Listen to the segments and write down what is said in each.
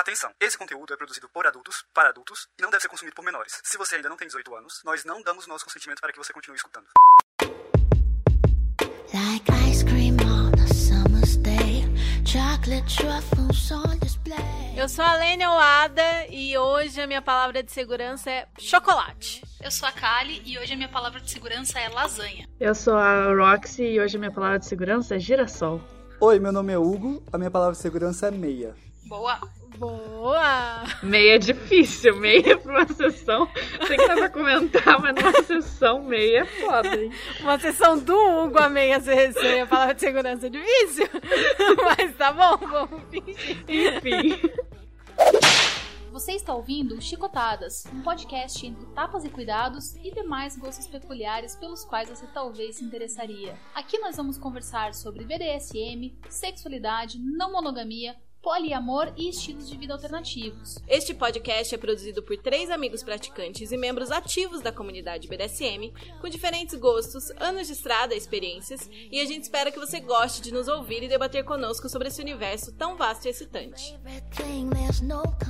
Atenção! Esse conteúdo é produzido por adultos, para adultos, e não deve ser consumido por menores. Se você ainda não tem 18 anos, nós não damos nosso consentimento para que você continue escutando. Like ice cream on a summer's day, chocolate truffles on display. Eu sou a Lênia Oada e hoje a minha palavra de segurança é chocolate. Eu sou a Kali e hoje a minha palavra de segurança é lasanha. Eu sou a Roxy e hoje a minha palavra de segurança é girassol. Oi, meu nome é Hugo, a minha palavra de segurança é meia. Boa! Boa! Meia é difícil, meia pra uma sessão. Tem que pra comentar, mas numa sessão meia é foda, hein? Uma sessão do Hugo a meia ser a palavra de segurança é difícil. Mas tá bom, vamos fingir. Enfim. Você está ouvindo Chicotadas, um podcast entre tapas e cuidados e demais gostos peculiares pelos quais você talvez se interessaria. Aqui nós vamos conversar sobre BDSM, sexualidade, não monogamia, poliamor e estilos de vida alternativos. Este podcast é produzido por três amigos praticantes e membros ativos da comunidade BDSM, com diferentes gostos, anos de estrada e experiências, e a gente espera que você goste de nos ouvir e debater conosco sobre esse universo tão vasto e excitante.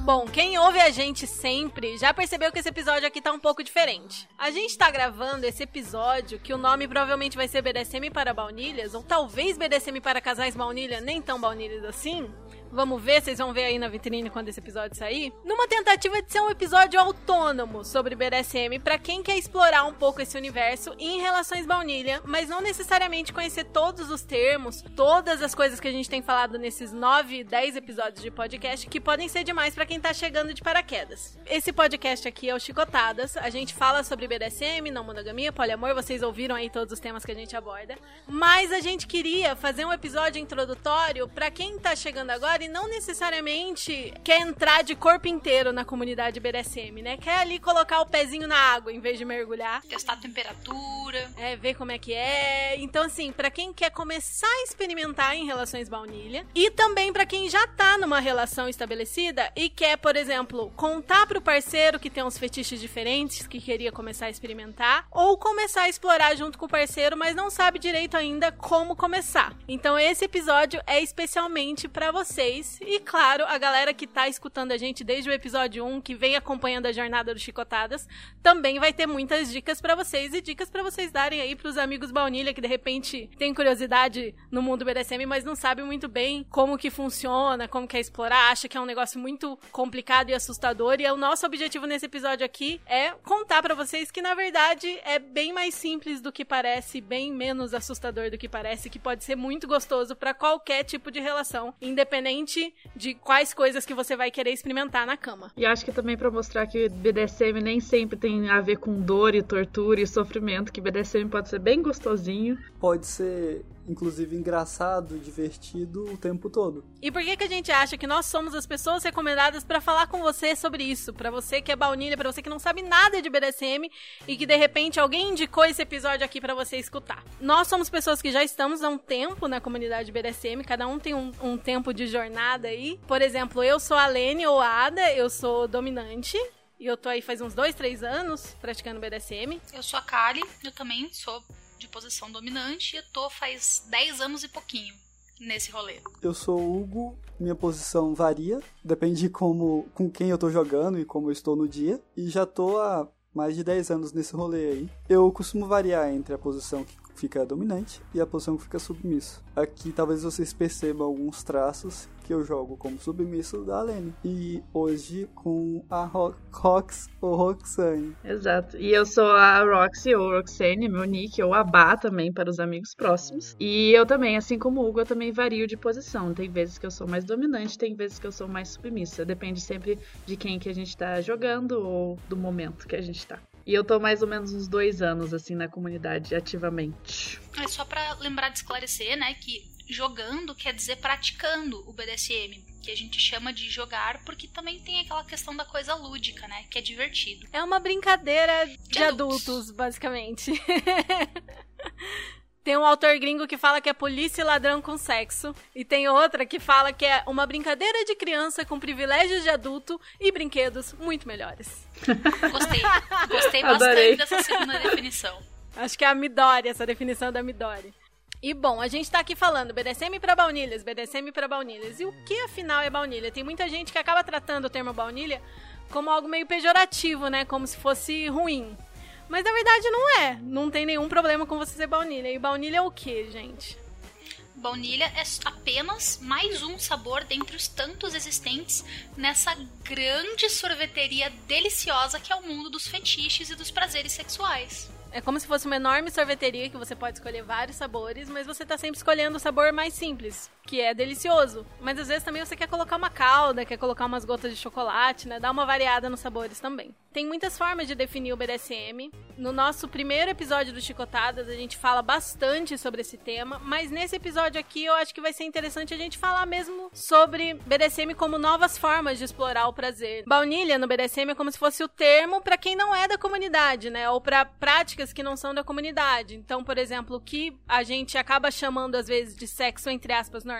Bom, quem ouve a gente sempre já percebeu que esse episódio aqui tá um pouco diferente. A gente tá gravando esse episódio que o nome provavelmente vai ser BDSM para baunilhas, ou talvez BDSM para casais baunilha, nem tão baunilhas assim, Vamos ver, vocês vão ver aí na vitrine quando esse episódio sair. Numa tentativa de ser um episódio autônomo sobre BDSM para quem quer explorar um pouco esse universo em relações baunilha, mas não necessariamente conhecer todos os termos, todas as coisas que a gente tem falado nesses 9, 10 episódios de podcast que podem ser demais para quem tá chegando de paraquedas. Esse podcast aqui é o Chicotadas. A gente fala sobre BDSM, não monogamia, poliamor, vocês ouviram aí todos os temas que a gente aborda. Mas a gente queria fazer um episódio introdutório para quem tá chegando agora e não necessariamente quer entrar de corpo inteiro na comunidade BDSM, né? Quer ali colocar o pezinho na água em vez de mergulhar. Testar a temperatura. É, ver como é que é. Então, assim, para quem quer começar a experimentar em relações baunilha e também para quem já tá numa relação estabelecida e quer, por exemplo, contar pro parceiro que tem uns fetiches diferentes, que queria começar a experimentar, ou começar a explorar junto com o parceiro, mas não sabe direito ainda como começar. Então, esse episódio é especialmente para vocês vocês. E claro, a galera que tá escutando a gente desde o episódio 1, que vem acompanhando a jornada do Chicotadas, também vai ter muitas dicas para vocês e dicas para vocês darem aí pros amigos baunilha que de repente tem curiosidade no mundo BDSM, mas não sabe muito bem como que funciona, como que é explorar, acha que é um negócio muito complicado e assustador. E o nosso objetivo nesse episódio aqui é contar para vocês que na verdade é bem mais simples do que parece, bem menos assustador do que parece, que pode ser muito gostoso para qualquer tipo de relação, independente de quais coisas que você vai querer experimentar na cama. E acho que também para mostrar que BDSM nem sempre tem a ver com dor e tortura e sofrimento, que BDSM pode ser bem gostosinho. Pode ser inclusive engraçado, divertido o tempo todo. E por que que a gente acha que nós somos as pessoas recomendadas para falar com você sobre isso? Para você que é baunilha, para você que não sabe nada de BDSM e que de repente alguém indicou esse episódio aqui para você escutar. Nós somos pessoas que já estamos há um tempo na comunidade BDSM, cada um tem um, um tempo de jornada aí. Por exemplo, eu sou a Lene ou a Ada, eu sou dominante. E eu tô aí faz uns dois, três anos praticando BDSM. Eu sou a Kali, eu também sou de posição dominante e tô faz 10 anos e pouquinho nesse rolê. Eu sou o Hugo, minha posição varia, depende de como, com quem eu tô jogando e como eu estou no dia. E já tô há mais de 10 anos nesse rolê aí. Eu costumo variar entre a posição que fica dominante e a posição que fica submisso. Aqui talvez vocês percebam alguns traços que eu jogo como submisso da Lene. E hoje com a Ro Rox ou Roxane. Exato. E eu sou a Roxy ou Roxane, meu nick, ou a Bá também para os amigos próximos. E eu também, assim como o Hugo, eu também vario de posição. Tem vezes que eu sou mais dominante, tem vezes que eu sou mais submissa. Depende sempre de quem que a gente tá jogando ou do momento que a gente tá. E eu tô mais ou menos uns dois anos, assim, na comunidade, ativamente. É só para lembrar de esclarecer, né, que jogando quer dizer praticando o BDSM, que a gente chama de jogar, porque também tem aquela questão da coisa lúdica, né, que é divertido. É uma brincadeira de, de adultos. adultos, basicamente. Tem um autor gringo que fala que é polícia e ladrão com sexo. E tem outra que fala que é uma brincadeira de criança com privilégios de adulto e brinquedos muito melhores. Gostei. Gostei bastante dessa segunda definição. Acho que é a Midori, essa definição da Midori. E bom, a gente tá aqui falando BDSM para baunilhas, BDSM para baunilhas. E o que afinal é baunilha? Tem muita gente que acaba tratando o termo baunilha como algo meio pejorativo, né? Como se fosse ruim. Mas na verdade não é. Não tem nenhum problema com você ser baunilha. E baunilha é o que, gente? Baunilha é apenas mais um sabor dentre os tantos existentes nessa grande sorveteria deliciosa que é o mundo dos fetiches e dos prazeres sexuais. É como se fosse uma enorme sorveteria que você pode escolher vários sabores, mas você tá sempre escolhendo o sabor mais simples, que é delicioso. Mas às vezes também você quer colocar uma calda, quer colocar umas gotas de chocolate, né? Dar uma variada nos sabores também. Tem muitas formas de definir o BDSM. No nosso primeiro episódio do Chicotadas, a gente fala bastante sobre esse tema, mas nesse episódio aqui eu acho que vai ser interessante a gente falar mesmo sobre BDSM como novas formas de explorar o prazer. Baunilha no BDSM é como se fosse o termo para quem não é da comunidade, né? Ou para práticas que não são da comunidade. Então, por exemplo, o que a gente acaba chamando às vezes de sexo entre aspas normal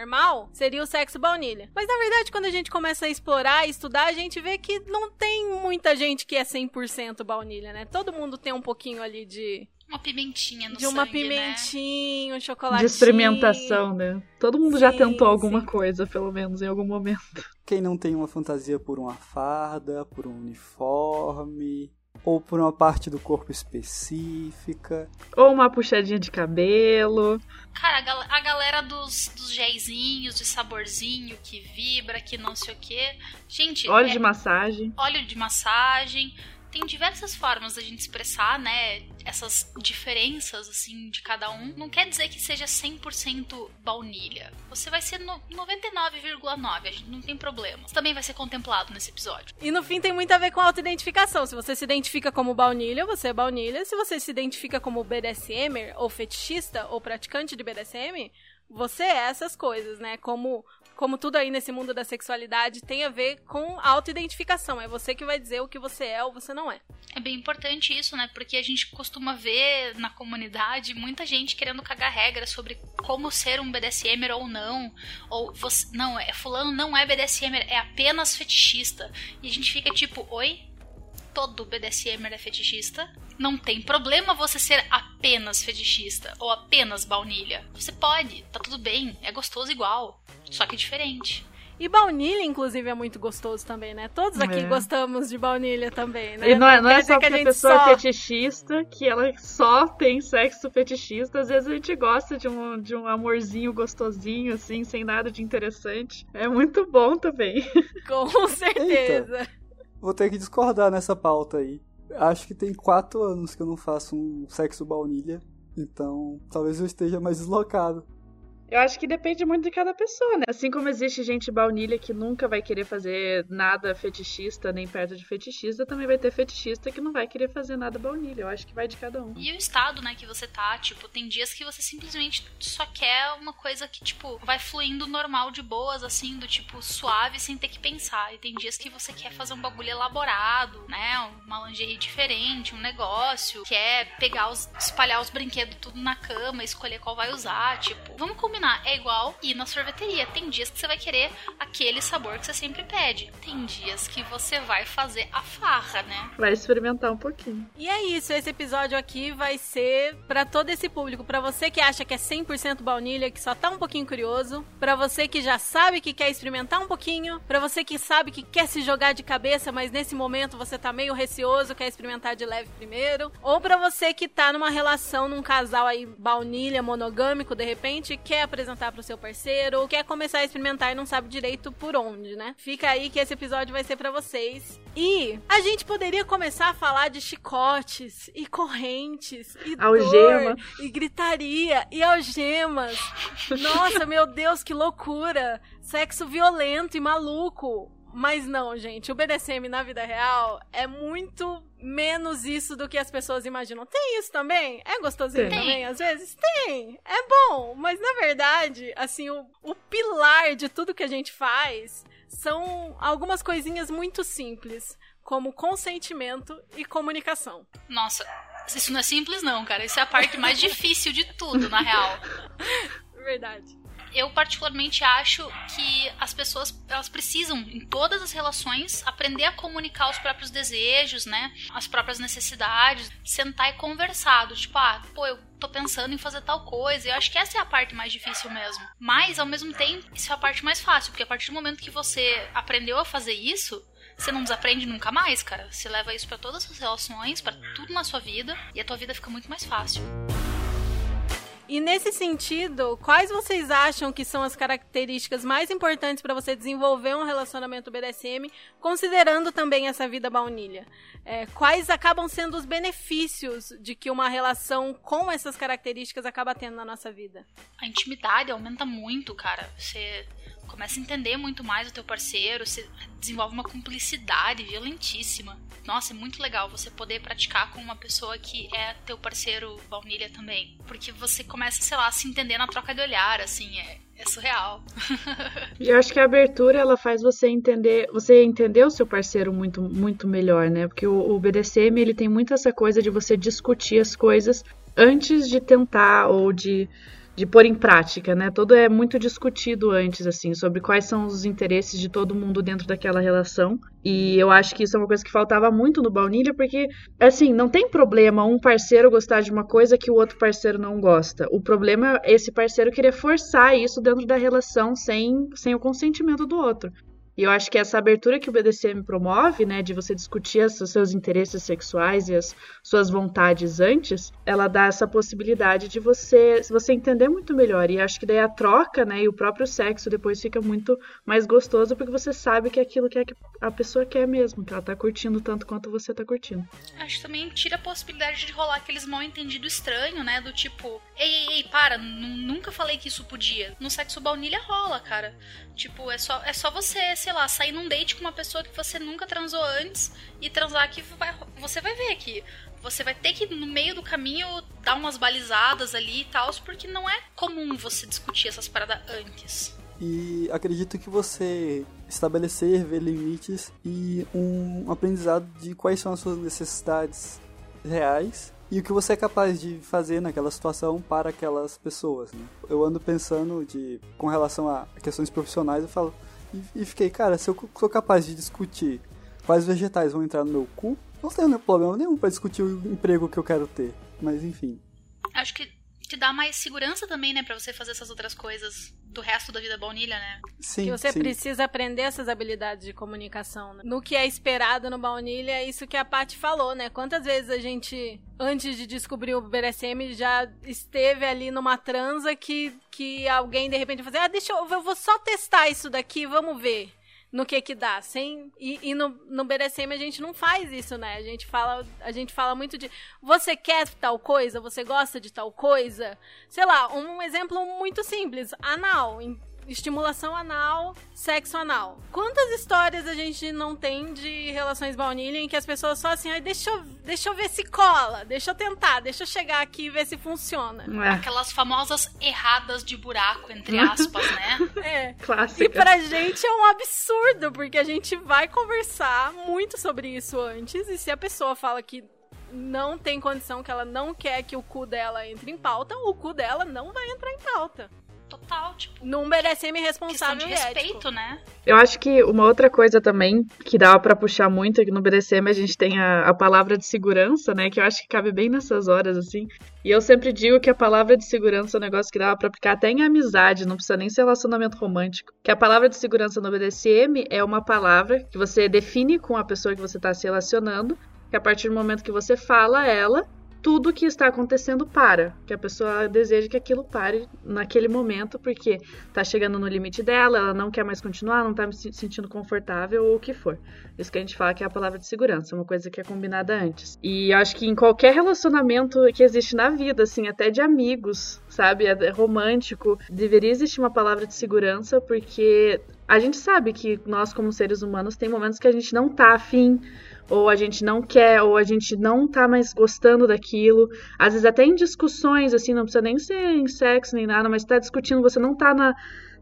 seria o sexo baunilha. Mas na verdade, quando a gente começa a explorar e estudar, a gente vê que não tem muita gente que é 100% baunilha, né? Todo mundo tem um pouquinho ali de uma pimentinha no de uma sangue, pimentinha, né? um chocolate. De experimentação, né? Todo mundo Sim, já tentou alguma sim. coisa, pelo menos em algum momento. Quem não tem uma fantasia por uma farda, por um uniforme, ou por uma parte do corpo específica. Ou uma puxadinha de cabelo. Cara, a, gal- a galera dos, dos géisinhos, de saborzinho, que vibra, que não sei o quê. Gente, Óleo é- de massagem. óleo de massagem. Tem diversas formas da gente expressar, né, essas diferenças, assim, de cada um. Não quer dizer que seja 100% baunilha. Você vai ser no 99,9, a gente não tem problema. Isso também vai ser contemplado nesse episódio. E no fim tem muito a ver com autoidentificação. Se você se identifica como baunilha, você é baunilha. Se você se identifica como BDSMer, ou fetichista, ou praticante de BDSM, você é essas coisas, né? Como, como tudo aí nesse mundo da sexualidade tem a ver com autoidentificação. É você que vai dizer o que você é ou você não é. É bem importante isso, né? Porque a gente costuma ver na comunidade muita gente querendo cagar regras sobre como ser um BDSMer ou não. Ou você. Não, é fulano não é BDSMer, é apenas fetichista. E a gente fica tipo, oi? Todo BDSMer é fetichista? Não tem problema você ser apenas fetichista ou apenas baunilha. Você pode, tá tudo bem, é gostoso igual, só que diferente. E baunilha, inclusive, é muito gostoso também, né? Todos aqui É. gostamos de baunilha também, né? E não é, não é só que a pessoa só- é fetichista que ela só tem sexo fetichista. Às vezes a gente gosta de um, de um amorzinho gostosinho, assim, sem nada de interessante. É muito bom também. Com certeza. Vou ter que discordar nessa pauta aí. Acho que tem quatro anos que eu não faço um sexo baunilha, então talvez eu esteja mais deslocado. Eu acho que depende muito de cada pessoa, né? Assim como existe gente baunilha que nunca vai querer fazer nada fetichista, nem perto de fetichista, também vai ter fetichista que não vai querer fazer nada baunilha. Eu acho que vai de cada um. E o estado, né, que você tá, tipo, tem dias que você simplesmente só quer uma coisa que, tipo, vai fluindo normal de boas, assim, do tipo, suave, sem ter que pensar. E tem dias que você quer fazer um bagulho elaborado, né, uma lingerie diferente, um negócio, quer pegar os, espalhar os brinquedos tudo na cama, escolher qual vai usar, tipo, vamos combinar, é igual ir na sorveteria. Tem dias que você vai querer aquele sabor que você sempre pede. Tem dias que você vai fazer a farra, né? Vai experimentar um pouquinho. E é isso, esse episódio aqui vai ser pra todo esse público, Pra você que acha que é 100% baunilha, que só tá um pouquinho curioso, Pra você que já sabe que quer experimentar um pouquinho, Pra você que sabe que quer se jogar de cabeça, mas nesse momento você tá meio receoso, quer experimentar de leve primeiro, ou pra você que tá numa relação num casal aí baunilha monogâmico de repente, quer apresentar pro seu parceiro ou quer começar a experimentar e não sabe direito por onde, né? Fica aí que esse episódio vai ser pra vocês. E a gente poderia começar a falar de chicotes e correntes e Algema. dor e gritaria e algemas. Nossa, meu Deus, que loucura! Sexo violento e maluco. Mas não, gente, o BDSM na vida real é muito menos isso do que as pessoas imaginam. Tem isso também? É gostosinho Tem. também, às vezes? Tem! É bom, mas na verdade, assim, o, o pilar de tudo que a gente faz são algumas coisinhas muito simples, como consentimento e comunicação. Nossa, isso não é simples não, cara. Isso é a parte mais difícil de tudo, na real. Verdade. Eu particularmente acho que as pessoas elas precisam em todas as relações aprender a comunicar os próprios desejos, né? As próprias necessidades, sentar e conversar, do tipo, ah, pô, eu tô pensando em fazer tal coisa. Eu acho que essa é a parte mais difícil mesmo. Mas ao mesmo tempo, isso é a parte mais fácil, porque a partir do momento que você aprendeu a fazer isso, você não desaprende nunca mais, cara. Você leva isso para todas as relações, para tudo na sua vida, e a tua vida fica muito mais fácil. E nesse sentido, quais vocês acham que são as características mais importantes para você desenvolver um relacionamento BDSM, considerando também essa vida baunilha? É, quais acabam sendo os benefícios de que uma relação com essas características acaba tendo na nossa vida? A intimidade aumenta muito, cara. Você começa a entender muito mais o teu parceiro, você desenvolve uma cumplicidade violentíssima. Nossa, é muito legal você poder praticar com uma pessoa que é teu parceiro baunilha também. Porque você começa, sei lá, a se entender na troca de olhar, assim, é, é surreal. e eu acho que a abertura ela faz você entender, você entender o seu parceiro muito, muito melhor, né? Porque o, o BDSM ele tem muito essa coisa de você discutir as coisas antes de tentar ou de de pôr em prática, né? Todo é muito discutido antes, assim, sobre quais são os interesses de todo mundo dentro daquela relação. E eu acho que isso é uma coisa que faltava muito no baunilha, porque, assim, não tem problema um parceiro gostar de uma coisa que o outro parceiro não gosta. O problema é esse parceiro querer forçar isso dentro da relação sem, sem o consentimento do outro. E eu acho que essa abertura que o BDSM promove, né, de você discutir os seus interesses sexuais e as suas vontades antes, ela dá essa possibilidade de você, você entender muito melhor. E acho que daí a troca, né, e o próprio sexo depois fica muito mais gostoso porque você sabe que é aquilo que a pessoa quer mesmo, que ela tá curtindo tanto quanto você tá curtindo. Acho que também tira a possibilidade de rolar aqueles mal entendidos estranhos, né, do tipo, ei, ei, ei, para, nunca falei que isso podia. No sexo baunilha rola, cara. Tipo, é só, é só você, sei lá, sair num date com uma pessoa que você nunca transou antes e transar que vai, você vai ver que você vai ter que, no meio do caminho, dar umas balizadas ali e tal, porque não é comum você discutir essas paradas antes. E acredito que você estabelecer, ver limites e um aprendizado de quais são as suas necessidades reais e o que você é capaz de fazer naquela situação para aquelas pessoas. Né? Eu ando pensando de, com relação a questões profissionais, eu falo e, e fiquei, cara, se eu sou capaz de discutir quais vegetais vão entrar no meu cu, não tenho problema nenhum para discutir o emprego que eu quero ter. Mas enfim. Acho que te dá mais segurança também, né, para você fazer essas outras coisas do resto da vida baunilha, né? Sim. Que você sim. precisa aprender essas habilidades de comunicação. Né? No que é esperado no baunilha, é isso que a Paty falou, né? Quantas vezes a gente, antes de descobrir o BDSM, já esteve ali numa transa que, que alguém de repente fazer, ah, deixa eu, eu vou só testar isso daqui, vamos ver no que que dá. Sem, e, e no, no BDSM a gente não faz isso, né? A gente fala, a gente fala muito de você quer tal coisa, você gosta de tal coisa. Sei lá, um exemplo muito simples, anal estimulação anal, sexo anal. Quantas histórias a gente não tem de relações baunilha em que as pessoas só assim, ai, deixa eu, deixa eu ver se cola, deixa eu tentar, deixa eu chegar aqui e ver se funciona. É. Aquelas famosas erradas de buraco, entre aspas, né? É. Clássica. E pra gente é um absurdo, porque a gente vai conversar muito sobre isso antes, e se a pessoa fala que não tem condição, que ela não quer que o cu dela entre em pauta, o cu dela não vai entrar em pauta total, tipo. Responsável de respeito, ético. né? Eu acho que uma outra coisa também que dá para puxar muito é que no BDSM a gente tem a, a palavra de segurança, né? Que eu acho que cabe bem nessas horas, assim. E eu sempre digo que a palavra de segurança é um negócio que dá pra aplicar até em amizade, não precisa nem ser relacionamento romântico. Que a palavra de segurança no BDSM é uma palavra que você define com a pessoa que você tá se relacionando, que a partir do momento que você fala ela, tudo que está acontecendo para, que a pessoa deseja que aquilo pare naquele momento, porque está chegando no limite dela, ela não quer mais continuar, não está se sentindo confortável ou o que for. Isso que a gente fala que é a palavra de segurança, uma coisa que é combinada antes. E acho que em qualquer relacionamento que existe na vida, assim, até de amigos, sabe, é romântico, deveria existir uma palavra de segurança, porque a gente sabe que nós como seres humanos tem momentos que a gente não tá afim ou a gente não quer, ou a gente não tá mais gostando daquilo. Às vezes até em discussões, assim, não precisa nem ser em sexo nem nada, mas tá discutindo, você não tá na,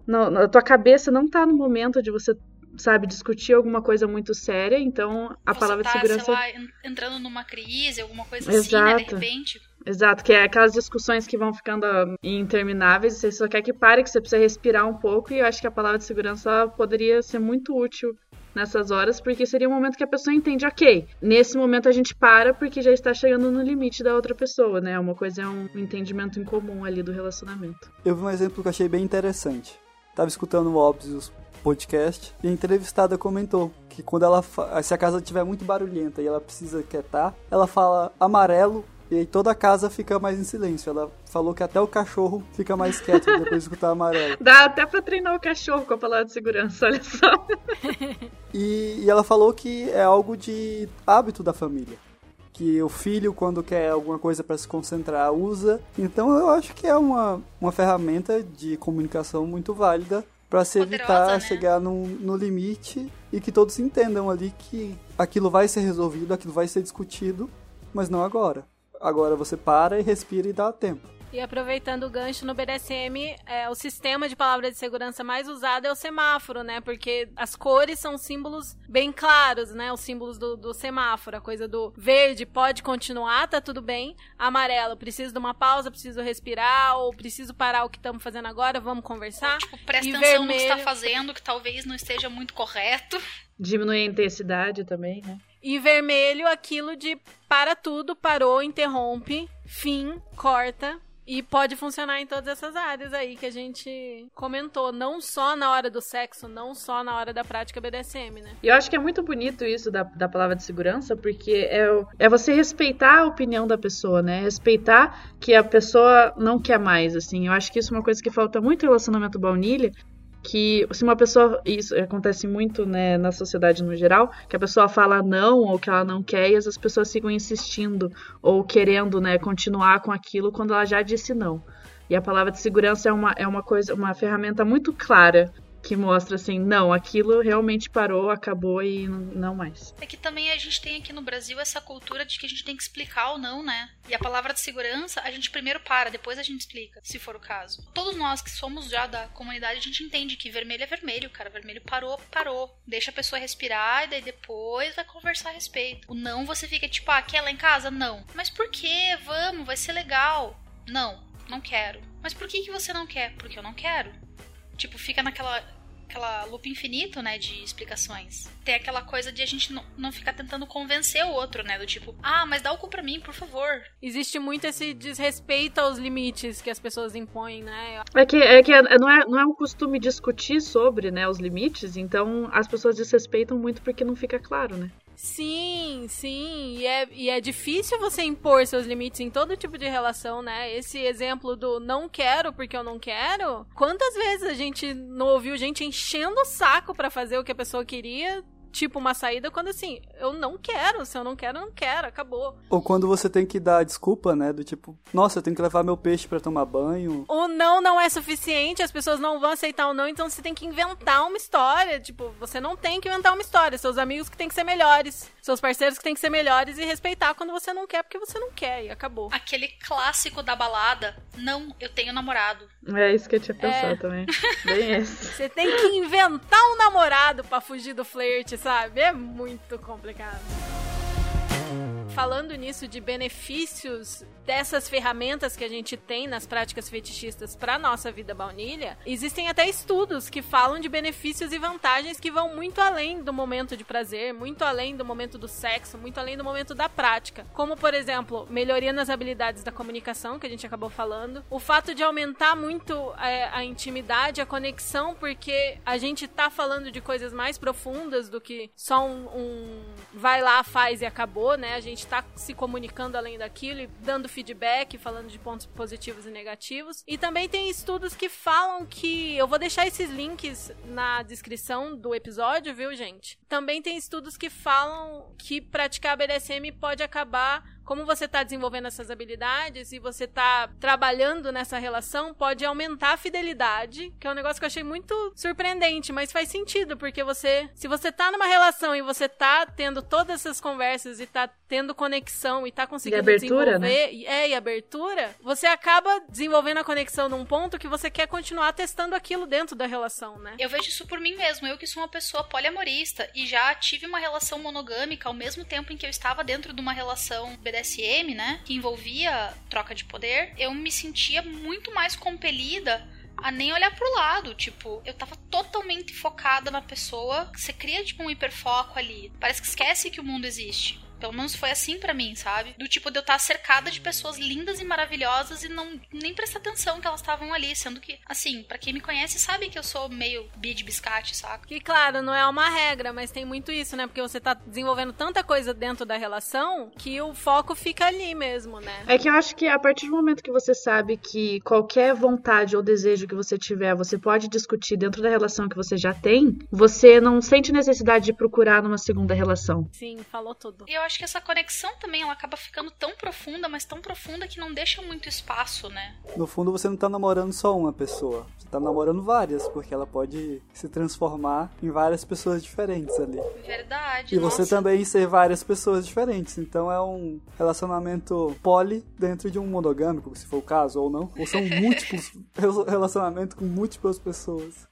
na, na tua cabeça, não tá no momento de você sabe, discutir alguma coisa muito séria, então a Você palavra tá, de segurança. sei lá, en- entrando numa crise, alguma coisa Exato. assim, né? De repente. Exato, que é aquelas discussões que vão ficando ah, intermináveis, você só quer que pare, que você precisa respirar um pouco, e eu acho que a palavra de segurança poderia ser muito útil nessas horas, porque seria um momento que a pessoa entende, ok, nesse momento a gente para porque já está chegando no limite da outra pessoa, né? Uma coisa é um entendimento em comum ali do relacionamento. Eu vi um exemplo que eu achei bem interessante. Tava escutando o Óbvios podcast e a entrevistada comentou que quando ela se a casa estiver muito barulhenta e ela precisa quietar, ela fala amarelo e aí toda a casa fica mais em silêncio. Ela falou que até o cachorro fica mais quieto depois de escutar amarelo. Dá até pra treinar o cachorro com a palavra de segurança, olha só. E, e ela falou que é algo de hábito da família. Que o filho, quando quer alguma coisa para se concentrar, usa. Então eu acho que é uma, uma ferramenta de comunicação muito válida para se Poderosa, evitar né? chegar no, no limite e que todos entendam ali que aquilo vai ser resolvido, aquilo vai ser discutido, mas não agora. Agora você para e respira e dá tempo. E aproveitando o gancho no BDSM, é, o sistema de palavra de segurança mais usado é o semáforo, né? Porque as cores são símbolos bem claros, né? Os símbolos do, do semáforo. A coisa do verde pode continuar, tá tudo bem. Amarelo, preciso de uma pausa, preciso respirar, ou preciso parar o que estamos fazendo agora, vamos conversar. Tipo, presta E atenção no que você tá vermelho. fazendo, que talvez não esteja muito correto. Diminuir a intensidade também, né? E vermelho, aquilo de para tudo, parou, interrompe, fim, corta. E pode funcionar em todas essas áreas aí que a gente comentou. Não só na hora do sexo, não só na hora da prática BDSM, né? E eu acho que é muito bonito isso da, da palavra de segurança, porque é, é você respeitar a opinião da pessoa, né? Respeitar que a pessoa não quer mais, assim. Eu acho que isso é uma coisa que falta muito em relacionamento baunilha, que se uma pessoa, isso acontece muito, né, na sociedade no geral, que a pessoa fala não ou que ela não quer e as pessoas ficam insistindo ou querendo, né, continuar com aquilo quando ela já disse não. E a palavra de segurança é uma, é uma coisa, uma ferramenta muito clara que mostra assim, não, aquilo realmente parou, acabou e não, mais. É que também a gente tem aqui no Brasil essa cultura de que a gente tem que explicar ou não, né? E a palavra de segurança, a gente primeiro para, depois a gente explica, se for o caso. Todos nós que somos já da comunidade, a gente entende que vermelho é vermelho, cara. Vermelho parou, parou. Deixa a pessoa respirar e daí depois vai conversar a respeito. O não você fica tipo, ah, quer lá em casa? Não. Mas por quê? Vamos, vai ser legal. Não, não quero. Mas por que, que você não quer? Porque eu não quero. Tipo, fica naquela aquela loop infinito, né, de explicações. Tem aquela coisa de a gente não, não ficar tentando convencer o outro, né, do tipo, ah, mas dá o cu pra mim, por favor. Existe muito esse desrespeito aos limites que as pessoas impõem, né? É que, é que é- não, é, não é um costume discutir sobre né, os limites, então as pessoas desrespeitam muito porque não fica claro, né? Sim, sim. E é, e é difícil você impor seus limites em todo tipo de relação, né? Esse exemplo do não quero porque eu não quero. Quantas vezes a gente não ouviu gente enchendo o saco pra fazer o que a pessoa queria? Tipo uma saída, quando assim, eu não quero. Se eu não quero, eu não quero. Acabou. Ou quando você tem que dar desculpa, né? Do tipo, nossa, eu tenho que levar meu peixe para tomar banho. O não não é suficiente, as pessoas não vão aceitar o não, então você tem que inventar uma história. Tipo, você não tem que inventar uma história. Seus amigos que tem que ser melhores. Seus parceiros que tem que ser melhores e respeitar quando você não quer, porque você não quer. E acabou. Aquele clássico da balada, não, eu tenho namorado. É isso que eu tinha pensado É. também. Bem esse. Você tem que inventar um namorado pra fugir do flerte, sabe? É muito complicado. Falando nisso de benefícios dessas ferramentas que a gente tem nas práticas fetichistas para nossa vida baunilha, existem até estudos que falam de benefícios e vantagens que vão muito além do momento de prazer, muito além do momento do sexo, muito além do momento da prática. Como, por exemplo, melhoria nas habilidades da comunicação, que a gente acabou falando, o fato de aumentar muito é, a intimidade, a conexão, porque a gente tá falando de coisas mais profundas do que só um, um vai lá, faz e acabou, né? A gente tá se comunicando além daquilo e dando feedback, falando de pontos positivos e negativos. E também tem estudos que falam que. Eu vou deixar esses links na descrição do episódio, viu, gente? Também tem estudos que falam que praticar BDSM pode acabar como você tá desenvolvendo essas habilidades e você tá trabalhando nessa relação, pode aumentar a fidelidade, que é um negócio que eu achei muito surpreendente, mas faz sentido, porque você, se você tá numa relação e você tá tendo todas essas conversas e tá tendo conexão e tá conseguindo e abertura, desenvolver, né? é, e abertura, você acaba desenvolvendo a conexão num ponto que você quer continuar testando aquilo dentro da relação, né? Eu vejo isso por mim mesmo. Eu que sou uma pessoa poliamorista e já tive uma relação monogâmica ao mesmo tempo em que eu estava dentro de uma relação BDSM, né? Que envolvia troca de poder. Eu me sentia muito mais compelida a nem olhar pro lado. Tipo, eu tava totalmente focada na pessoa. Você cria, tipo, um hiperfoco ali. Parece que esquece que o mundo existe. Pelo menos foi assim para mim, sabe? Do tipo de eu estar cercada de pessoas lindas e maravilhosas e não nem prestar atenção que elas estavam ali, sendo que, assim, para quem me conhece sabe que eu sou meio bi de biscate, saca? Que claro, não é uma regra, mas tem muito isso, né? Porque você tá desenvolvendo tanta coisa dentro da relação que o foco fica ali mesmo, né? É que eu acho que a partir do momento que você sabe que qualquer vontade ou desejo que você tiver, você pode discutir dentro da relação que você já tem, você não sente necessidade de procurar numa segunda relação. Sim, falou tudo. E eu acho que essa conexão também ela acaba ficando tão profunda, mas tão profunda que não deixa muito espaço, né? No fundo, você não tá namorando só uma pessoa. Você tá namorando várias, porque ela pode se transformar em várias pessoas diferentes ali. Verdade. E você nossa. também ser várias pessoas diferentes. Então é um relacionamento poli dentro de um monogâmico, se for o caso, ou não. Ou são múltiplos relacionamentos com múltiplas pessoas.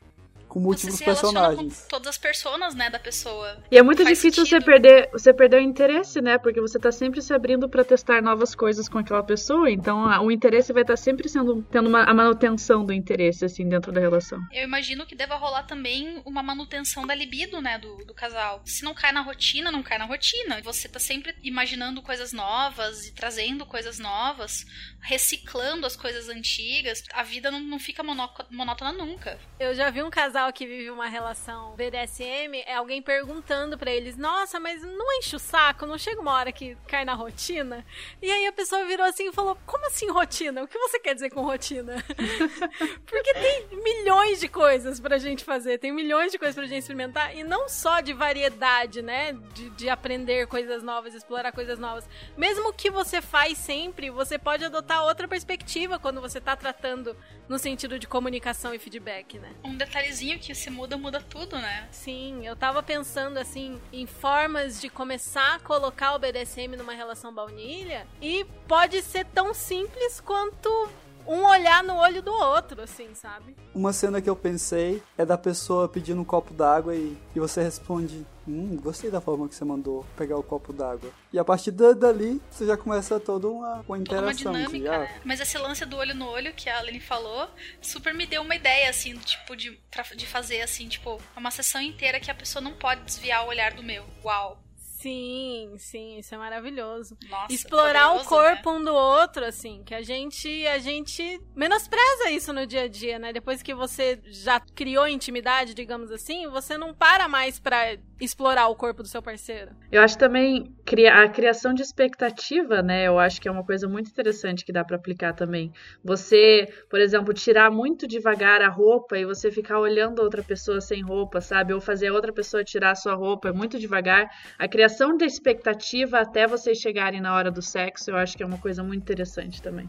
Com Você múltiplos se relaciona personagens. com todas as personas, né, da pessoa. E é muito Faz difícil você sentido. perder, você perder o interesse, né? Porque você tá sempre se abrindo pra testar novas coisas com aquela pessoa, então a- o interesse vai estar sempre sendo tendo uma, a manutenção do interesse assim dentro da relação. Eu imagino que deva rolar também uma manutenção da libido, né, do, do casal. Se não cai na rotina, não cai na rotina. Você tá sempre imaginando coisas novas e trazendo coisas novas, reciclando as coisas antigas. A vida não, não fica monó- monótona nunca. Eu já vi um casal que vive uma relação BDSM, é alguém perguntando pra eles: Nossa, mas não enche o saco? Não chega uma hora que cai na rotina? E aí a pessoa virou assim e falou: Como assim rotina? O que você quer dizer com rotina? Porque tem milhões de coisas pra gente fazer, tem milhões de coisas pra gente experimentar, e não só de variedade, né? De, de aprender coisas novas, explorar coisas novas. Mesmo que você faz sempre, você pode adotar outra perspectiva quando você tá tratando no sentido de comunicação e feedback, né? Um detalhezinho que se muda, muda tudo, né? Sim, eu tava pensando assim em formas de começar a colocar o BDSM numa relação baunilha e pode ser tão simples quanto um olhar no olho do outro, assim, sabe? Uma cena que eu pensei é da pessoa pedindo um copo d'água e, e você responde: Hum, gostei da forma que você mandou pegar o copo d'água. E a partir da- dali, você já começa toda uma, uma Toda uma interação. de, dinâmica, ah, né? Mas esse lance do olho no olho que a Aline falou, super me deu uma ideia, assim, tipo, de, pra- de fazer, assim, tipo, uma sessão inteira que a pessoa não pode desviar o olhar do meu. Uau. Sim, sim, isso é maravilhoso. Nossa. Explorar o corpo né? um do outro, assim, que a gente a gente menospreza isso no dia a dia, né? Depois que você já criou intimidade, digamos assim, você não para mais pra explorar o corpo do seu parceiro. Eu acho também a criação de expectativa, né? Eu acho que é uma coisa muito interessante que dá pra aplicar também. Você, por exemplo, tirar muito devagar a roupa e você ficar olhando a outra pessoa sem roupa, sabe? Ou fazer a outra pessoa tirar a sua roupa muito devagar. A criação da expectativa até vocês chegarem na hora do sexo, eu acho que é uma coisa muito interessante também.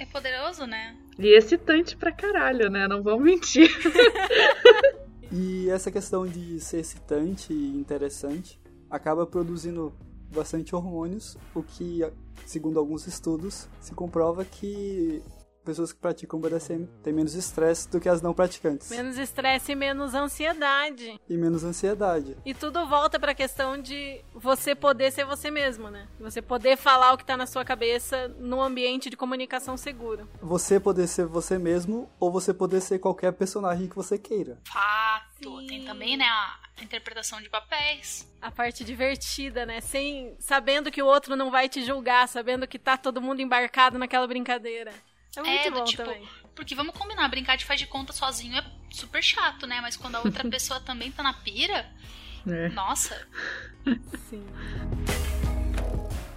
É poderoso, né? E excitante pra caralho, né? Não vamos mentir. E essa questão de ser excitante e interessante acaba produzindo bastante hormônios, o que, segundo alguns estudos, se comprova que pessoas que praticam BDSM têm menos estresse do que as não praticantes. Menos estresse e menos ansiedade. E menos ansiedade. E tudo volta pra questão de você poder ser você mesmo, né? Você poder falar o que tá na sua cabeça num ambiente de comunicação seguro. Você poder ser você mesmo ou você poder ser qualquer personagem que você queira. Fato. Sim. Tem também, né, a interpretação de papéis. A parte divertida, né? Sem sabendo que o outro não vai te julgar, sabendo que tá todo mundo embarcado naquela brincadeira. É muito É, do bom tipo, também. Porque vamos combinar, brincar de faz de conta sozinho é super chato, né? Mas quando a outra pessoa também tá na pira, né? nossa. Sim.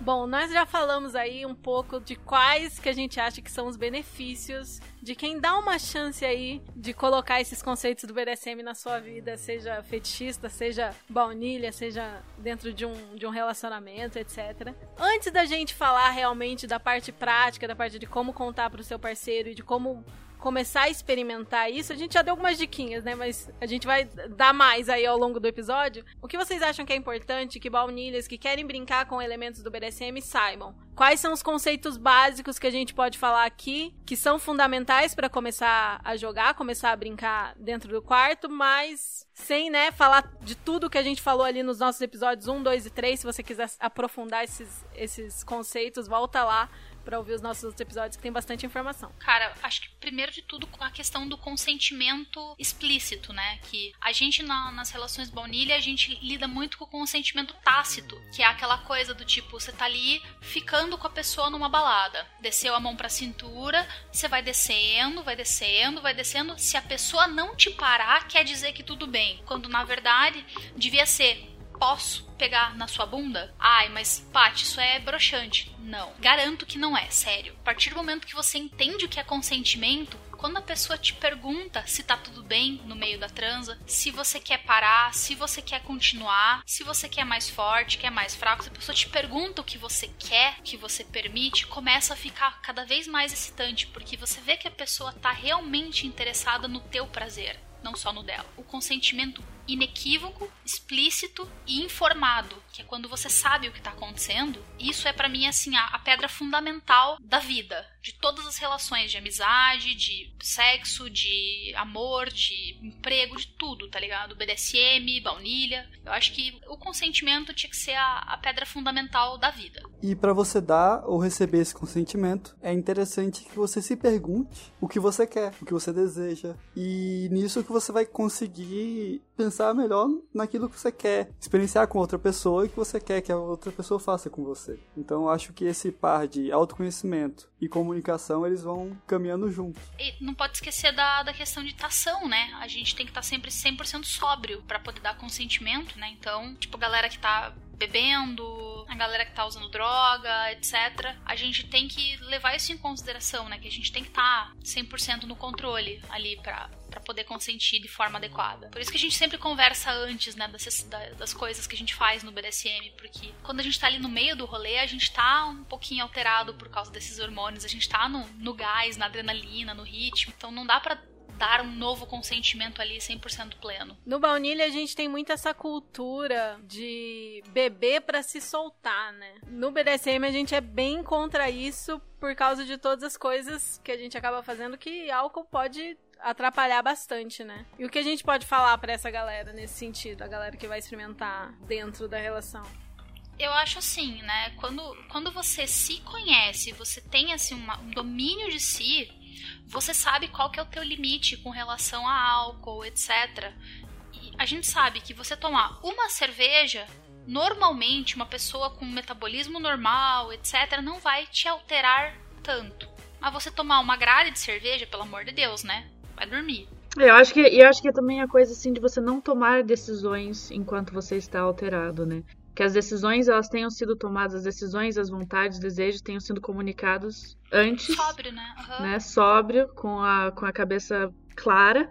Bom, nós já falamos aí um pouco de quais que a gente acha que são os benefícios de quem dá uma chance aí de colocar esses conceitos do BDSM na sua vida, seja fetichista, seja baunilha, seja dentro de um, de um relacionamento, etc. Antes da gente falar realmente da parte prática, da parte de como contar para o seu parceiro e de como começar a experimentar isso, a gente já deu algumas diquinhas, né? Mas a gente vai dar mais aí ao longo do episódio. O que vocês acham que é importante que baunilhas que querem brincar com elementos do BDSM saibam? Quais são os conceitos básicos que a gente pode falar aqui que são fundamentais para começar a jogar, começar a brincar dentro do quarto, mas sem, né, falar de tudo que a gente falou ali nos nossos episódios 1, 2 e 3. Se você quiser aprofundar esses, esses conceitos, volta lá para ouvir os nossos episódios que tem bastante informação. Cara, acho que primeiro de tudo com a questão do consentimento explícito, né? Que a gente na, nas relações baunilha, a gente lida muito com o consentimento tácito, que é aquela coisa do tipo, você tá ali ficando com a pessoa numa balada, desceu a mão pra cintura, você vai descendo, vai descendo, vai descendo. Se a pessoa não te parar, quer dizer que tudo bem. Quando na verdade devia ser posso pegar na sua bunda? Ai, mas Paty, isso é broxante. Não. Garanto que não é, sério. A partir do momento que você entende o que é consentimento, quando a pessoa te pergunta se tá tudo bem no meio da transa, se você quer parar, se você quer continuar, se você quer mais forte, quer mais fraco, se a pessoa te pergunta o que você quer, o que você permite, começa a ficar cada vez mais excitante, porque você vê que a pessoa tá realmente interessada no teu prazer, não só no dela. O consentimento inequívoco, explícito e informado, que é quando você sabe o que está acontecendo. Isso é para mim assim a, a, pedra fundamental da vida, de todas as relações de amizade, de sexo, de amor, de emprego, de tudo, tá ligado? BDSM, baunilha. Eu acho que o consentimento tinha que ser a, a pedra fundamental da vida. E para você dar ou receber esse consentimento, é interessante que você se pergunte o que você quer, o que você deseja, e nisso que você vai conseguir pensar melhor naquilo que você quer, experienciar com outra pessoa e que você quer que a outra pessoa faça com você. Então, acho que esse par de autoconhecimento e comunicação, eles vão caminhando juntos. E não pode esquecer da, da questão de tação, né? A gente tem que estar tá sempre 100% sóbrio para poder dar consentimento, né? Então, tipo, galera que tá bebendo, a galera que tá usando droga, etc. A gente tem que levar isso em consideração, né? Que a gente tem que estar tá 100% no controle ali pra, para poder consentir de forma adequada. Por isso que a gente sempre conversa antes, né, das, das coisas que a gente faz no BDSM, porque quando a gente tá ali no meio do rolê, a gente tá um pouquinho alterado por causa desses hormônios, a gente tá no, no gás, na adrenalina, no ritmo, então não dá para dar um novo consentimento ali 100% pleno. No baunilha a gente tem muito essa cultura de beber para se soltar, né? No BDSM a gente é bem contra isso por causa de todas as coisas que a gente acaba fazendo que álcool pode atrapalhar bastante, né? E o que a gente pode falar para essa galera nesse sentido, a galera que vai experimentar dentro da relação? Eu acho assim, né? Quando, quando você se conhece, você tem assim uma, um domínio de si, você sabe qual que é o teu limite com relação a álcool, etc. E a gente sabe que você tomar uma cerveja, normalmente uma pessoa com metabolismo normal, etc, não vai te alterar tanto. Mas você tomar uma grade de cerveja, pelo amor de Deus, né? Vai dormir. Eu acho que eu acho que é também a coisa assim de você não tomar decisões enquanto você está alterado, né? Que as decisões elas tenham sido tomadas, as decisões, as vontades, desejos tenham sido comunicados antes. Sóbrio, né? Uhum. né? Sóbrio, com a, com a cabeça clara.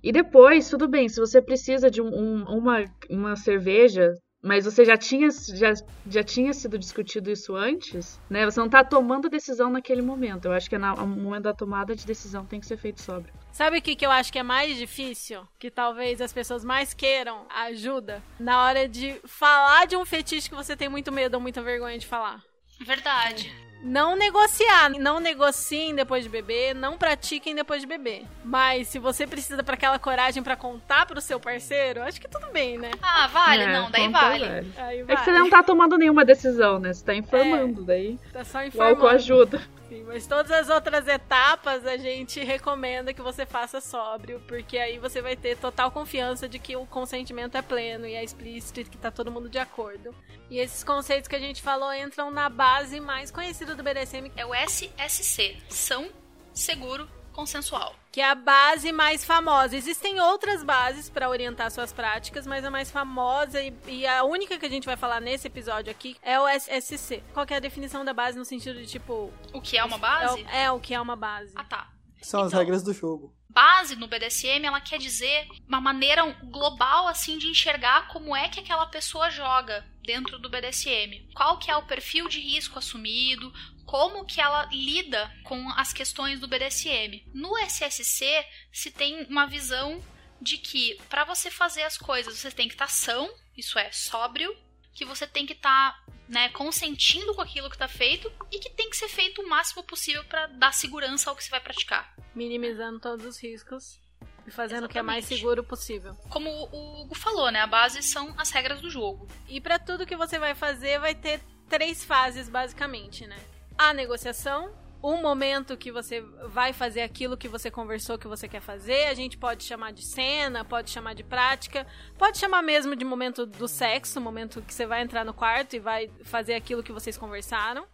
E depois, tudo bem, se você precisa de um, um, uma, uma cerveja, mas você já tinha, já, já tinha sido discutido isso antes, né? Você não está tomando decisão naquele momento. Eu acho que no momento da tomada de decisão tem que ser feito sobre. Sabe o que, que eu acho que é mais difícil? Que talvez as pessoas mais queiram ajuda? Na hora de falar de um fetiche que você tem muito medo ou muita vergonha de falar. Verdade não negociar. Não negociem depois de beber, não pratiquem depois de beber. Mas se você precisa para aquela coragem para contar pro seu parceiro, acho que tudo bem, né? Ah, vale, é, não, daí vale. vale. Aí vale. É que você não tá tomando nenhuma decisão, né? Você tá informando, é, daí. Tá só informando. O álcool ajuda. Sim, mas todas as outras etapas a gente recomenda que você faça sóbrio, porque aí você vai ter total confiança de que o consentimento é pleno e é explícito e que tá todo mundo de acordo. E esses conceitos que a gente falou entram na base mais conhecida do BDSM, é o SSC, são, seguro, consensual. Que é a base mais famosa. Existem outras bases para orientar suas práticas, mas a mais famosa e, e, a única que a gente vai falar nesse episódio aqui é o SSC. Qual é a definição da base no sentido de tipo. O que é uma base? É, é o que é uma base. Ah, tá. São as Então, regras do jogo. Base no BDSM, ela quer dizer uma maneira global assim de enxergar como é que aquela pessoa joga dentro do BDSM. Qual que é o perfil de risco assumido, como que ela lida com as questões do BDSM. No SSC se tem uma visão de que para você fazer as coisas você tem que estar são, isso é, sóbrio, que você tem que estar né, consentindo com aquilo que está feito e que tem que ser feito o máximo possível para dar segurança ao que você vai praticar. Minimizando todos os riscos e fazendo o que é mais seguro possível. Como o Hugo falou, né? A base são as regras do jogo. E para tudo que você vai fazer, vai ter três fases, basicamente, né? A negociação, um momento que você vai fazer aquilo que você conversou que você quer fazer. A gente pode chamar de cena, pode chamar de prática, pode chamar mesmo de momento do sexo, momento que você vai entrar no quarto e vai fazer aquilo que vocês conversaram.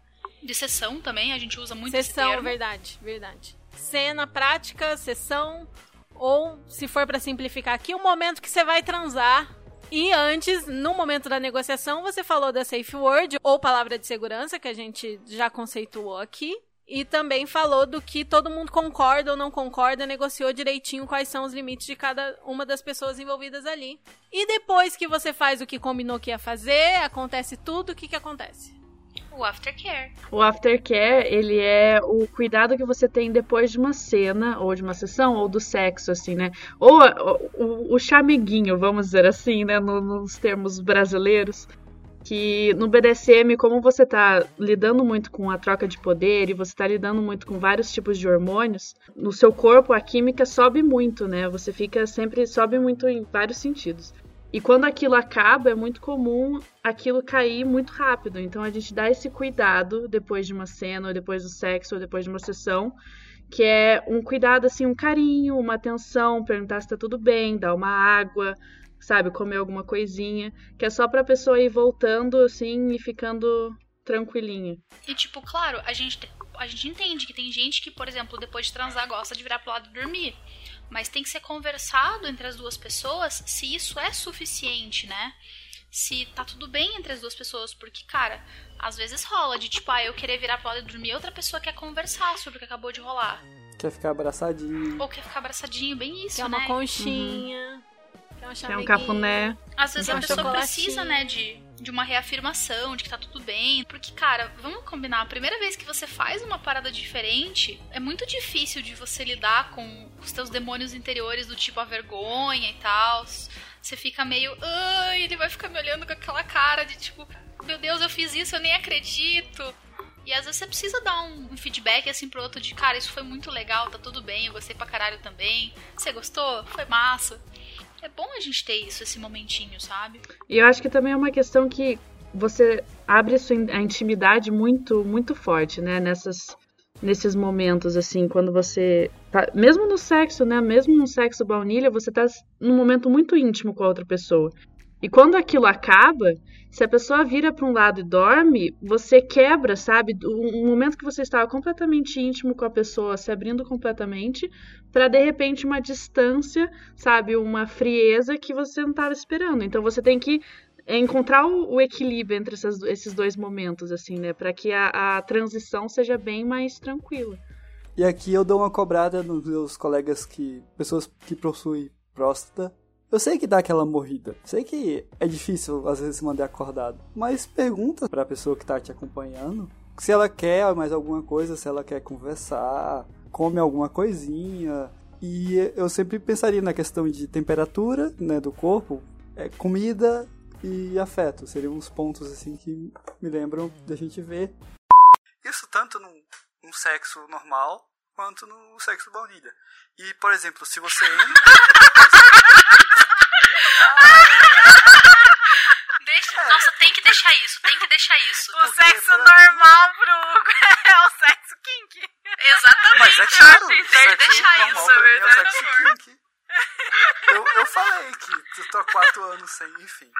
De sessão também, a gente usa muito Sessão, verdade, verdade. Cena, prática, sessão, ou se for pra simplificar aqui, o momento que você vai transar. E antes, no momento da negociação, você falou da safe word ou palavra de segurança, que a gente já conceituou aqui. E também falou do que todo mundo concorda ou não concorda, negociou direitinho quais são os limites de cada uma das pessoas envolvidas ali. E depois que você faz o que combinou que ia fazer, acontece tudo, o que, que acontece? O aftercare. O aftercare, ele é o cuidado que você tem depois de uma cena, ou de uma sessão, ou do sexo, assim, né? Ou a- o, o chameguinho, vamos dizer assim, né? no- nos termos brasileiros. Que no BDSM, como você tá lidando muito com a troca de poder e você tá lidando muito com vários tipos de hormônios, no seu corpo a química sobe muito, né? Você fica sempre, sobe muito em vários sentidos. E quando aquilo acaba, é muito comum aquilo cair muito rápido. Então a gente dá esse cuidado depois de uma cena, ou depois do sexo, ou depois de uma sessão, que é um cuidado assim, um carinho, uma atenção, perguntar se tá tudo bem, dar uma água, sabe, comer alguma coisinha, que é só pra pessoa ir voltando assim e ficando tranquilinha. E, tipo, claro, a gente, te- a gente entende que tem gente que, por exemplo, depois de transar gosta de virar pro lado e dormir. Mas tem que ser conversado entre as duas pessoas se isso é suficiente, né? Se tá tudo bem entre as duas pessoas. Porque, cara, às vezes rola de tipo, ah, eu querer virar pro lado e dormir, outra pessoa quer conversar sobre o que acabou de rolar. Quer ficar abraçadinho. Ou quer ficar abraçadinho, bem isso, Que é uma né? conchinha, que é é um cafuné. Às vezes Então, a pessoa precisa, né, de, de uma reafirmação, de que tá tudo bem. Porque, cara, vamos combinar, a primeira vez que você faz uma parada diferente, é muito difícil de você lidar com os teus demônios interiores do tipo a vergonha e tal. Você fica meio, ai, ele vai ficar me olhando com aquela cara de tipo, meu Deus, eu fiz isso, eu nem acredito. E às vezes você precisa dar um, um feedback assim pro outro de, cara, isso foi muito legal, tá tudo bem, eu gostei pra caralho também. Você gostou? Foi massa. É bom a gente ter isso, esse momentinho, sabe? E eu acho que também é uma questão que você abre a sua a intimidade muito muito forte, né, nessas nesses momentos assim, quando você tá, mesmo no sexo, né, mesmo no sexo baunilha, você tá num momento muito íntimo com a outra pessoa. E quando aquilo acaba, se a pessoa vira para um lado e dorme, você quebra, sabe? Um momento que você estava completamente íntimo com a pessoa, se abrindo completamente, para de repente uma distância, sabe? Uma frieza que você não estava esperando. Então você tem que é, encontrar o, o equilíbrio entre essas- esses dois momentos, assim, né? Para que a, a transição seja bem mais tranquila. E aqui eu dou uma cobrada nos meus colegas que. pessoas que possuem próstata. Eu sei que dá aquela morrida. Sei que é difícil às vezes se manter acordado. Mas pergunta pra pessoa que tá te acompanhando se ela quer mais alguma coisa, se ela quer conversar, come alguma coisinha. E eu sempre pensaria na questão de temperatura né, do corpo, é, comida e afeto. Seriam uns pontos assim que me lembram da gente ver Isso tanto num sexo normal quanto no sexo baunilha. E, por exemplo, se você Deixa. Nossa, tem que deixar isso, tem que deixar isso. O Porque sexo pra mim- normal pro Hugo é o sexo kink. Exatamente. Mas é eu claro, sexo certo deixar normal isso, é verdade. Eu, eu falei que eu tô há quatro anos sem, enfim.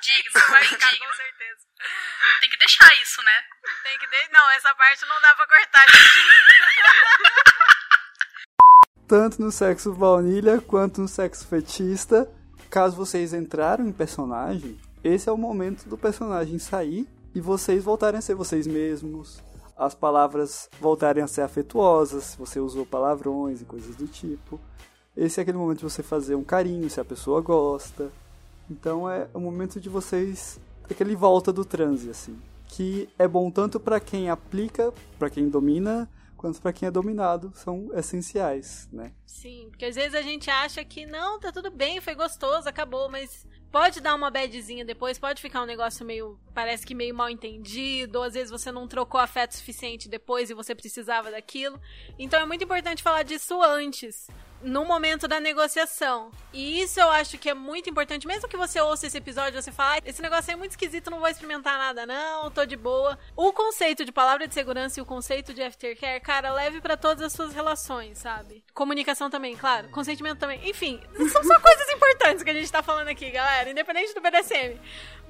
digno. Vai ficar com certeza. Tem que deixar isso, né? Tem que de... Não, essa parte não dá pra cortar, gente. Tanto no sexo baunilha quanto no sexo fetista. Caso vocês entraram em personagem, esse é o momento do personagem sair e vocês voltarem a ser vocês mesmos. As palavras voltarem a ser afetuosas, se você usou palavrões e coisas do tipo. Esse é aquele momento de você fazer um carinho, se a pessoa gosta. Então é o momento de vocês aquele volta do transe assim, que é bom tanto para quem aplica, para quem domina, quanto para quem é dominado, são essenciais, né? Sim, porque às vezes a gente acha que não, tá tudo bem, foi gostoso, acabou, mas pode dar uma badzinha depois, pode ficar um negócio meio, parece que meio mal entendido, ou às vezes você não trocou afeto suficiente depois e você precisava daquilo. Então é muito importante falar disso antes, no momento da negociação. E isso eu acho que é muito importante, mesmo que você ouça esse episódio você fale, ah, esse negócio é muito esquisito, não vou experimentar nada não, tô de boa. O conceito de palavra de segurança e o conceito de aftercare, cara, leve para todas as suas relações, sabe? Comunicação também, claro, consentimento também. Enfim, são só coisas importantes que a gente tá falando aqui, galera, independente do BDSM.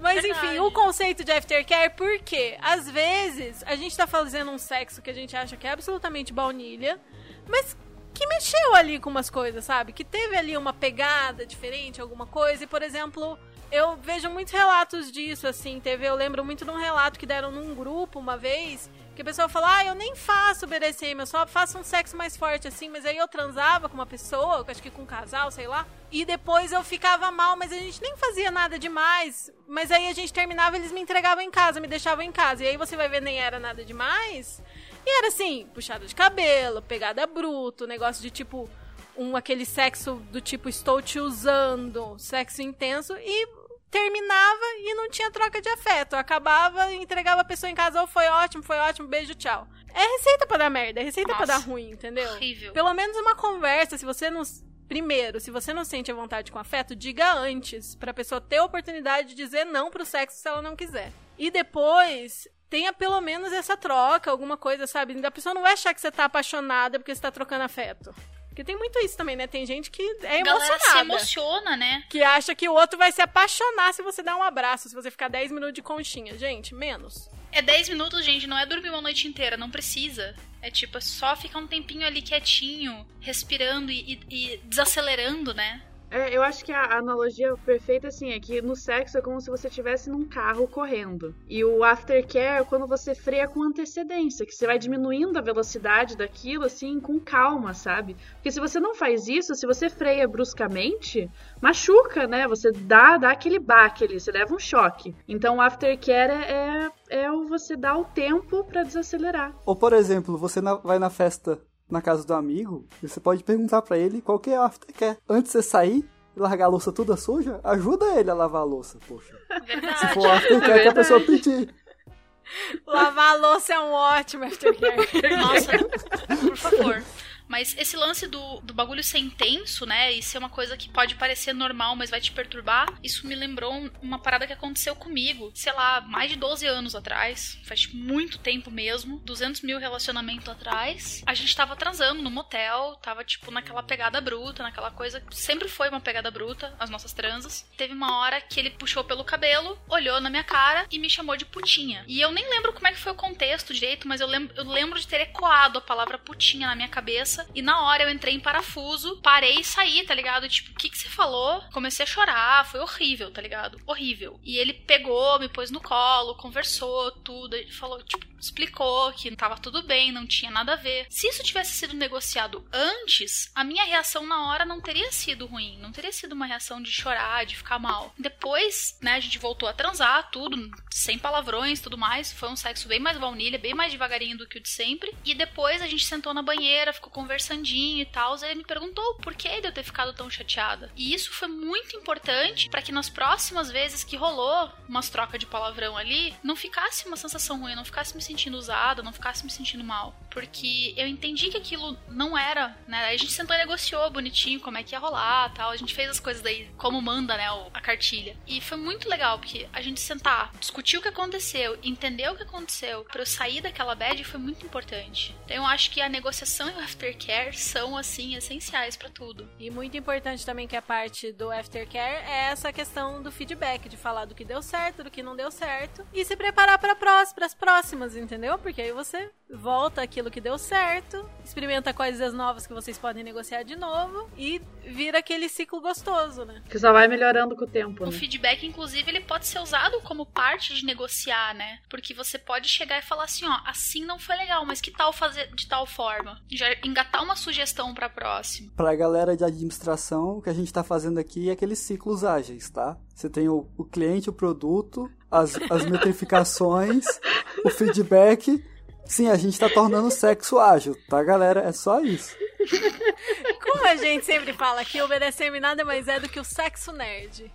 Mas Verdade. enfim, o conceito de aftercare, por quê? Às vezes, a gente tá fazendo um sexo que a gente acha que é absolutamente baunilha, mas que mexeu ali com umas coisas, sabe? Que teve ali uma pegada diferente, alguma coisa. E, por exemplo, eu vejo muitos relatos disso, assim. Teve, eu lembro muito de um relato que deram num grupo uma vez. Que a pessoa falou, ah, eu nem faço BDSM, eu só faço um sexo mais forte, assim, mas aí eu transava com uma pessoa, acho que com um casal, sei lá, e depois eu ficava mal, mas a gente nem fazia nada demais, mas aí a gente terminava, eles me entregavam em casa, me deixavam em casa, e aí você vai ver, nem era nada demais, e era assim, puxada de cabelo, pegada bruto, negócio de tipo um aquele sexo do tipo estou te usando, sexo intenso e terminava e não tinha troca de afeto. Acabava, entregava a pessoa em casa, ou foi ótimo, foi ótimo, beijo, tchau. É receita pra dar merda, é receita pra dar ruim, entendeu? Horrível. Pelo menos uma conversa, se você não Primeiro, se você não sente a vontade com afeto, diga antes, pra pessoa ter a oportunidade de dizer não pro sexo se ela não quiser. E depois, tenha pelo menos essa troca, alguma coisa, sabe? A pessoa não vai achar que você tá apaixonada porque você tá trocando afeto. Porque tem muito isso também, né? Tem gente que é A galera se emocionada. emociona, né? Que acha que o outro vai se apaixonar se você dar um abraço, se você ficar 10 minutos de conchinha. Gente, menos. É 10 minutos, gente, não é dormir uma noite inteira, não precisa. É tipo, é só ficar um tempinho ali quietinho, respirando e, e- e desacelerando, né? É, eu acho que a analogia perfeita, assim, é que no sexo é como se você estivesse num carro correndo. E o aftercare é quando você freia com antecedência, que você vai diminuindo a velocidade daquilo, assim, com calma, sabe? Porque se você não faz isso, se você freia bruscamente, machuca, né? Você dá, dá aquele baque ali, você leva um choque. Então o aftercare é, é, é você dar o tempo pra desacelerar. Ou, por exemplo, você vai na festa na casa do amigo você pode perguntar pra ele qual que é a aftercare. Antes de você sair e largar a louça toda suja, ajuda ele a lavar a louça, poxa. Se Verdade. for aftercare que a pessoa pedir. Lavar a louça é um ótimo aftercare. Nossa, por favor. Mas esse lance do, do bagulho ser intenso, né? E ser uma coisa que pode parecer normal, mas vai te perturbar, isso me lembrou um- uma parada que aconteceu comigo, sei lá, mais de 12 anos atrás. Faz muito tempo mesmo. 200 mil relacionamento atrás. A gente tava transando no motel, tava tipo naquela pegada bruta, naquela coisa. Sempre foi uma pegada bruta, as nossas transas. Teve uma hora que ele puxou pelo cabelo, olhou na minha cara e me chamou de putinha. E eu nem lembro como é que foi o contexto direito, mas eu lembro, eu lembro de ter ecoado a palavra putinha na minha cabeça. E na hora eu entrei em parafuso, parei e saí, tá ligado? Tipo, o que, que você falou? Comecei a chorar, foi horrível, tá ligado? Horrível. E ele pegou, me pôs no colo, conversou, tudo. Ele falou, tipo, explicou que tava tudo bem, não tinha nada a ver. Se isso tivesse sido negociado antes, a minha reação na hora não teria sido ruim, não teria sido uma reação de chorar, de ficar mal. Depois, né, a gente voltou a transar, tudo, sem palavrões, tudo mais. Foi um sexo bem mais baunilha, bem mais devagarinho do que o de sempre. E depois a gente sentou na banheira, ficou conversandinho e tal. Ele me perguntou por que de eu ter ficado tão chateada. E isso foi muito importante para que nas próximas vezes que rolou umas trocas de palavrão ali, não ficasse uma sensação ruim, não ficasse me sentindo usada, não ficasse me sentindo mal. Porque eu entendi que aquilo não era, né? A gente sentou e negociou bonitinho como é que ia rolar tal. A gente fez as coisas daí como manda, né? A cartilha. E foi muito legal, porque a gente sentar, discutir o que aconteceu, entender o que aconteceu, pra eu sair daquela bad foi muito importante. Então eu acho que a negociação e o aftercare são, assim, essenciais para tudo. E muito importante também que a parte do aftercare é essa questão do feedback, de falar do que deu certo, do que não deu certo, e se preparar para as próximas, entendeu? Porque aí você volta aquilo que deu certo, experimenta coisas novas que vocês podem negociar de novo e vira aquele ciclo gostoso, né? Que só vai melhorando com o tempo. O né? feedback, inclusive, ele pode ser usado como parte de negociar, né? Porque você pode chegar e falar assim, ó, assim não foi legal, mas que tal fazer de tal forma? Já engatar uma sugestão para próxima. Pra galera de administração, o que a gente tá fazendo aqui é aqueles ciclos ágeis, tá? Você tem o, o cliente, o produto, as, as metrificações, o feedback. Sim, a gente tá tornando o sexo ágil, tá, galera? É só isso. Como a gente sempre fala aqui, o BDSM nada mais é do que o sexo nerd.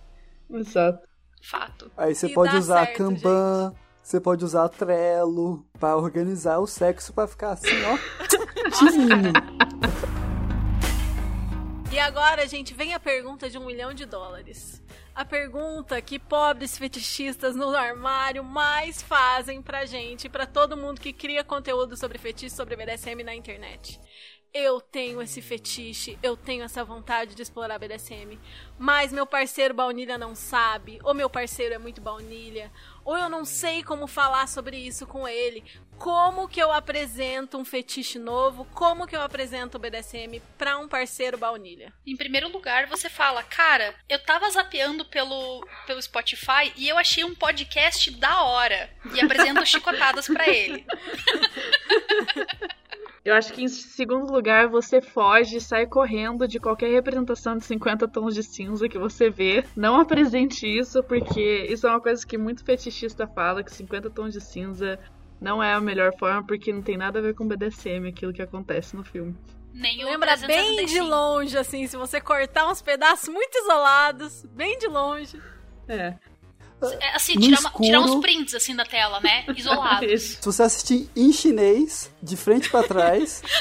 Exato. Fato. Aí você E pode usar certo, Kanban, você pode usar Trello pra organizar o sexo pra ficar assim, ó. timinho. E agora, gente, vem a pergunta de um milhão de dólares. A pergunta que pobres fetichistas no armário mais fazem pra gente, pra todo mundo que cria conteúdo sobre fetiche, sobre BDSM na internet. Eu tenho esse fetiche, eu tenho essa vontade de explorar BDSM, mas meu parceiro baunilha não sabe, ou meu parceiro é muito baunilha, ou eu não sei como falar sobre isso com ele. Como que eu apresento um fetiche novo? Como que eu apresento o BDSM pra um parceiro baunilha? Em primeiro lugar, você fala, cara, eu tava zapeando pelo, pelo Spotify e eu achei um podcast da hora. E apresento chicotadas pra ele. Eu acho que em segundo lugar você foge e sai correndo de qualquer representação de 50 tons de cinza que você vê. Não apresente isso, porque isso é uma coisa que muito fetichista fala, que 50 tons de cinza não é a melhor forma, porque não tem nada a ver com BDSM, aquilo que acontece no filme. Nem o Lembra bem de 365. longe, assim, se você cortar uns pedaços muito isolados, bem de longe. É. É, assim, No tirar, uma- tirar uns prints assim da tela, né? Isolados. Isso. Se você assistir em chinês, de frente pra trás,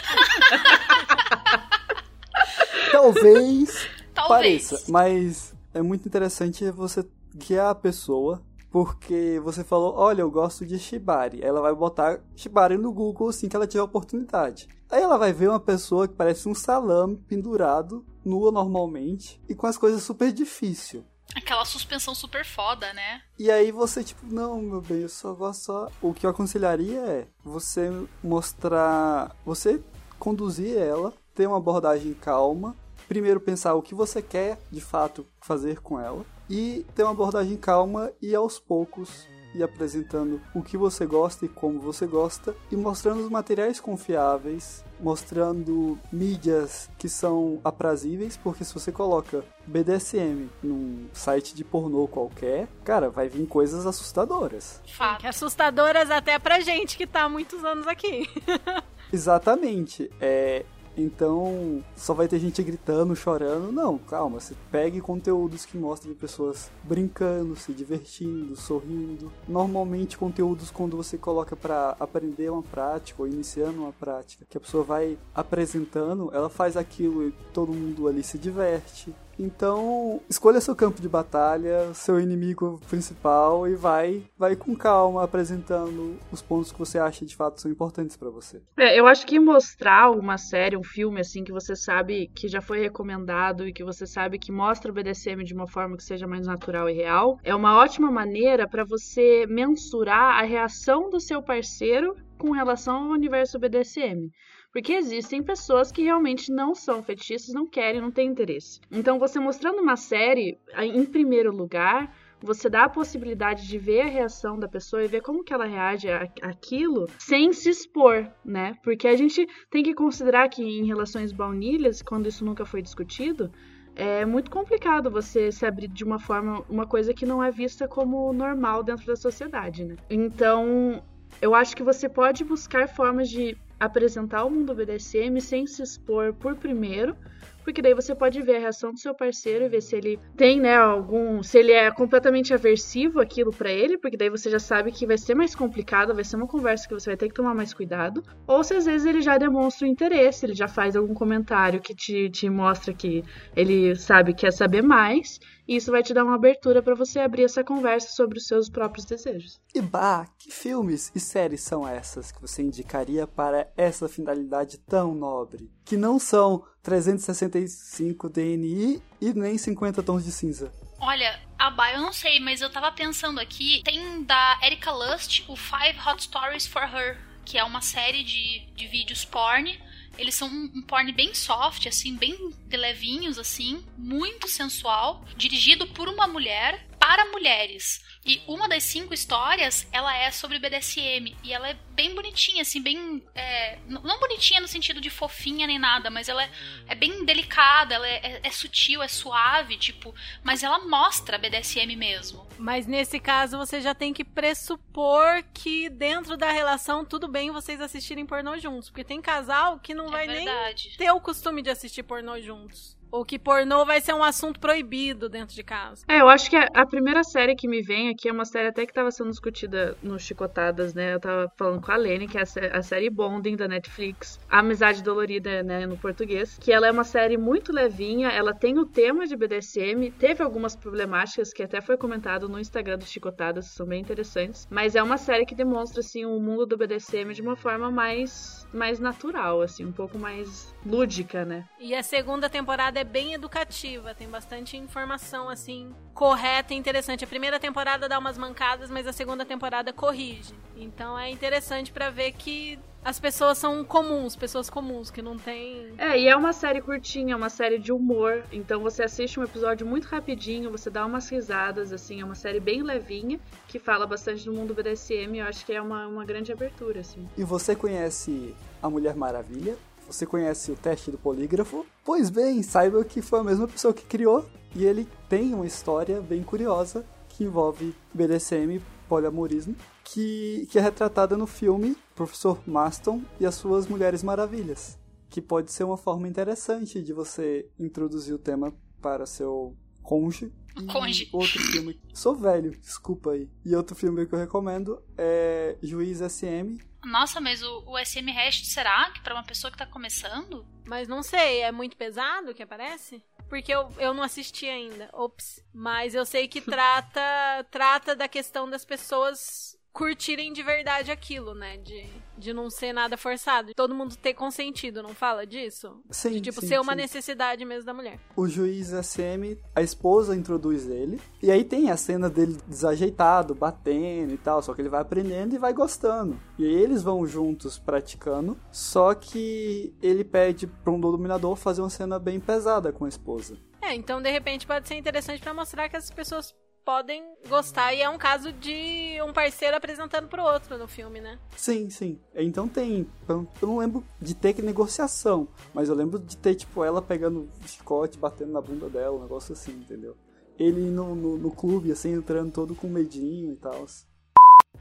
talvez Talvez. pareça, mas é muito interessante você guiar a pessoa, porque você falou, olha, eu gosto de Shibari. Ela vai botar Shibari no Google assim que ela tiver oportunidade. Aí ela vai ver uma pessoa que parece um salame pendurado, nua normalmente, e com as coisas super difíceis. Aquela suspensão super foda, né? E aí você, tipo, não, meu bem, eu só gosto só. O que eu aconselharia é você mostrar. Você conduzir ela, ter uma abordagem calma. Primeiro pensar o que você quer de fato fazer com ela. E ter uma abordagem calma e aos poucos ir apresentando o que você gosta e como você gosta. E mostrando os materiais confiáveis. Mostrando mídias que são aprazíveis, porque se você coloca BDSM num site de pornô qualquer, cara, vai vir coisas assustadoras. Fato. Assustadoras até pra gente que tá há muitos anos aqui. Exatamente. É, então, só vai ter gente gritando, chorando. Não, calma. Você pegue conteúdos que mostrem pessoas brincando, se divertindo, sorrindo. Normalmente, conteúdos quando você coloca pra aprender uma prática ou iniciando uma prática, que a pessoa vai apresentando, ela faz aquilo e todo mundo ali se diverte. Então, escolha seu campo de batalha, seu inimigo principal e vai, vai com calma apresentando os pontos que você acha de fato são importantes pra você. É, eu acho que mostrar uma série, um filme, assim, que você sabe que já foi recomendado e que você sabe que mostra o BDSM de uma forma que seja mais natural e real, é uma ótima maneira para você mensurar a reação do seu parceiro com relação ao universo BDSM. Porque existem pessoas que realmente não são fetichistas, não querem, não têm interesse. Então, você mostrando uma série, em primeiro lugar, você dá a possibilidade de ver a reação da pessoa e ver como que ela reage a- àquilo sem se expor, né? Porque a gente tem que considerar que em relações baunilhas, quando isso nunca foi discutido, é muito complicado você se abrir de uma forma, uma coisa que não é vista como normal dentro da sociedade, né? Então, eu acho que você pode buscar formas de apresentar o mundo BDSM sem se expor por primeiro, porque daí você pode ver a reação do seu parceiro e ver se ele tem, né, algum, se ele é completamente aversivo aquilo para ele, porque daí você já sabe que vai ser mais complicado, vai ser uma conversa que você vai ter que tomar mais cuidado, ou se às vezes ele já demonstra o interesse, ele já faz algum comentário que te, te mostra que ele sabe quer saber mais e isso vai te dar uma abertura para você abrir essa conversa sobre os seus próprios desejos. E bah, que filmes e séries são essas que você indicaria para essa finalidade tão nobre? Que não são 365 DNI e nem 50 tons de cinza. Olha, a Ba eu não sei, mas eu tava pensando aqui, tem da Erika Lust o Five Hot Stories for Her, que é uma série de, de vídeos porn eles são um, um porn bem soft, assim, bem levinhos, assim, muito sensual, dirigido por uma mulher para mulheres. E uma das cinco histórias, ela é sobre BDSM. E ela é bem bonitinha, assim, bem. É, não bonitinha no sentido de fofinha nem nada, mas ela é, é bem delicada, ela é, é, é, sutil, é suave, tipo. Mas ela mostra BDSM mesmo. Mas nesse caso você já tem que pressupor que dentro da relação tudo bem vocês assistirem pornô juntos. Porque tem casal que não É vai verdade. nem ter o costume de assistir pornô juntos. Ou que pornô vai ser um assunto proibido dentro de casa. É, eu acho que a, a primeira série que me vem aqui é uma série até que tava sendo discutida no Chicotadas, né? Eu tava falando com a Lene, que é a, a série Bonding da Netflix, A Amizade Dolorida, né, no português, que ela é uma série muito levinha, ela tem o tema de BDSM, teve algumas problemáticas que até foi comentado no Instagram do Chicotadas, que são bem interessantes, mas é uma série que demonstra, assim, o mundo do BDSM de uma forma mais, mais natural, assim, um pouco mais lúdica, né? E a segunda temporada é bem educativa, tem bastante informação assim correta e interessante. A primeira temporada dá umas mancadas, mas a segunda temporada corrige. Então é interessante pra ver que as pessoas são comuns, pessoas comuns que não tem É, e é uma série curtinha, é uma série de humor. Então você assiste um episódio muito rapidinho, você dá umas risadas, assim, é uma série bem levinha, que fala bastante do mundo BDSM, eu acho que é uma, uma grande abertura, assim. E você conhece a Mulher Maravilha? Você conhece o teste do polígrafo? Pois bem, saiba que foi a mesma pessoa que criou e ele tem uma história bem curiosa que envolve BDSM poliamorismo, que, que é retratada no filme Professor Maston e as suas Mulheres Maravilhas, que pode ser uma forma interessante de você introduzir o tema para seu cônjuge. E Cônjuge. Outro filme. Sou velho, desculpa aí. E outro filme que eu recomendo é Juiz SM, Nossa, mas o, o SM Hash, será que pra uma pessoa que tá começando? Mas não sei, é muito pesado que aparece? Porque eu, eu não assisti ainda. Ops. Mas eu sei que trata trata da questão das pessoas curtirem de verdade aquilo, né? De, de não ser nada forçado. Todo mundo ter consentido, não fala disso? Sim, De, tipo, sim, ser uma sim. necessidade mesmo da mulher. o juiz SM, a esposa introduz ele. E aí tem a cena dele desajeitado, batendo e tal. Só que ele vai aprendendo e vai gostando. E aí eles vão juntos praticando. Só que ele pede pra um dominador fazer uma cena bem pesada com a esposa. É, então de repente pode ser interessante pra mostrar que as pessoas podem gostar. E é um caso de um parceiro apresentando pro outro no filme, né? Sim, sim. Então tem. Eu não lembro de ter que negociação. Mas eu lembro de ter, tipo, ela pegando o chicote, batendo na bunda dela, um negócio assim, entendeu? Ele no, no, no clube, assim, entrando todo com medinho e tal.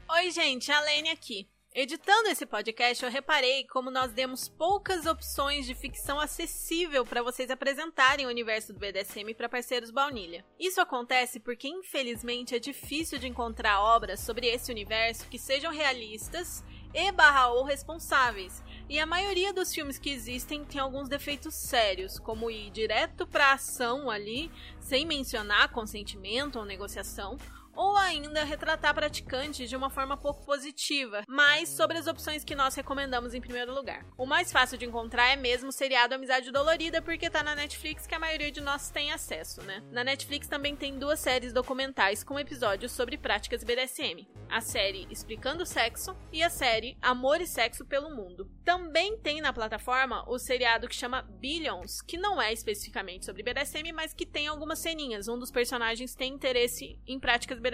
Oi, gente, a Lene aqui. Editando esse podcast, eu reparei como nós demos poucas opções de ficção acessível para vocês apresentarem o universo do BDSM para parceiros baunilha. Isso acontece porque, infelizmente, é difícil de encontrar obras sobre esse universo que sejam realistas e barra ou responsáveis. E a maioria dos filmes que existem tem alguns defeitos sérios, como ir direto pra ação ali, sem mencionar consentimento ou negociação, ou ainda retratar praticantes de uma forma pouco positiva, mas sobre as opções que nós recomendamos em primeiro lugar. O mais fácil de encontrar é mesmo o seriado Amizade Dolorida, porque tá na Netflix que a maioria de nós tem acesso, né? Na Netflix também tem duas séries documentais com episódios sobre práticas BDSM. A série Explicando Sexo e a série Amor e Sexo pelo Mundo. Também tem na plataforma o seriado que chama Billions, que não é especificamente sobre BDSM, mas que tem algumas ceninhas. Um dos personagens tem interesse em práticas BDSM,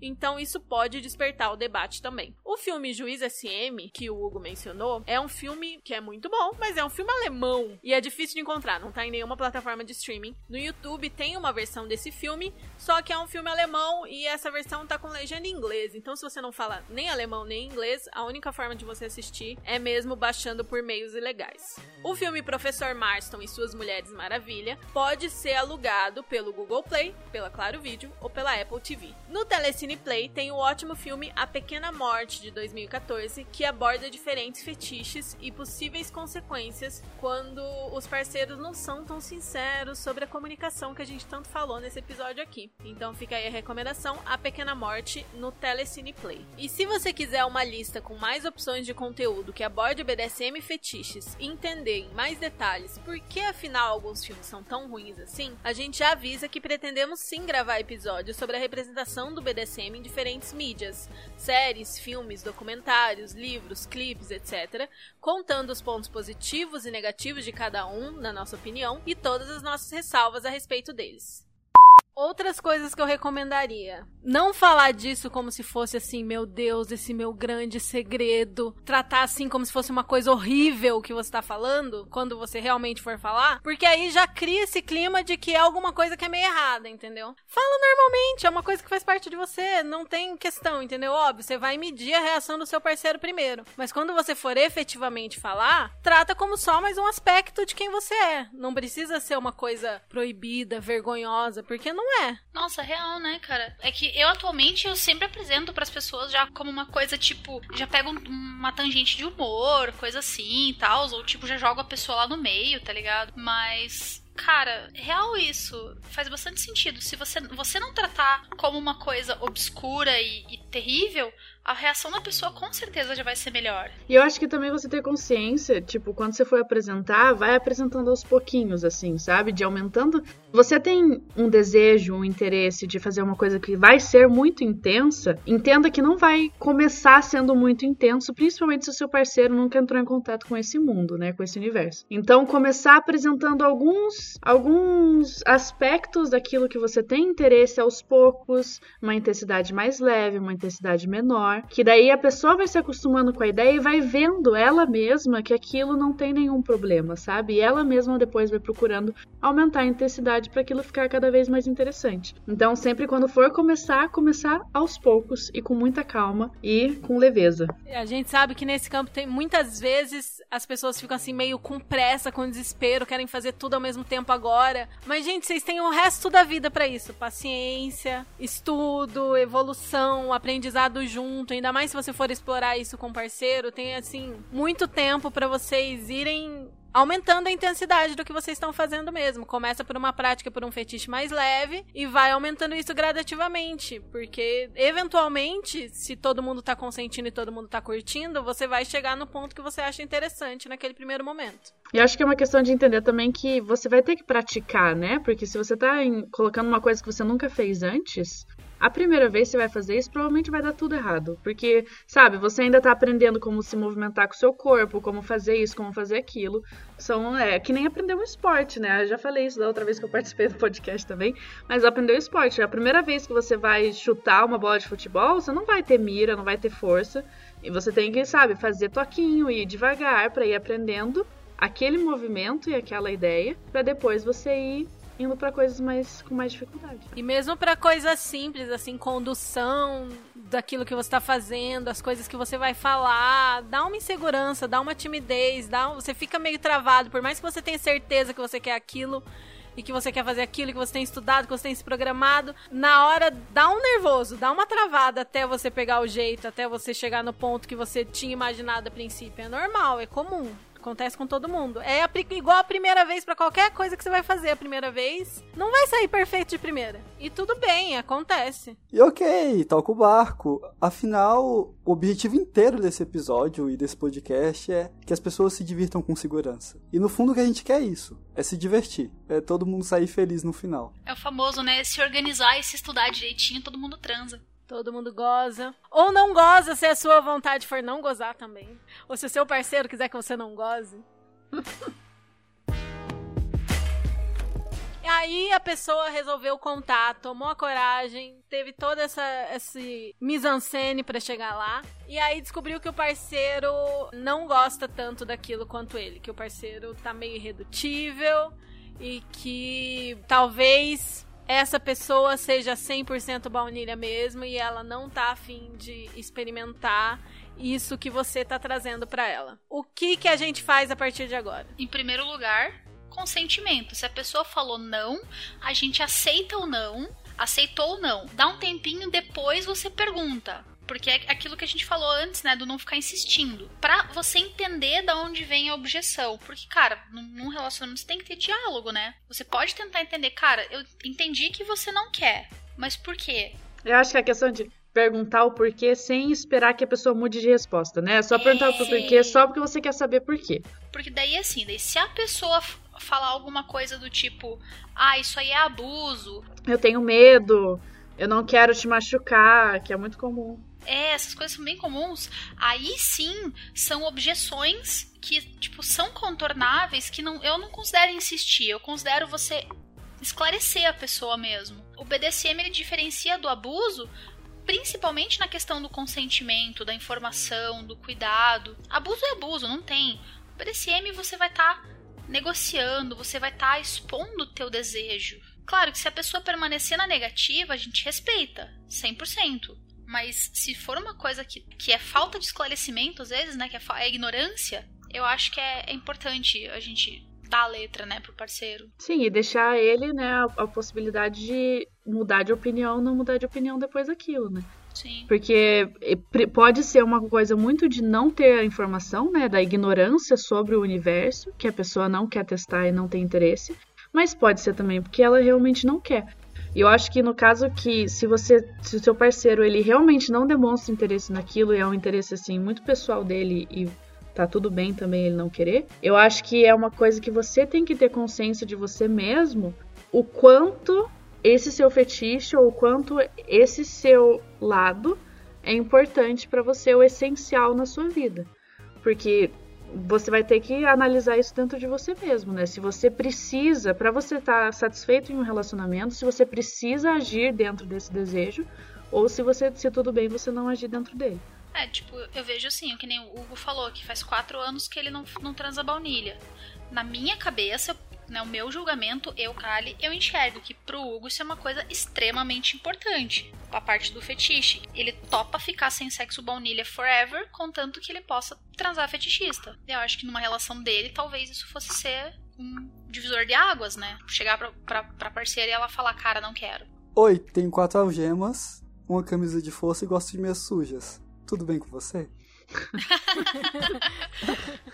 então isso pode despertar o debate também. O filme Juiz SM, que o Hugo mencionou, é um filme que é muito bom, mas é um filme alemão e é difícil de encontrar, não tá em nenhuma plataforma de streaming. No YouTube tem uma versão desse filme, só que é um filme alemão e essa versão tá com legenda em inglês. Então se você não fala nem alemão nem inglês, a única forma de você assistir é mesmo baixando por meios ilegais. O filme Professor Marston e suas Mulheres Maravilha pode ser alugado pelo Google Play, pela Claro Vídeo ou pela Apple TV. No Telecine Play tem o ótimo filme A Pequena Morte de 2014, que aborda diferentes fetiches e possíveis consequências quando os parceiros não são tão sinceros sobre a comunicação que a gente tanto falou nesse episódio aqui. Então fica aí a recomendação A Pequena Morte no Telecine Play. E se você quiser uma lista com mais opções de conteúdo que aborde BDSM e fetiches e entender em mais detalhes por que afinal alguns filmes são tão ruins assim, a gente já avisa que pretendemos sim gravar episódios sobre a representação do BDSM em diferentes mídias, séries, filmes, documentários, livros, clipes, etc., contando os pontos positivos e negativos de cada um, na nossa opinião, e todas as nossas ressalvas a respeito deles. Outras coisas que eu recomendaria. Não falar disso como se fosse assim, meu Deus, esse meu grande segredo. Tratar assim como se fosse uma coisa horrível que você tá falando, quando você realmente for falar. Porque aí já cria esse clima de que é alguma coisa que é meio errada, entendeu? Fala normalmente, é uma coisa que faz parte de você, não tem questão, entendeu? Óbvio, você vai medir a reação do seu parceiro primeiro. Mas quando você for efetivamente falar, trata como só mais um aspecto de quem você é. Não precisa ser uma coisa proibida, vergonhosa, porque não é. Nossa, real, né, cara? É que eu atualmente eu sempre apresento para as pessoas já como uma coisa tipo, já pego uma tangente de humor, coisa assim e tal, ou tipo, já jogo a pessoa lá no meio, tá ligado? Mas cara, real isso faz bastante sentido. Se você, você não tratar como uma coisa obscura e, e terrível, a reação da pessoa com certeza já vai ser melhor. E eu acho que também você ter consciência, tipo, quando você for apresentar, vai apresentando aos pouquinhos, assim, sabe? De aumentando. Você tem um desejo, um interesse de fazer uma coisa que vai ser muito intensa, entenda que não vai começar sendo muito intenso, principalmente se o seu parceiro nunca entrou em contato com esse mundo, né? Com esse universo. Então, começar apresentando alguns, alguns aspectos daquilo que você tem interesse aos poucos, uma intensidade mais leve, uma intensidade menor menor, que daí a pessoa vai se acostumando com a ideia e vai vendo ela mesma que aquilo não tem nenhum problema, sabe? E ela mesma depois vai procurando aumentar a intensidade para aquilo ficar cada vez mais interessante. Então, sempre quando for começar, começar aos poucos e com muita calma e com leveza. A gente sabe que nesse campo tem muitas vezes as pessoas ficam assim meio com pressa, com desespero, querem fazer tudo ao mesmo tempo agora. Mas gente, vocês têm o resto da vida para isso, paciência, estudo, evolução, aprendizado junto junto, ainda mais se você for explorar isso com parceiro, tem assim muito tempo para vocês irem aumentando a intensidade do que vocês estão fazendo mesmo. Começa por uma prática, por um fetiche mais leve e vai aumentando isso gradativamente, porque eventualmente, se todo mundo tá consentindo e todo mundo tá curtindo, você vai chegar no ponto que você acha interessante naquele primeiro momento. E acho que é uma questão de entender também que você vai ter que praticar, né? Porque se você tá em, colocando uma coisa que você nunca fez antes, a primeira vez que você vai fazer isso, provavelmente vai dar tudo errado. Porque, sabe, você ainda tá aprendendo como se movimentar com o seu corpo, como fazer isso, como fazer aquilo. São, é, que nem aprender um esporte, né? Eu já falei isso da outra vez que eu participei do podcast também. Mas aprender o esporte. A primeira vez que você vai chutar uma bola de futebol, você não vai ter mira, não vai ter força. E você tem que, sabe, fazer toquinho e ir devagar para ir aprendendo aquele movimento e aquela ideia, para depois você ir indo para coisas mais com mais dificuldade. E mesmo para coisas simples, assim, condução daquilo que você está fazendo, as coisas que você vai falar, dá uma insegurança, dá uma timidez, dá um... você fica meio travado, por mais que você tenha certeza que você quer aquilo e que você quer fazer aquilo, que você tem estudado, que você tem se programado, na hora dá um nervoso, dá uma travada até você pegar o jeito, até você chegar no ponto que você tinha imaginado a princípio. É normal, é comum. Acontece com todo mundo. É igual a primeira vez para qualquer coisa que você vai fazer a primeira vez. Não vai sair perfeito de primeira. E tudo bem, acontece. E ok, toca o barco. Afinal, o objetivo inteiro desse episódio e desse podcast é que as pessoas se divirtam com segurança. E no fundo o que a gente quer é isso. É se divertir. É todo mundo sair feliz no final. É o famoso, né? Se organizar e se estudar direitinho, todo mundo transa. Todo mundo goza. Ou não goza se a sua vontade for não gozar também. Ou se o seu parceiro quiser que você não goze. Aí a pessoa resolveu contar, tomou a coragem, teve toda essa esse mise-en-scène para chegar lá. E aí descobriu que o parceiro não gosta tanto daquilo quanto ele, que o parceiro tá meio irredutível e que talvez essa pessoa seja 100% baunilha mesmo e ela não tá afim de experimentar isso que você tá trazendo para ela. O que que a gente faz a partir de agora? Em primeiro lugar, consentimento. Se a pessoa falou não, a gente aceita ou não, aceitou ou não. Dá um tempinho, depois você pergunta. Porque é aquilo que a gente falou antes, né? Do não ficar insistindo. Pra você entender da onde vem a objeção. Porque, cara, num relacionamento você tem que ter diálogo, né? Você pode tentar entender, cara, eu entendi que você não quer. Mas por quê? Eu acho que a questão de perguntar o porquê sem esperar que a pessoa mude de resposta, né? É só perguntar o porquê só porque você quer saber por quê. Porque daí, assim, daí se a pessoa falar alguma coisa do tipo, ah, isso aí é abuso. Eu tenho medo, eu não quero te machucar, que é muito comum. É, essas coisas são bem comuns. Aí sim são objeções que, tipo, são contornáveis que não, eu não considero insistir. Eu considero você esclarecer a pessoa mesmo. O BDSM ele diferencia do abuso principalmente na questão do consentimento, da informação, do cuidado. Abuso é abuso, não tem. O BDSM você vai estar tá negociando, você vai estar tá expondo o teu desejo. Claro que se a pessoa permanecer na negativa, a gente respeita, 100%. Mas se for uma coisa que, que é falta de esclarecimento, às vezes, né, que é, é ignorância, eu acho que é, é, importante a gente dar a letra, né, pro parceiro. Sim, e deixar ele, né, a, a possibilidade de mudar de opinião, não mudar de opinião depois daquilo, né? Sim. Porque pode ser uma coisa muito de não ter a informação, né? Da ignorância sobre o universo, que a pessoa não quer testar e não tem interesse. Mas pode ser também porque ela realmente não quer. E eu acho que no caso que se você, se o seu parceiro ele realmente não demonstra interesse naquilo e é um interesse assim muito pessoal dele e tá tudo bem também ele não querer, eu acho que é uma coisa que você tem que ter consciência de você mesmo, o quanto esse seu fetiche ou o quanto esse seu lado é importante para você, o essencial na sua vida. Porque você vai ter que analisar isso dentro de você mesmo, né? Se você precisa, para você estar tá satisfeito em um relacionamento, se você precisa agir dentro desse desejo, ou se você, se tudo bem, você não agir dentro dele. É, tipo, eu vejo assim, que nem o Hugo falou, que faz quatro anos que ele não, não transa baunilha. Na minha cabeça, né, o meu julgamento, eu, Kali, eu enxergo que pro Hugo isso é uma coisa extremamente importante. A parte do fetiche. Ele topa ficar sem sexo baunilha forever, contanto que ele possa transar fetichista. Eu acho que numa relação dele, talvez isso fosse ser um divisor de águas, né? Chegar pra, pra, pra parceira e ela falar, cara, não quero. Oi, tenho quatro algemas, uma camisa de força e gosto de meias sujas. Tudo bem com você?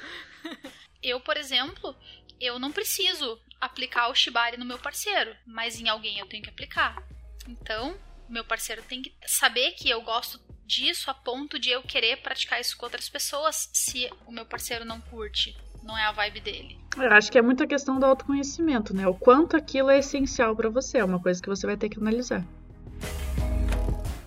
eu, por exemplo, eu não preciso aplicar o shibari no meu parceiro, mas em alguém eu tenho que aplicar. Então, meu parceiro tem que saber que eu gosto disso a ponto de eu querer praticar isso com outras pessoas se o meu parceiro não curte, não é a vibe dele. Eu acho que é muita questão do autoconhecimento, né? O quanto aquilo é essencial para você, é uma coisa que você vai ter que analisar.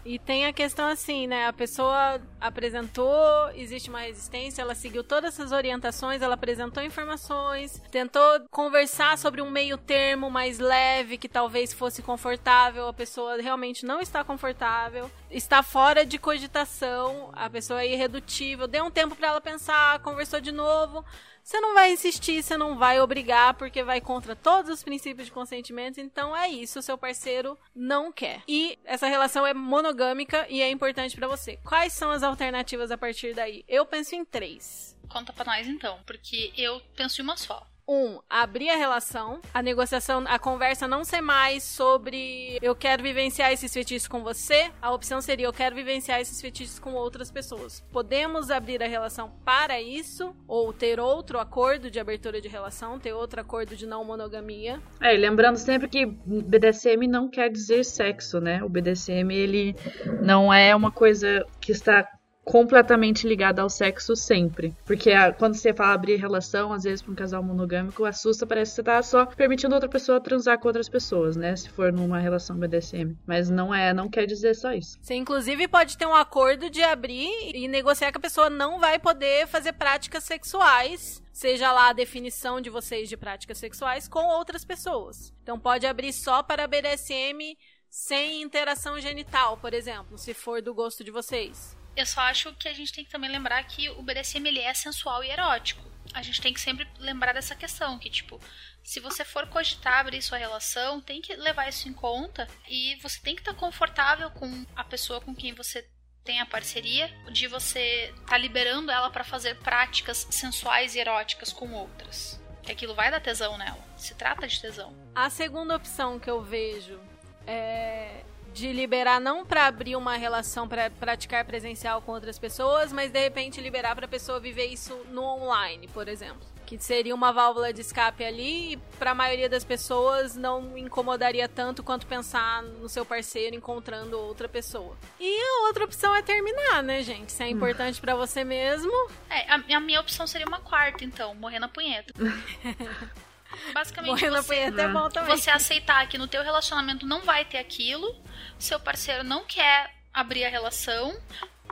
E tem a questão assim, né? A pessoa apresentou, existe uma resistência, ela seguiu todas essas orientações, ela apresentou informações, tentou conversar sobre um meio termo mais leve, que talvez fosse confortável, a pessoa realmente não está confortável, está fora de cogitação, a pessoa é irredutível, deu um tempo para ela pensar, conversou de novo, você não vai insistir, você não vai obrigar, porque vai contra todos os princípios de consentimento. Então é isso, seu parceiro não quer. E essa relação é monogâmica e é importante para você. Quais são as alternativas a partir daí? Eu penso em três. Conta pra nós então, porque eu penso em uma só um, abrir a relação, a negociação, a conversa não ser mais sobre eu quero vivenciar esses fetiches com você, a opção seria eu quero vivenciar esses fetiches com outras pessoas. Podemos abrir a relação para isso, ou ter outro acordo de abertura de relação, ter outro acordo de não monogamia. É, e lembrando sempre que BDSM não quer dizer sexo, né? O BDSM, ele não é uma coisa que está completamente ligada ao sexo sempre. Porque a, quando você fala abrir relação, às vezes, pra um casal monogâmico, assusta, parece que você tá só permitindo outra pessoa transar com outras pessoas, né? Se for numa relação BDSM. Mas não é, não quer dizer só isso. Você, inclusive, pode ter um acordo de abrir e negociar que a pessoa não vai poder fazer práticas sexuais seja lá a definição de vocês de práticas sexuais com outras pessoas. Então pode abrir só para BDSM sem interação genital, por exemplo, se for do gosto de vocês. Eu só acho que a gente tem que também lembrar que o BDSM ele é sensual e erótico. A gente tem que sempre lembrar dessa questão, que tipo, se você for cogitar abrir sua relação, tem que levar isso em conta e você tem que estar confortável com a pessoa com quem você tem a parceria, de você estar tá liberando ela para fazer práticas sensuais e eróticas com outras. Que aquilo vai dar tesão nela. Se trata de tesão. A segunda opção que eu vejo é de liberar não para abrir uma relação para praticar presencial com outras pessoas, mas de repente liberar para a pessoa viver isso no online, por exemplo. Que seria uma válvula de escape ali e para a maioria das pessoas não incomodaria tanto quanto pensar no seu parceiro encontrando outra pessoa. E a outra opção é terminar, né, gente? Se é hum. importante para você mesmo. É, a, a minha opção seria uma quarta, então, morrer na punheta. Basicamente, você, é bom também. você aceitar que no teu relacionamento não vai ter aquilo, seu parceiro não quer abrir a relação,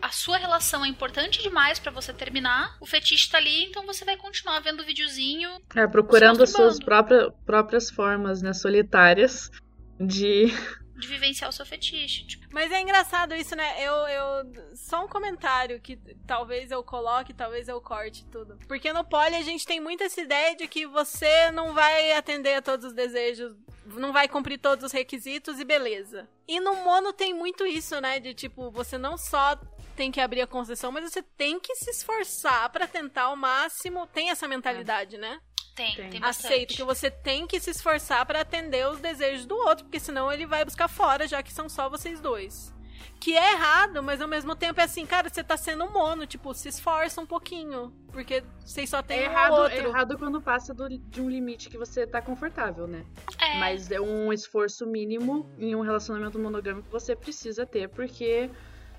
a sua relação é importante demais para você terminar, o fetiche tá ali, então você vai continuar vendo o videozinho. É, procurando as suas próprias, próprias formas, né, solitárias de de vivenciar o seu fetiche. Tipo. Mas é engraçado isso, né? Eu, eu. Só um comentário que talvez eu coloque, talvez eu corte tudo. Porque no poli a gente tem muito essa ideia de que você não vai atender a todos os desejos, não vai cumprir todos os requisitos e beleza. E no mono tem muito isso, né? De tipo, você não só tem que abrir a concessão, mas você tem que se esforçar para tentar ao máximo. Tem essa mentalidade, é. né? Tem, tem, tem Aceito que você tem que se esforçar para atender os desejos do outro, porque senão ele vai buscar fora, já que são só vocês dois. Que é errado, mas ao mesmo tempo é assim, cara, você tá sendo mono, tipo, se esforça um pouquinho. Porque vocês só tem é errado, um outro. É errado quando passa do, de um limite que você tá confortável, né? É. Mas é um esforço mínimo em um relacionamento monogâmico que você precisa ter, porque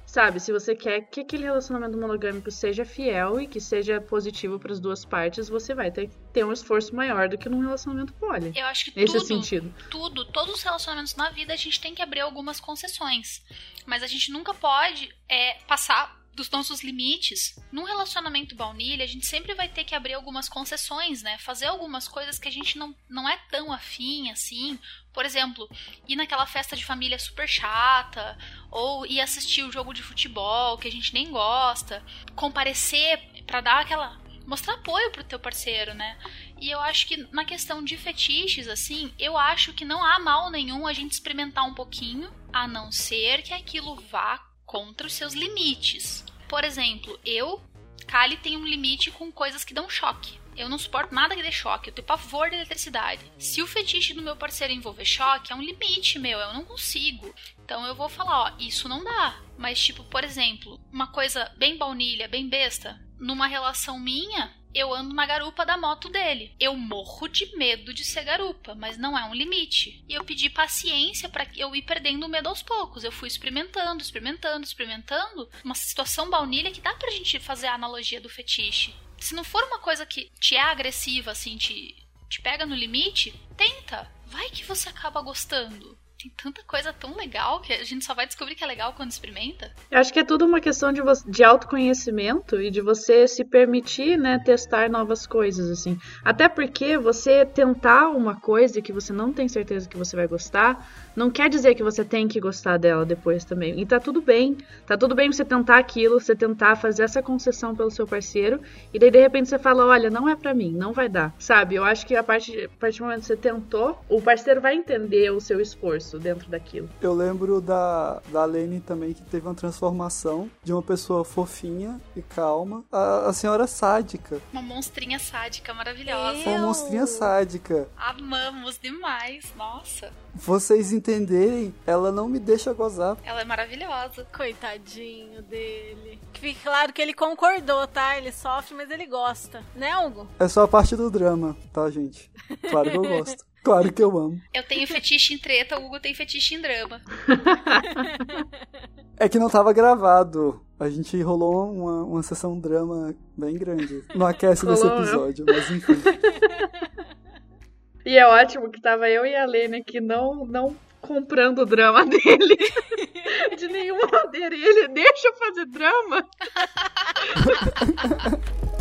Sabe, se você quer que aquele relacionamento monogâmico seja fiel e que seja positivo para as duas partes, você vai ter que ter um esforço maior do que num relacionamento poli. Eu acho que nesse tudo, sentido. tudo, todos os relacionamentos na vida a gente tem que abrir algumas concessões, mas a gente nunca pode é, passar dos nossos limites. Num relacionamento baunilha, a gente sempre vai ter que abrir algumas concessões, né? Fazer algumas coisas que a gente não, não é tão afim assim. Por exemplo, ir naquela festa de família super chata, ou ir assistir o jogo de futebol que a gente nem gosta, comparecer para dar aquela mostrar apoio pro teu parceiro, né? E eu acho que na questão de fetiches, assim, eu acho que não há mal nenhum a gente experimentar um pouquinho, a não ser que aquilo vá contra os seus limites. Por exemplo, eu, Kali, tenho um limite com coisas que dão choque. Eu não suporto nada que dê choque, eu tenho pavor de eletricidade. Se o fetiche do meu parceiro envolver choque, é um limite meu, eu não consigo. Então eu vou falar, ó, isso não dá. Mas, tipo, por exemplo, uma coisa bem baunilha, bem besta, numa relação minha, eu ando na garupa da moto dele. Eu morro de medo de ser garupa, mas não é um limite. E eu pedi paciência para eu ir perdendo o medo aos poucos. Eu fui experimentando, experimentando, experimentando. Uma situação baunilha que dá pra gente fazer a analogia do fetiche. Se não for uma coisa que te é agressiva, assim, te, te pega no limite, tenta. Vai que você acaba gostando tem tanta coisa tão legal que a gente só vai descobrir que é legal quando experimenta. Eu acho que é tudo uma questão de, de autoconhecimento e de você se permitir, né, testar novas coisas, assim. Até porque você tentar uma coisa que você não tem certeza que você vai gostar, não quer dizer que você tem que gostar dela depois também. E tá tudo bem. Tá tudo bem você tentar aquilo, você tentar fazer essa concessão pelo seu parceiro, e daí de repente você fala, olha, não é para mim, não vai dar. Sabe? Eu acho que a partir, a partir do momento que você tentou, o parceiro vai entender o seu esforço dentro daquilo. Eu lembro da, da Lene também que teve uma transformação de uma pessoa fofinha e calma a, a senhora sádica. Uma monstrinha sádica maravilhosa. Uma monstrinha sádica. Amamos demais, nossa vocês entenderem, ela não me deixa gozar. Ela é maravilhosa. Coitadinho dele. Fique claro que ele concordou, tá? Ele sofre, mas ele gosta. Né, Hugo? É só a parte do drama, tá, gente? Claro que eu gosto. Claro que eu amo. Eu tenho fetiche em treta, o Hugo tem fetiche em drama. é que não tava gravado A gente rolou uma, uma sessão drama bem grande. Não aquece nesse episódio, mas enfim. E é ótimo que tava eu e a Lene aqui não, não comprando o drama dele. De nenhuma maneira. E ele deixa eu fazer drama.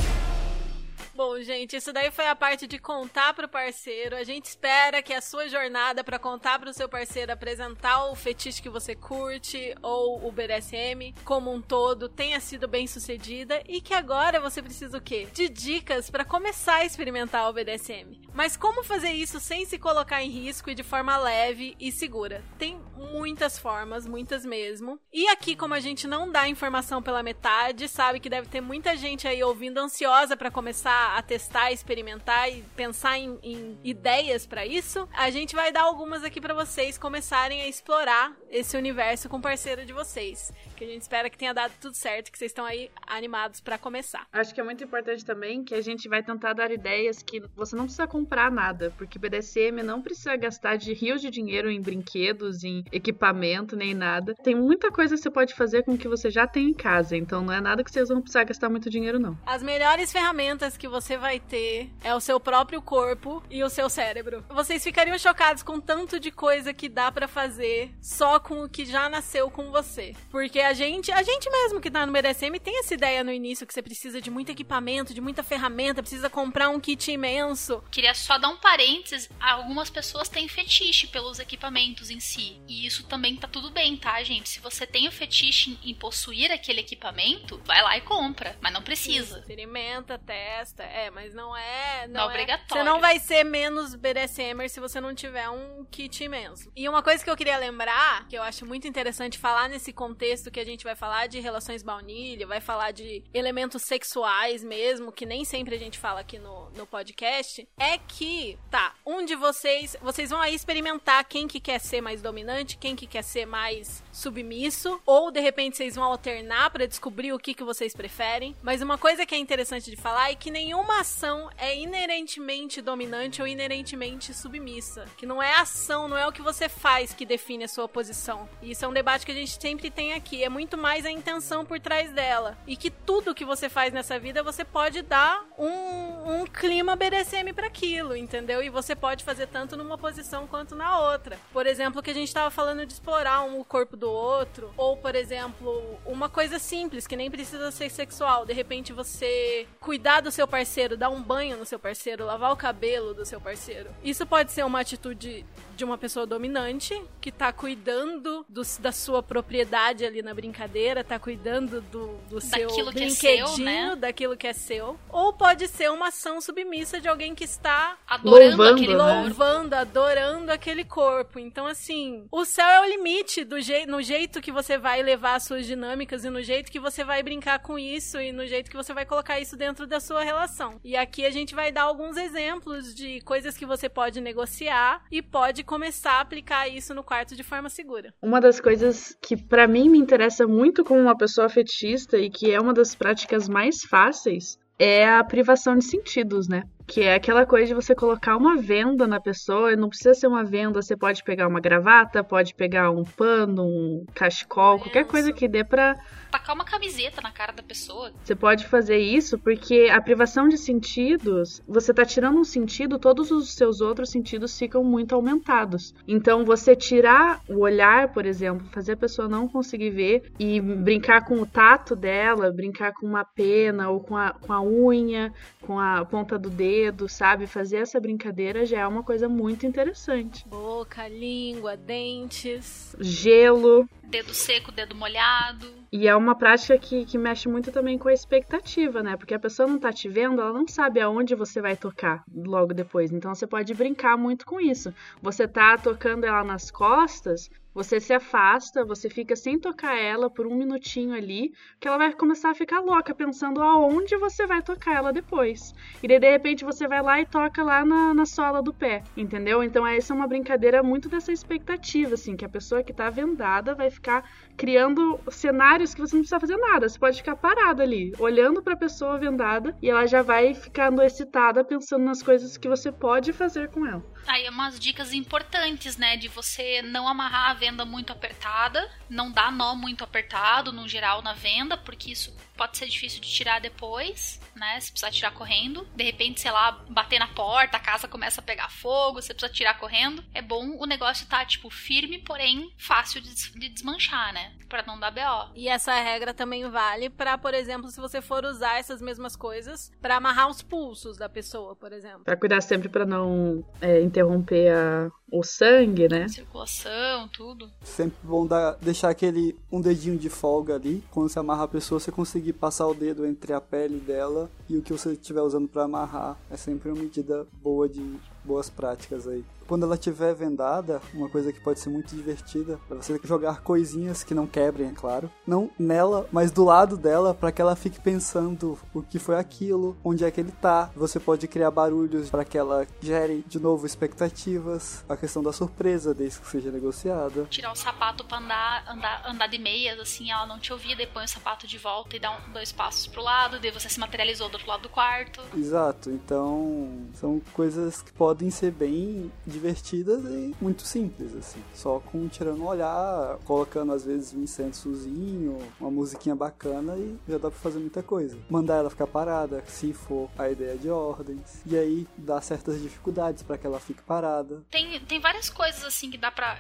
Bom, gente, isso daí foi a parte de contar pro parceiro. A gente espera que a sua jornada para contar pro seu parceiro apresentar o fetiche que você curte ou o BDSM como um todo tenha sido bem sucedida e que agora você precisa o quê? De dicas para começar a experimentar o BDSM. Mas como fazer isso sem se colocar em risco e de forma leve e segura? Tem muitas formas, muitas mesmo. E aqui, como a gente não dá informação pela metade, sabe que deve ter muita gente aí ouvindo ansiosa para começar a testar, experimentar e pensar em, em ideias para isso, a gente vai dar algumas aqui para vocês começarem a explorar esse universo com o parceiro de vocês. Que a gente espera que tenha dado tudo certo, que vocês estão aí animados para começar. Acho que é muito importante também que a gente vai tentar dar ideias que você não precisa comprar nada, porque BDSM não precisa gastar de rios de dinheiro em brinquedos, em equipamento, nem nada. Tem muita coisa que você pode fazer com o que você já tem em casa, então não é nada que vocês vão precisar gastar muito dinheiro, não. As melhores ferramentas que você vai ter é o seu próprio corpo e o seu cérebro. Vocês ficariam chocados com tanto de coisa que dá para fazer só com o que já nasceu com você. Porque a gente, a gente mesmo que tá no BDSM tem essa ideia no início que você precisa de muito equipamento, de muita ferramenta, precisa comprar um kit imenso. Queria só dar um parênteses, algumas pessoas têm fetiche pelos equipamentos em si. E isso também tá tudo bem, tá, gente? Se você tem o fetiche em possuir aquele equipamento, vai lá e compra, mas não precisa. Experimenta, testa, é, mas não é. Não, Não é obrigatório. Você não vai ser menos BDSMer se você não tiver um kit imenso. E uma coisa que eu queria lembrar, que eu acho muito interessante falar nesse contexto que a gente vai falar de relações baunilha, vai falar de elementos sexuais mesmo, que nem sempre a gente fala aqui no, no podcast, é que, tá, um de vocês, vocês vão aí experimentar quem que quer ser mais dominante, quem que quer ser mais submisso, ou de repente vocês vão alternar pra descobrir o que que vocês preferem. Mas uma coisa que é interessante de falar é que nenhuma ação é inerentemente dominante ou inerentemente submissa. Que não é ação, não é o que você faz que define a sua posição. E isso é um debate que a gente sempre tem aqui. É muito mais a intenção por trás dela. E que tudo que você faz nessa vida você pode dar um, um clima BDSM para aquilo, entendeu? E você pode fazer tanto numa posição quanto na outra. Por exemplo, que a gente tava falando de explorar um, o corpo do outro. Ou, por exemplo, uma coisa simples que nem precisa ser sexual. De repente você cuidar do seu parceiro, dar um banho no seu parceiro, lavar o cabelo do seu parceiro. Isso pode ser uma atitude de uma pessoa dominante que tá cuidando do- da sua propriedade ali na brincadeira, tá cuidando do, do seu Daquilo que é brinquedinho, seu, né? daquilo que é seu. Ou pode ser uma ação submissa de alguém que está Adorando Louvando, aquele né? corpo. louvando, adorando aquele corpo. Então, assim, o céu é o limite do je no jeito que você vai levar as suas dinâmicas e no jeito que você vai brincar com isso e no jeito que você vai colocar isso dentro da sua relação. E aqui a gente vai dar alguns exemplos de coisas que você pode negociar e pode começar a aplicar isso no quarto de forma segura. Uma das coisas que pra mim me interessa muito como uma pessoa fetichista e que é uma das práticas mais fáceis é a privação de sentidos, né? Que é aquela coisa de você colocar uma venda na pessoa, e não precisa ser uma venda, você pode pegar uma gravata, pode pegar um pano, um cachecol, qualquer coisa que dê pra Tacar uma camiseta na cara da pessoa. Você pode fazer isso porque a privação de sentidos, você tá tirando um sentido, todos os seus outros sentidos ficam muito aumentados. Então, você tirar o olhar, por exemplo, fazer a pessoa não conseguir ver e brincar com o tato dela, brincar com uma pena ou com a, com a unha, com a ponta do dedo, sabe? Fazer essa brincadeira já é uma coisa muito interessante. Boca, língua, dentes. Gelo. Dedo seco, dedo molhado. E é uma prática que, que mexe muito também com a expectativa, né? Porque a pessoa não tá te vendo, ela não sabe aonde você vai tocar logo depois. Então você pode brincar muito com isso. Você tá tocando ela nas costas, você se afasta, você fica sem tocar ela por um minutinho ali, que ela vai começar a ficar louca, pensando aonde você vai tocar ela depois. E daí, de repente, você vai lá e toca lá na, na sola do pé, entendeu? Então, essa é uma brincadeira muito dessa expectativa, assim, que a pessoa que tá vendada vai ficar criando cenários que você não precisa fazer nada. Você pode ficar parado ali, olhando pra pessoa vendada, e ela já vai ficando excitada pensando nas coisas que você pode fazer com ela. Aí umas dicas importantes, né? De você não amarrar a muito apertada, não dá nó muito apertado no geral na venda, porque isso pode ser difícil de tirar depois, né? Se precisar tirar correndo. De repente, sei lá, bater na porta, a casa começa a pegar fogo, você precisa tirar correndo. É bom o negócio tá, tipo, firme, porém fácil de, de desmanchar, né? Pra não dar BO. E essa regra também vale para, por exemplo, se você for usar essas mesmas coisas para amarrar os pulsos da pessoa, por exemplo. Pra cuidar sempre pra não é, interromper a, o sangue, né? Circulação, tudo. Sempre bom dar, deixar aquele um dedinho de folga ali. Quando você amarra a pessoa, você conseguir passar o dedo entre a pele dela e o que você estiver usando para amarrar. É sempre uma medida boa de boas práticas aí. Quando ela estiver vendada, uma coisa que pode ser muito divertida é você jogar coisinhas que não quebrem, é claro. Não nela, mas do lado dela, para que ela fique pensando o que foi aquilo, onde é que ele tá. Você pode criar barulhos para que ela gere de novo expectativas. A questão da surpresa, desde que seja negociada. Tirar o sapato pra andar, andar, andar de meias, assim, ela não te ouvia, depois o sapato de volta e dá um, dois passos pro lado, daí você se materializou do outro lado do quarto. Exato, então são coisas que podem ser bem divertidas e muito simples, assim. Só com tirando um olhar, colocando às vezes um incensozinho, uma musiquinha bacana e já dá pra fazer muita coisa. Mandar ela ficar parada, se for a ideia de ordens. E aí dá certas dificuldades para que ela fique parada. Tem, tem várias coisas assim que dá pra,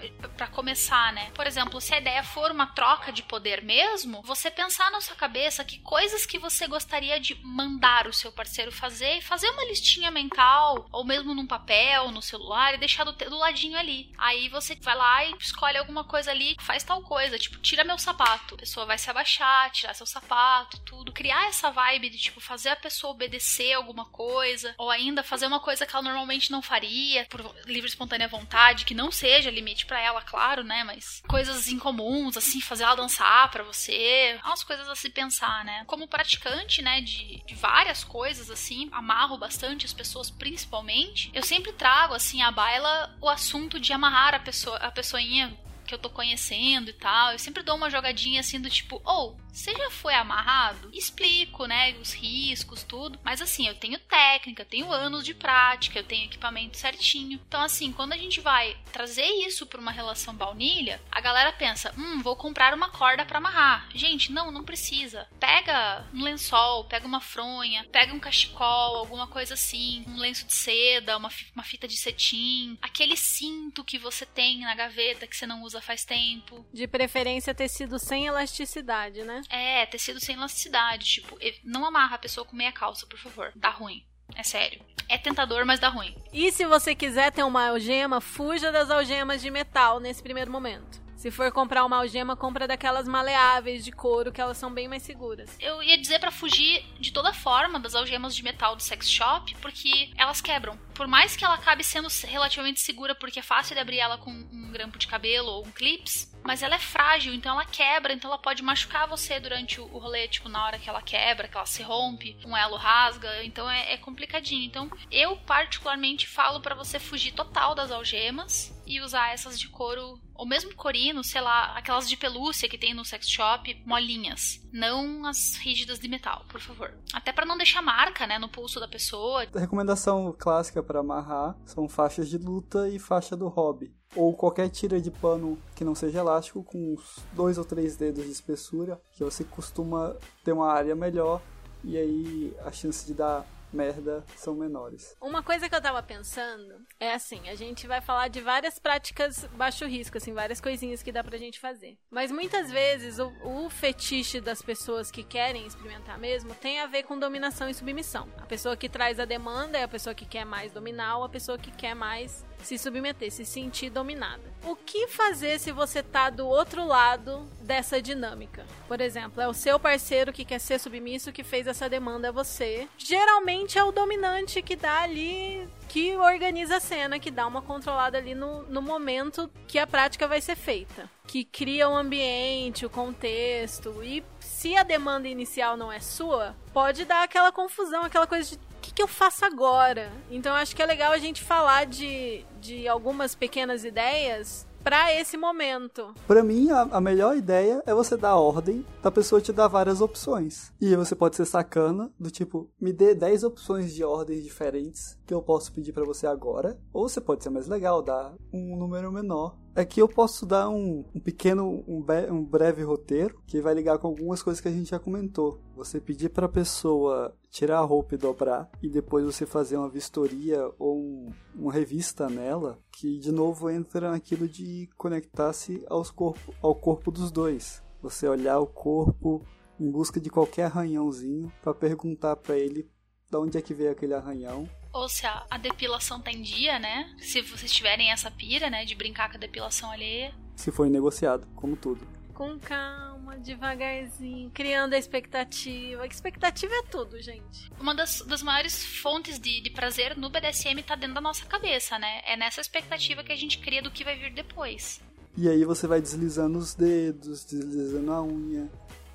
começar, né? Por exemplo, se a ideia for uma troca de poder mesmo, você pensar na sua cabeça que coisas que você gostaria de mandar o seu parceiro fazer e fazer uma listinha mental, ou mesmo num papel, no celular, e deixar do, do ladinho ali. Aí você vai lá e escolhe alguma coisa ali, faz tal coisa, tipo, tira meu sapato. A pessoa vai se abaixar, tirar seu sapato, tudo. Criar essa vibe de, tipo, fazer a pessoa obedecer alguma coisa, ou ainda fazer uma coisa que ela normalmente não faria, por livre e espontânea vontade, que não seja limite para ela, claro, né? Mas coisas incomuns, assim, fazer ela dançar para você, umas coisas a se pensar, né? Como praticante, né, de, de várias coisas, assim, amarro bastante as pessoas, principalmente, eu sempre trago, assim, à baila o assunto de amarrar a pessoa, a pessoinha que eu tô conhecendo e tal. Eu sempre dou uma jogadinha assim do tipo, ou, oh, você já foi amarrado? Explico, né, os riscos, tudo. Mas assim, eu tenho técnica, tenho anos de prática, eu tenho equipamento certinho. Então assim, quando a gente vai trazer isso para uma relação baunilha, a galera pensa, hum, vou comprar uma corda para amarrar. Gente, não, não precisa. Pega um lençol, pega uma fronha, pega um cachecol, alguma coisa assim, um lenço de seda, uma, uma fita de cetim, aquele cinto que você tem na gaveta que você não usa faz tempo. De preferência tecido sem elasticidade, né? É, tecido sem elasticidade. Tipo, não amarra a pessoa com meia calça, por favor. Dá ruim. É sério. É tentador, mas dá ruim. E se você quiser ter uma algema, fuja das algemas de metal nesse primeiro momento. Se for comprar uma algema, compra daquelas maleáveis de couro, que elas são bem mais seguras. Eu ia dizer para fugir de toda forma das algemas de metal do sex shop, porque elas quebram. Por mais que ela acabe sendo relativamente segura, porque é fácil de abrir ela com um grampo de cabelo ou um clips, mas ela é frágil, então ela quebra, então ela pode machucar você durante o rolê, tipo, na hora que ela quebra, que ela se rompe, um elo rasga, então é, é complicadinho. Então, eu particularmente falo para você fugir total das algemas e usar essas de couro, ou mesmo corino, sei lá, aquelas de pelúcia que tem no sex shop, molinhas. Não as rígidas de metal, por favor. Até para não deixar marca, né, no pulso da pessoa. A recomendação clássica para amarrar são faixas de luta e faixa do hobby ou qualquer tira de pano que não seja elástico com uns dois ou três dedos de espessura, que você costuma ter uma área melhor e aí a chance de dar merda são menores. Uma coisa que eu tava pensando é assim, a gente vai falar de várias práticas baixo risco, assim, várias coisinhas que dá pra gente fazer. Mas muitas vezes o, o fetiche das pessoas que querem experimentar mesmo tem a ver com dominação e submissão. A pessoa que traz a demanda é a pessoa que quer mais dominar ou a pessoa que quer mais se submeter, se sentir dominada. O que fazer se você tá do outro lado dessa dinâmica? Por exemplo, é o seu parceiro que quer ser submisso que fez essa demanda a você. Geralmente é o dominante que dá ali que organiza a cena, que dá uma controlada ali no, no momento que a prática vai ser feita. Que cria o ambiente, o contexto. E se a demanda inicial não é sua, pode dar aquela confusão, aquela coisa de que, que eu faço agora? Então acho que é legal a gente falar de, de algumas pequenas ideias para esse momento. Para mim, a, a, melhor ideia é você dar ordem da pessoa te dar várias opções. E você pode ser sacana, do tipo, me dê 10 opções de ordens diferentes que eu posso pedir para você agora. Ou você pode ser mais legal, dar um número menor Aqui eu posso dar um, um pequeno, um, um breve roteiro que vai ligar com algumas coisas que a gente já comentou. Você pedir pra pessoa tirar a roupa e dobrar, e depois você fazer uma vistoria ou um- uma revista nela, que de novo entra naquilo de conectar-se corpo, ao corpo dos dois. Você olhar o corpo em busca de qualquer arranhãozinho pra perguntar pra ele de onde é que veio aquele arranhão Ou se a, a depilação tá em dia, né? Se vocês tiverem essa pira, né, de brincar com a depilação alheia. se foi negociado, como tudo. Com calma, devagarzinho, criando a expectativa. A expectativa é tudo, gente. Uma das, das maiores fontes de, de prazer no BDSM tá dentro da nossa cabeça, né? É nessa expectativa que a gente cria do que vai vir depois. E aí você vai deslizando os dedos, deslizando a unha.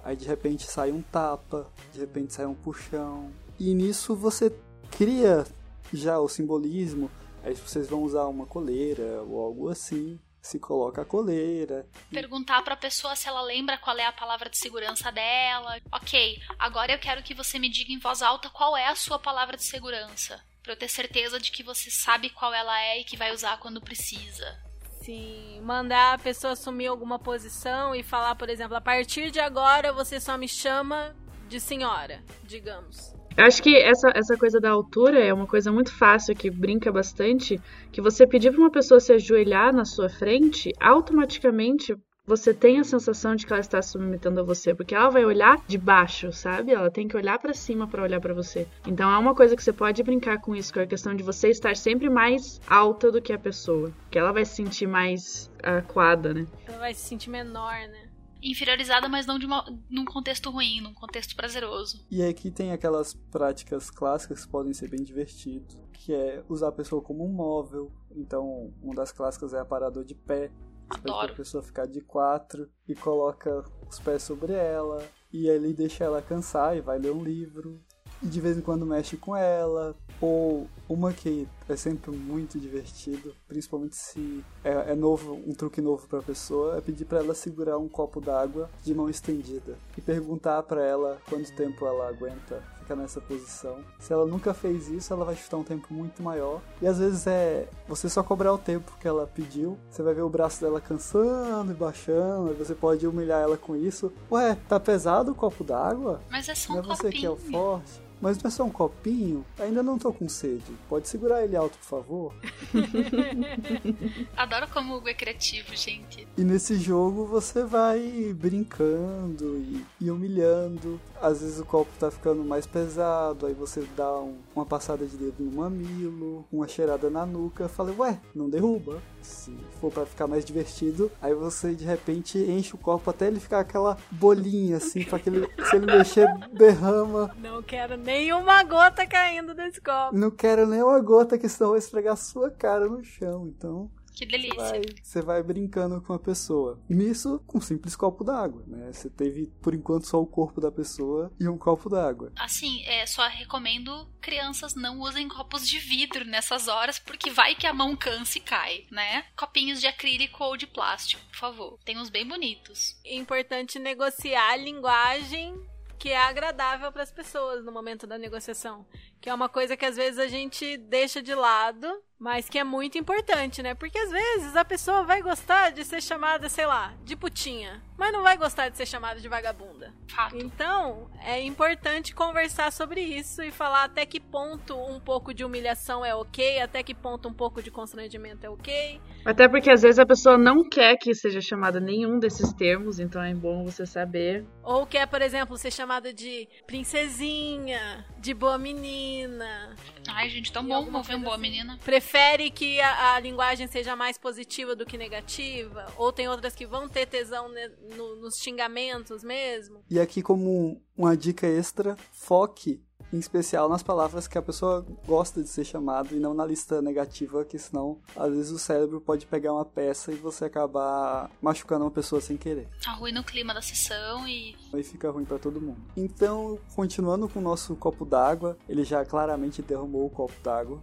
Aí de repente sai um tapa, de repente sai um puxão. E nisso você cria já o simbolismo. Aí vocês vão usar uma coleira ou algo assim. Se coloca a coleira. Perguntar pra pessoa se ela lembra qual é a palavra de segurança dela. Ok, agora eu quero que você me diga em voz alta qual é a sua palavra de segurança. Pra eu ter certeza de que você sabe qual ela é e que vai usar quando precisa. Sim, mandar a pessoa assumir alguma posição e falar, por exemplo, a partir de agora você só me chama de senhora, digamos. Eu acho que essa, essa coisa da altura é uma coisa muito fácil que brinca bastante. Que você pedir pra uma pessoa se ajoelhar na sua frente, automaticamente você tem a sensação de que ela está submetendo a você, porque ela vai olhar de baixo, sabe? Ela tem que olhar pra cima pra olhar pra você. Então é uma coisa que você pode brincar com isso, com a questão de você estar sempre mais alta do que a pessoa, que ela vai se sentir mais aquada, né? Ela vai se sentir menor, né? Inferiorizada, mas não de uma, num contexto ruim, num contexto prazeroso. E aqui tem aquelas práticas clássicas que podem ser bem divertidas. Que é usar a pessoa como um móvel. Então, uma das clássicas é aparador de pé. Adoro. pessoa ficar de quatro e coloca os pés sobre ela. E ali deixa ela cansar e vai ler um livro. E de vez em quando mexe com ela. Ou uma que é sempre muito divertido, principalmente se é, é novo, um truque novo pra pessoa, é pedir pra ela segurar um copo d'água de mão estendida. E perguntar pra ela quanto tempo ela aguenta ficar nessa posição. Se ela nunca fez isso, ela vai chutar um tempo muito maior. E às vezes é você só cobrar o tempo que ela pediu. Você vai ver o braço dela cansando e baixando. Você pode humilhar ela com isso. Ué, tá pesado o copo d'água? Mas é só Não um é você que é o copinho. forte. Mas não é só um copinho? Ainda não tô com sede. Pode segurar ele alto, por favor? Adoro como o Hugo é criativo, gente. E nesse jogo você vai brincando e, e humilhando. Às vezes o copo tá ficando mais pesado, aí você dá um- uma passada de dedo no mamilo, uma cheirada na nuca. Fala, ué, não derruba. Se for pra ficar mais divertido, aí você de repente enche o copo até ele ficar aquela bolinha assim, pra que ele, se ele mexer, derrama. Não quero nenhuma gota caindo desse copo. Não quero nem uma gota que senão vai esfregar sua cara no chão. Então Que delícia. vai, você vai brincando com a pessoa. Nisso, com um simples copo d'água, né? Você teve, por enquanto, só o corpo da pessoa e um copo d'água. Assim, é, só recomendo crianças não usem copos de vidro nessas horas, porque vai que a mão cansa e cai, né? Copinhos de acrílico ou de plástico, por favor. Tem uns bem bonitos. É importante negociar a linguagem que é agradável para as pessoas no momento da negociação. Que é uma coisa que às vezes a gente deixa de lado, mas que é muito importante, né? Porque às vezes a pessoa vai gostar de ser chamada, sei lá, de putinha, mas não vai gostar de ser chamada de vagabunda. Fato. Então, é importante conversar sobre isso e falar até que ponto um pouco de humilhação é ok, até que ponto um pouco de constrangimento é ok. Até porque às vezes a pessoa não quer que seja chamada nenhum desses termos, então é bom você saber. Ou quer, por exemplo, ser chamada de princesinha, de boa menina. Ai, gente, tão E bom alguma ouvir um coisa boa assim. menina. Prefere que a, a linguagem seja mais positiva do que negativa. Ou tem outras que vão ter tesão ne- no- nos xingamentos mesmo. E aqui, como um- uma dica extra, foque em especial nas palavras que a pessoa gosta de ser chamada e não na lista negativa, que senão às vezes o cérebro pode pegar uma peça e você acabar machucando uma pessoa sem querer. Arruina o clima da sessão e. Aí fica ruim pra todo mundo. Então, continuando com o nosso copo d'água, ele já claramente derramou o copo d'água.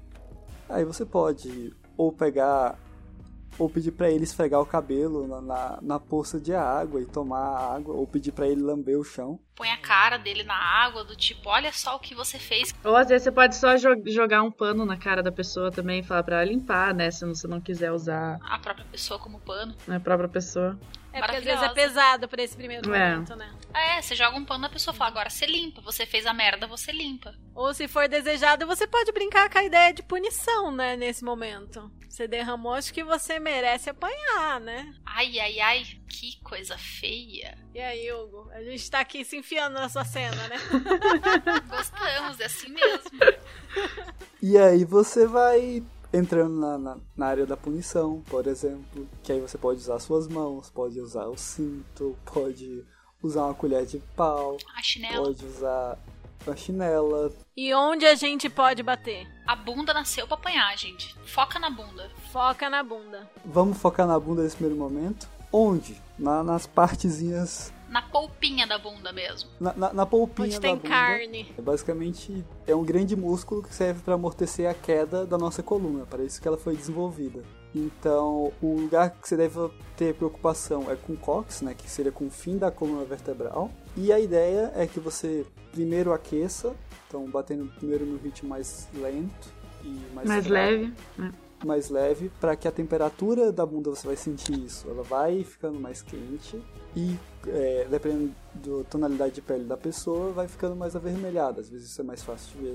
Aí você pode ou pegar ou pedir pra ele esfregar o cabelo na, na, na poça de água e tomar a água, ou pedir pra ele lamber o chão. Põe a cara dele na água, do tipo, olha só o que você fez. Ou às vezes você pode só jo jogar um pano na cara da pessoa também e falar pra ela limpar, né? Se você não quiser usar A própria pessoa como pano. a própria pessoa. É porque às vezes é pesado pra esse primeiro É. momento, né? É, você joga um pano na pessoa fala, agora você limpa. Você fez a merda, você limpa. Ou se for desejado, você pode brincar com a ideia de punição, né? Nesse momento. Você derramou, acho que você merece apanhar, né? Ai, ai, ai, que coisa feia. E aí, Hugo? A gente tá aqui se enfiando na sua cena, né? Gostamos, é assim mesmo. E aí você vai entrando na, na, na área da punição, por exemplo. Que aí você pode usar suas mãos, pode usar o cinto, pode usar uma colher de pau, A chinela. pode usar uma chinela. E onde a gente pode bater? A bunda nasceu pra apanhar, gente. Foca na bunda. Foca na bunda. Vamos focar na bunda nesse primeiro momento. Onde? Na- nas partezinhas. Na polpinha da bunda mesmo. Na, na, na polpinha Onde da tem bunda. carne. É basicamente é um grande músculo que serve para amortecer a queda da nossa coluna, para isso que ela foi desenvolvida. Então, o lugar que você deve ter preocupação é com o cox, né, que seria com o fim da coluna vertebral. E a ideia é que você primeiro aqueça, então batendo primeiro no ritmo mais lento e mais, Mais fraco leve. né? Mais leve para que a temperatura da bunda você vai sentir isso. Ela vai ficando mais quente e é, dependendo da tonalidade de pele da pessoa vai ficando mais avermelhada. Às vezes isso é mais fácil de ver,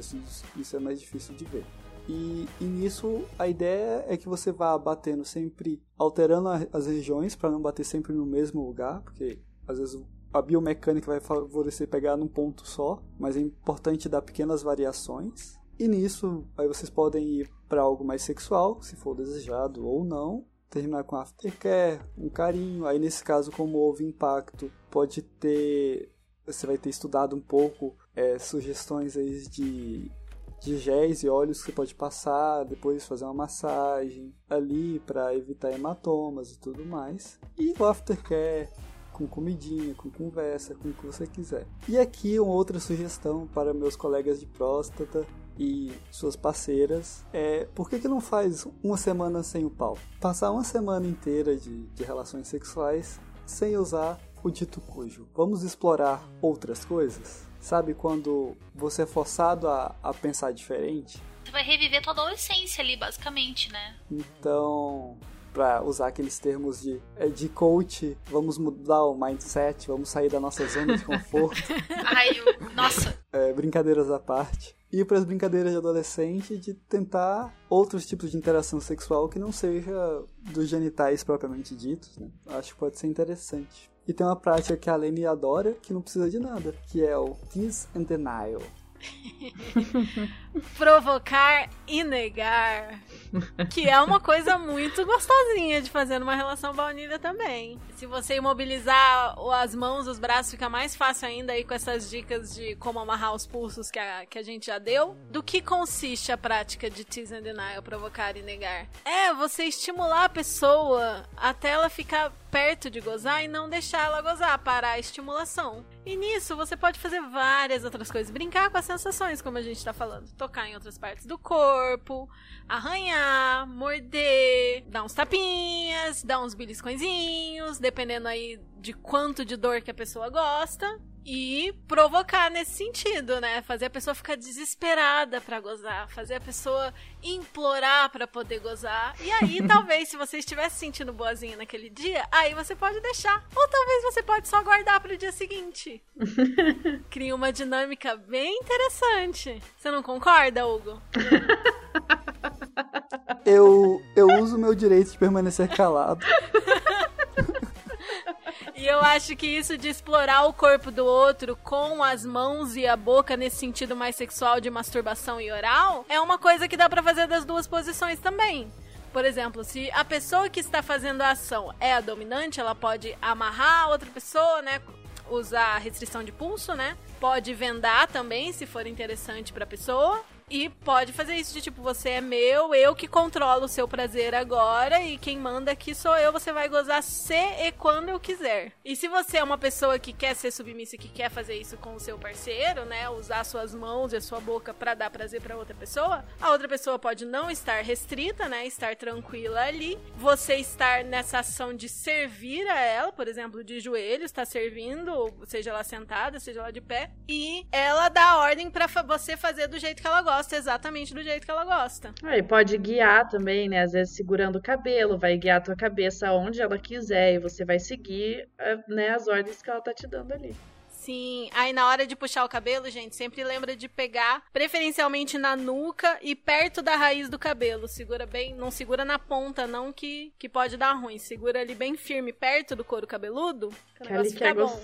isso é mais difícil de ver. E, e nisso a ideia é que você vá batendo sempre, alterando a- as regiões para não bater sempre no mesmo lugar, porque às vezes a biomecânica vai favorecer pegar num ponto só, mas é importante dar pequenas variações. E nisso, aí vocês podem ir para algo mais sexual, se for desejado ou não. Terminar com aftercare, um carinho. Aí nesse caso, como houve impacto, pode ter. Você vai ter estudado um pouco é, sugestões aí de, de géis e óleos que você pode passar, depois fazer uma massagem ali para evitar hematomas e tudo mais. E o aftercare com comidinha, com conversa, com o que você quiser. E aqui uma outra sugestão para meus colegas de próstata e suas parceiras é por que, que não faz uma semana sem o pau? Passar uma semana inteira de, de relações sexuais sem usar o dito cujo. Vamos explorar outras coisas? Sabe quando você é forçado a, a pensar diferente? Você vai reviver tua adolescência ali, basicamente, né? Então, para usar aqueles termos de, é, de coach, vamos mudar o mindset, vamos sair da nossa zona de conforto, Ai, eu... nossa. é, brincadeiras à parte. Ir para as brincadeiras de adolescente de tentar outros tipos de interação sexual que não seja dos genitais propriamente ditos. Né? Acho que pode ser interessante. E tem uma prática que a Lene adora, que não precisa de nada, que é o Tease and Denial. Provocar e negar. Que é uma coisa muito gostosinha de fazer numa relação baunilha também. Se você imobilizar as mãos, os braços, fica mais fácil ainda aí com essas dicas de como amarrar os pulsos que a, que a gente já deu. Do que consiste a prática de tease and denial, provocar e negar? É você estimular a pessoa até ela ficar perto de gozar e não deixar ela gozar, parar a estimulação. E nisso você pode fazer várias outras coisas, brincar com as sensações, como a gente tá falando, tocar em outras partes do corpo, arranhar, morder, dar uns tapinhas, dar uns beliscõezinhos, dependendo aí de quanto de dor que a pessoa gosta. E provocar nesse sentido, né? Fazer a pessoa ficar desesperada pra gozar, fazer a pessoa implorar pra poder gozar. E aí, talvez, se você estivesse sentindo boazinha naquele dia, aí você pode deixar. Ou talvez você pode só guardar pro dia seguinte. Cria uma dinâmica bem interessante. Você não concorda, Hugo? Eu, eu uso o meu direito de permanecer calado. E eu acho que isso de explorar o corpo do outro com as mãos e a boca nesse sentido mais sexual de masturbação e oral é uma coisa que dá pra fazer das duas posições também. Por exemplo, se a pessoa que está fazendo a ação é a dominante, ela pode amarrar a outra pessoa, né? Usar restrição de pulso, né? Pode vendar também, se for interessante pra pessoa. E pode fazer isso de tipo, você é meu, eu que controlo o seu prazer agora e quem manda aqui sou eu, você vai gozar se e quando eu quiser. E se você é uma pessoa que quer ser submissa que quer fazer isso com o seu parceiro, né, usar suas mãos e a sua boca para dar prazer para outra pessoa, a outra pessoa pode não estar restrita, né, estar tranquila ali, você estar nessa ação de servir a ela, por exemplo, de joelhos, está servindo, seja ela sentada, seja ela de pé, e ela dá ordem para você fazer do jeito que ela gosta, exatamente do jeito que ela gosta. Aí pode guiar também, né? Às vezes segurando o cabelo, vai guiar a tua cabeça onde ela quiser e você vai seguir, eh, né, as ordens que ela tá te dando ali. Sim, aí na hora de puxar o cabelo, gente, sempre lembra de pegar, preferencialmente na nuca e perto da raiz do cabelo. Segura bem, não segura na ponta, não que, que pode dar ruim. Segura ali bem firme, perto do couro cabeludo, que o negócio fica bom.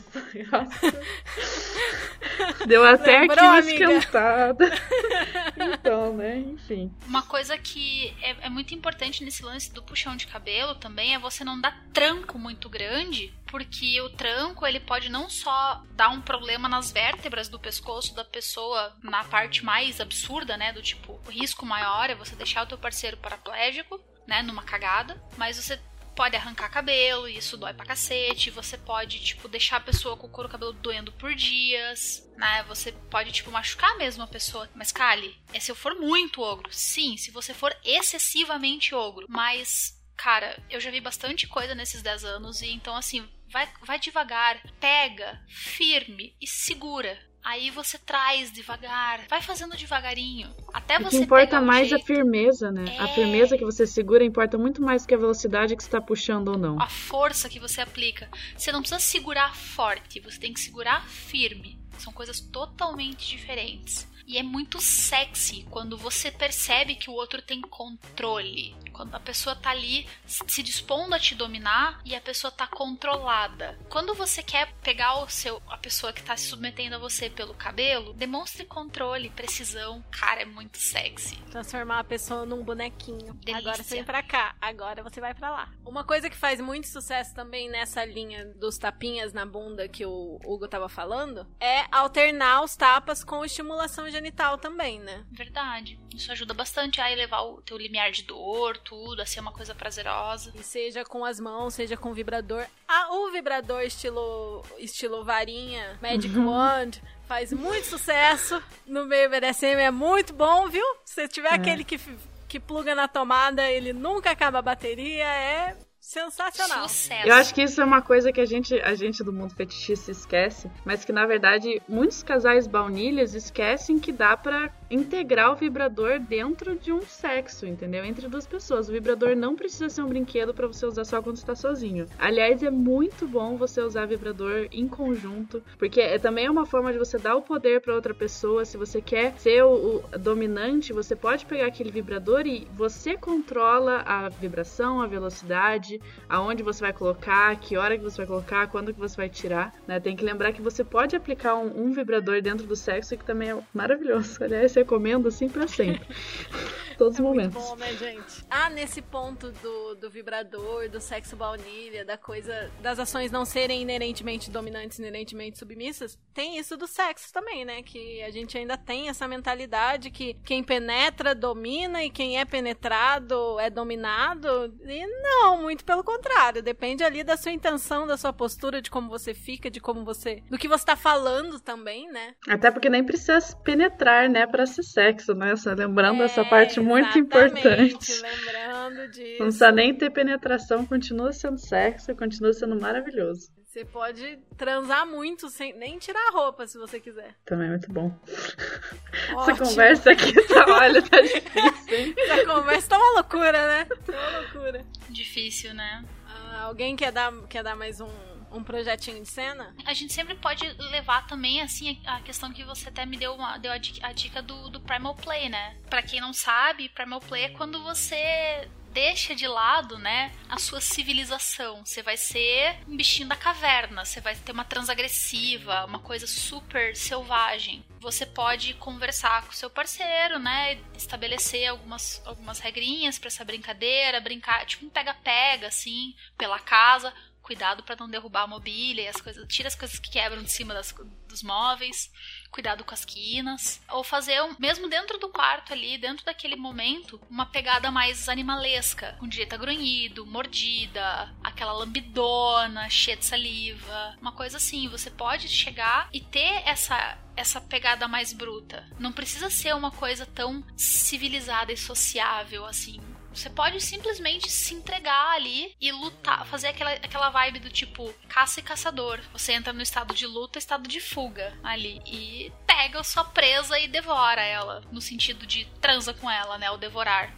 Deu até Lembrou, aqui uma esquentada. então, né, enfim. Uma coisa que é, é muito importante nesse lance do puxão de cabelo também é você não dar tranco muito grande porque o tranco ele pode não só dar um problema nas vértebras do pescoço da pessoa na parte mais absurda, né, do tipo, o risco maior é você deixar o teu parceiro paraplégico, né, numa cagada, mas você pode arrancar cabelo, e isso dói pra cacete. Você pode, tipo, deixar a pessoa com o couro cabelo doendo por dias, né? Você pode, tipo, machucar mesmo a pessoa. Mas, Kali, é se eu for muito ogro. Sim, se você for excessivamente ogro. Mas, cara, eu já vi bastante coisa nesses 10 anos, e então, assim, vai, vai devagar, pega, firme e segura. Aí você traz devagar, vai fazendo devagarinho, até o você que importa o mais a jeito. firmeza, né? A É. firmeza que você segura importa muito mais que a velocidade que você tá puxando ou não. a força que você aplica. Você não precisa segurar forte, você tem que segurar firme. São coisas totalmente diferentes. E é muito sexy quando você percebe que o outro tem controle. Quando a pessoa tá ali se dispondo a te dominar e a pessoa tá controlada. Quando você quer pegar o seu a pessoa que tá se submetendo a você pelo cabelo, demonstre controle, precisão. Cara, é muito sexy. Transformar a pessoa num bonequinho. Delícia. Agora você vem pra cá, agora você vai pra lá. Uma coisa que faz muito sucesso também nessa linha dos tapinhas na bunda que o Hugo tava falando é alternar os tapas com estimulação genital também, né? Verdade. Isso ajuda bastante a elevar o teu limiar de dor, tudo, a ser uma coisa prazerosa. E seja com as mãos, seja com vibrador. Ah, o vibrador estilo, estilo varinha, Magic Wand, faz muito sucesso no meio BDSM, é muito bom, viu? Se tiver aquele que, que pluga na tomada, ele nunca acaba a bateria, é sensacional. Sucesso. Eu acho que isso é uma coisa que a gente, a gente do mundo fetichista esquece, mas que na verdade muitos casais baunilhas esquecem que dá pra integrar o vibrador dentro de um sexo, entendeu? Entre duas pessoas. O vibrador não precisa ser um brinquedo pra você usar só quando está sozinho. Aliás, é muito bom você usar vibrador em conjunto, porque é também é uma forma de você dar o poder pra outra pessoa. Se você quer ser o, o dominante, você pode pegar aquele vibrador e você controla a vibração, a velocidade, aonde você vai colocar, que hora que você vai colocar, quando que você vai tirar, né? Tem que lembrar que você pode aplicar um, um vibrador dentro do sexo que também é maravilhoso. Aliás, recomendo assim pra sempre. Todos os É muito momentos. bom, né, gente? Ah, nesse ponto do, do vibrador, do sexo baunilha, da coisa das ações não serem inerentemente dominantes, inerentemente submissas, tem isso do sexo também, né? Que a gente ainda tem essa mentalidade que quem penetra domina e quem é penetrado é dominado. E não, muito pelo contrário. Depende ali da sua intenção, da sua postura, de como você fica, de como você. do que você tá falando também, né? Até porque nem precisa penetrar, né, pra ser sexo, né? Só lembrando essa É, parte muito importante. Lembrando disso. Não precisa nem ter penetração, continua sendo sexo, continua sendo maravilhoso. Você pode transar muito sem nem tirar a roupa se você quiser. Também é muito bom. Essa Ótimo. conversa aqui tá, olha, tá difícil, hein? Essa conversa tá uma loucura, né? Tá uma loucura. Difícil, né? Ah, alguém quer dar, quer dar mais um, um projetinho de cena? A gente sempre pode levar também, assim, a questão que você até me deu, uma, deu a dica, a dica do, do Primal Play, né? Pra quem não sabe, Primal Play é quando você deixa de lado, né, a sua civilização. Você vai ser um bichinho da caverna, você vai ter uma transagressiva, uma coisa super selvagem. Você pode conversar com seu parceiro, né, estabelecer algumas, algumas regrinhas pra essa brincadeira, brincar, tipo um pega-pega, assim, pela casa. Cuidado pra não derrubar a mobília e as coisas. Tira as coisas que quebram de cima das, dos móveis, cuidado com as quinas, ou fazer, mesmo dentro do quarto ali, dentro daquele momento, uma pegada mais animalesca, com dieta grunhido, mordida, aquela lambidona, cheia de saliva, uma coisa assim. Você pode chegar e ter essa essa pegada mais bruta. Não precisa ser uma coisa tão civilizada e sociável assim. Você pode simplesmente se entregar ali e lutar, fazer aquela, aquela vibe do tipo caça e caçador. Você entra no estado de luta, estado de fuga ali e pega a sua presa e devora ela, no sentido de transa com ela, né, o devorar.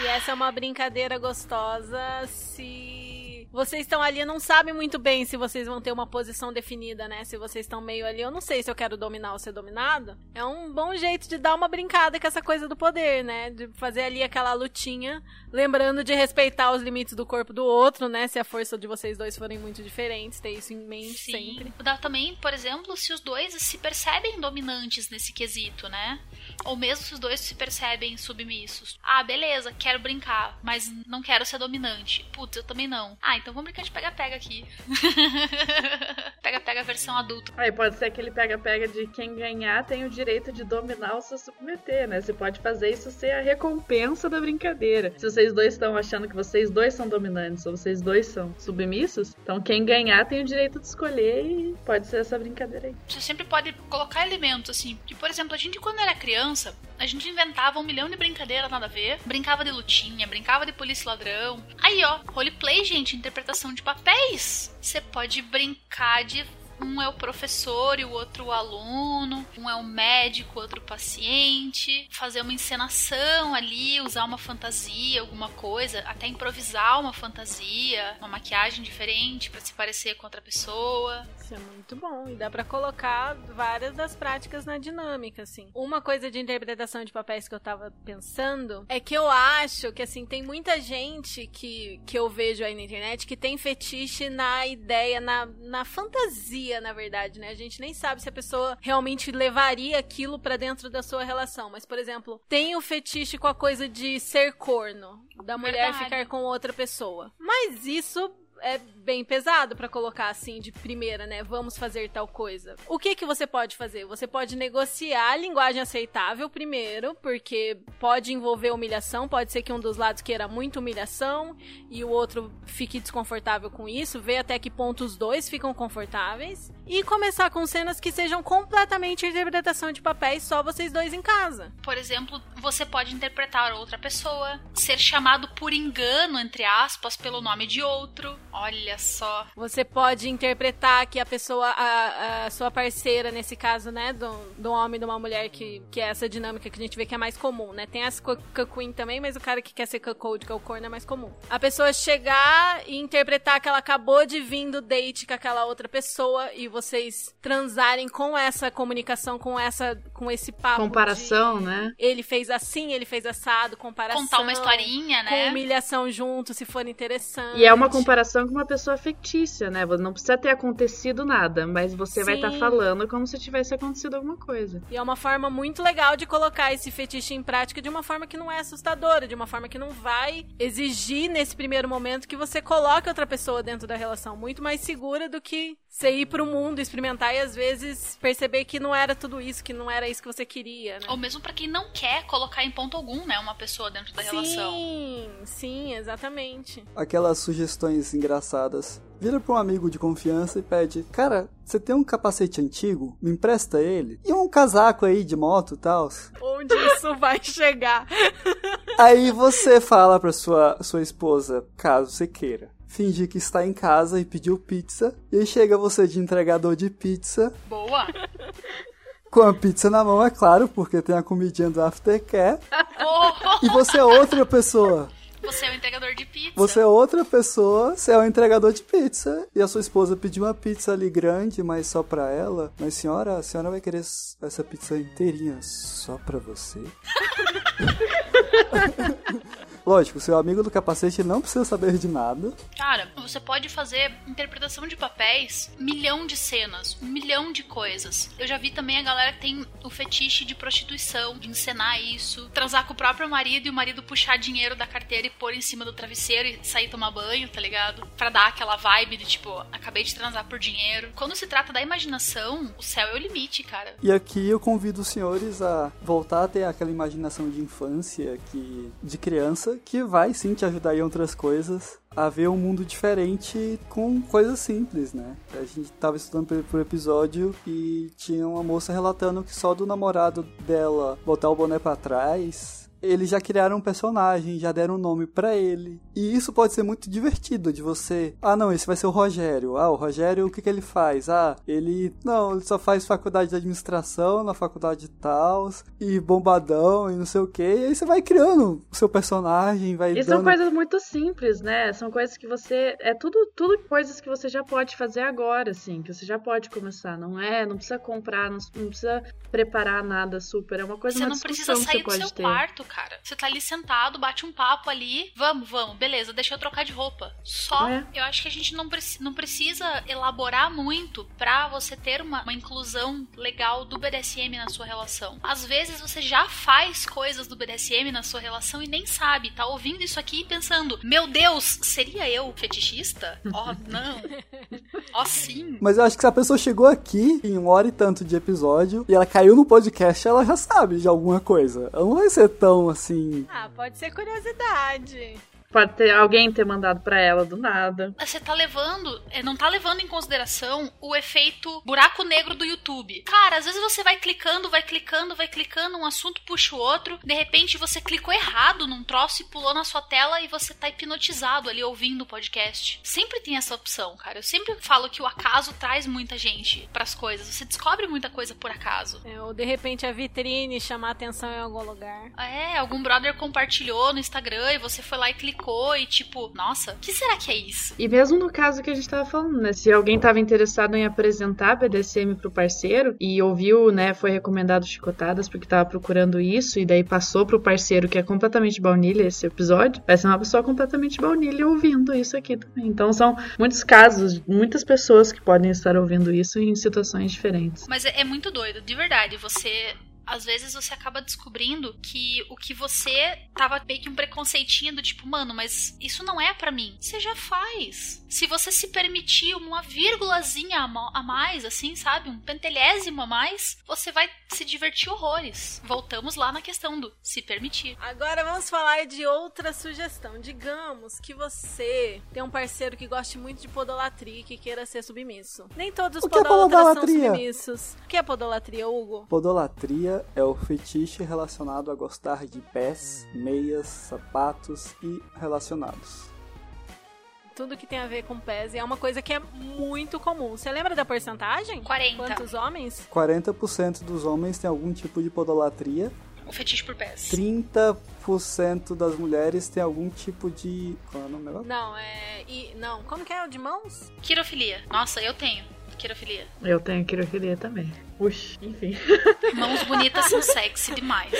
E essa é uma brincadeira gostosa se vocês estão ali, não sabem muito bem se vocês vão ter uma posição definida, né? Se vocês estão meio ali, eu não sei se eu quero dominar ou ser dominado. É um bom jeito de dar uma brincada com essa coisa do poder, né? De fazer ali aquela lutinha, lembrando de respeitar os limites do corpo do outro, né? Se a força de vocês dois forem muito diferentes, ter isso em mente Sim. sempre. Dá também, por exemplo, se os dois se percebem dominantes nesse quesito, né? Ou mesmo se os dois se percebem submissos. Ah, beleza, quero brincar, mas não quero ser dominante. Putz, eu também não. Ah, então vamos brincar de pega-pega aqui. Pega-pega versão adulta. Aí pode ser aquele pega-pega de quem ganhar tem o direito de dominar ou se submeter, né? Você pode fazer isso ser a recompensa da brincadeira. Se vocês dois estão achando que vocês dois são dominantes ou vocês dois são submissos, então quem ganhar tem o direito de escolher e pode ser essa brincadeira aí. Você sempre pode colocar elementos, assim. Que, por exemplo, a gente, quando era criança, a gente inventava um milhão de brincadeiras nada a ver. Brincava de lutinha, brincava de polícia ladrão. Aí, ó, roleplay, gente, interpretação de papéis. Você pode brincar de um é o professor e o outro o aluno, um é o médico, outro o paciente, fazer uma encenação ali, usar uma fantasia, alguma coisa, até improvisar uma fantasia, uma maquiagem diferente para se parecer com outra pessoa. Isso é muito bom. E dá pra colocar várias das práticas na dinâmica, assim. Uma coisa de interpretação de papéis que eu tava pensando é que eu acho que, assim, tem muita gente que, que eu vejo aí na internet que tem fetiche na ideia, na, na fantasia, na verdade, né? A gente nem sabe se a pessoa realmente levaria aquilo pra dentro da sua relação. Mas, por exemplo, tem o fetiche com a coisa de ser corno, da mulher Verdade. ficar com outra pessoa. Mas isso é bem pesado pra colocar assim de primeira, né? Vamos fazer tal coisa. O que que você pode fazer? Você pode negociar a linguagem aceitável primeiro, porque pode envolver humilhação, pode ser que um dos lados queira muito humilhação e o outro fique desconfortável com isso, ver até que ponto os dois ficam confortáveis e começar com cenas que sejam completamente interpretação de papéis só vocês dois em casa. Por exemplo, você pode interpretar outra pessoa, ser chamado por engano, entre aspas, pelo nome de outro. Olha só. Você pode interpretar que a pessoa, a, a sua parceira, nesse caso, né, do, do homem e de uma mulher, que, que é essa dinâmica que a gente vê que é mais comum, né? Tem as cucqueen também, mas o cara que quer ser cuckold, que é o corno, é mais comum. A pessoa chegar e interpretar que ela acabou de vir do date com aquela outra pessoa e vocês transarem com essa comunicação, com essa, com esse papo. Comparação, de, né? Ele fez assim, ele fez assado, comparação. Contar uma historinha, Com né? humilhação junto, se for interessante. E é uma comparação com uma pessoa fictícia, né? Não precisa ter acontecido nada, mas você vai estar Sim. falando como se tivesse acontecido alguma coisa. E é uma forma muito legal de colocar esse fetiche em prática de uma forma que não é assustadora, de uma forma que não vai exigir nesse primeiro momento que você coloque outra pessoa dentro da relação, muito mais segura do que você ir pro mundo, experimentar e às vezes perceber que não era tudo isso, que não era isso que você queria, né? Ou mesmo pra quem não quer colocar em ponto algum, né, uma pessoa dentro da relação. Sim, sim, exatamente. Aquelas sugestões engraçadas. Vira pra um amigo de confiança e pede: Cara, você tem um capacete antigo? Me empresta ele? E um casaco aí de moto e tal? Onde isso vai chegar? Aí você fala pra sua, sua esposa, caso você queira, fingir que está em casa e pediu pizza. E aí chega você de entregador de pizza, Boa! com a pizza na mão, é claro, porque tem a comidinha do aftercare. E você é outra pessoa. Você é o entregador de pizza. Você é outra pessoa, você é o entregador de pizza. E a sua esposa pediu uma pizza ali grande, mas só pra ela. Mas senhora, a senhora vai querer essa pizza inteirinha só pra você? Lógico, seu amigo do capacete não precisa saber de nada. Cara, você pode fazer interpretação de papéis, milhão de cenas, milhão de coisas. Eu já vi também a galera que tem o fetiche de prostituição, de encenar isso, transar com o próprio marido e o marido puxar dinheiro da carteira e pôr em cima do travesseiro e sair tomar banho, tá ligado? Pra dar aquela vibe de tipo, acabei de transar por dinheiro. Quando se trata da imaginação, o céu é o limite, cara. E aqui eu convido os senhores a voltar a ter aquela imaginação de infância, que de criança, que vai sim te ajudar em outras coisas a ver um mundo diferente com coisas simples, né? A gente tava estudando por, episódio e tinha uma moça relatando que só do namorado dela botar o boné para trás eles já criaram um personagem, já deram um nome para ele. E isso pode ser muito divertido de você. Ah, não, esse vai ser o Rogério. Ah, o Rogério, o que, que ele faz? Ah, ele. Não, ele só faz faculdade de administração na faculdade tal, e bombadão e não sei o que. E aí você vai criando o seu personagem, vai. E dando... são coisas muito simples, né? São coisas que você. É tudo, tudo coisas que você já pode fazer agora, assim, que você já pode começar. Não é? Não precisa comprar, não, não precisa preparar nada super. É uma coisa Você uma não precisa sair do seu ter. quarto, cara. Você tá ali sentado, bate um papo ali. Vamos, vamos, beleza, deixa eu trocar de roupa. Só, É. eu acho que a gente não, preci- não precisa elaborar muito pra você ter uma, uma inclusão legal do BDSM na sua relação. Às vezes você já faz coisas do BDSM na sua relação e nem sabe. Tá ouvindo isso aqui e pensando: Meu Deus, seria eu fetichista? Ó, não. Ó, sim. Mas eu acho que se a pessoa chegou aqui em uma hora e tanto de episódio e ela caiu no podcast, ela já sabe de alguma coisa. Ela não vai ser tão assim. Ah, pode ser curiosidade. Pode ter alguém ter mandado pra ela do nada. você tá levando, é, não tá levando em consideração o efeito buraco negro do YouTube. Cara, às vezes você vai clicando, vai clicando, vai clicando, um assunto puxa o outro, de repente você clicou errado num troço e pulou na sua tela e você tá hipnotizado ali ouvindo o podcast. Sempre tem essa opção, cara. Eu sempre falo que o acaso traz muita gente pras coisas. Você descobre muita coisa por acaso. É, ou de repente a vitrine chamar atenção em algum lugar. É, algum brother compartilhou no Instagram e você foi lá e clicou e tipo, nossa, o que será que é isso? E mesmo no caso que a gente tava falando, né? Se alguém tava interessado em apresentar BDSM pro parceiro e ouviu, né, foi recomendado Chicotadas porque tava procurando isso e daí passou pro parceiro que é completamente baunilha esse episódio, vai ser uma pessoa completamente baunilha ouvindo isso aqui também. Então são muitos casos, muitas pessoas que podem estar ouvindo isso em situações diferentes. Mas é, é muito doido, de verdade. Você. Às vezes você acaba descobrindo que o que você tava meio que um preconceitinho do tipo, mano, mas isso não é pra mim. Você já faz. Se você se permitir uma vírgulazinha a mais, assim, sabe? Um pentelésimo a mais, você vai se divertir horrores. Voltamos lá na questão do se permitir. Agora vamos falar de outra sugestão. Digamos que você tem um parceiro que goste muito de podolatria e que queira ser submisso. Nem todos os O que é podólatras são podolatria? submissos. O que é podolatria, Hugo? Podolatria é o fetiche relacionado a gostar de pés, meias, sapatos e relacionados. Tudo que tem a ver com pés é uma coisa que é muito comum. Você lembra da porcentagem? 40. Quantos homens? 40% dos homens têm algum tipo de podolatria, O fetiche por pés. 30% das mulheres têm algum tipo de. Qual é o nome? Não, é. E, não, como que é o de mãos? Quirofilia. Nossa, eu tenho. Quirofilia. Eu tenho quirofilia também. Puxa, enfim. Mãos bonitas são sexy demais.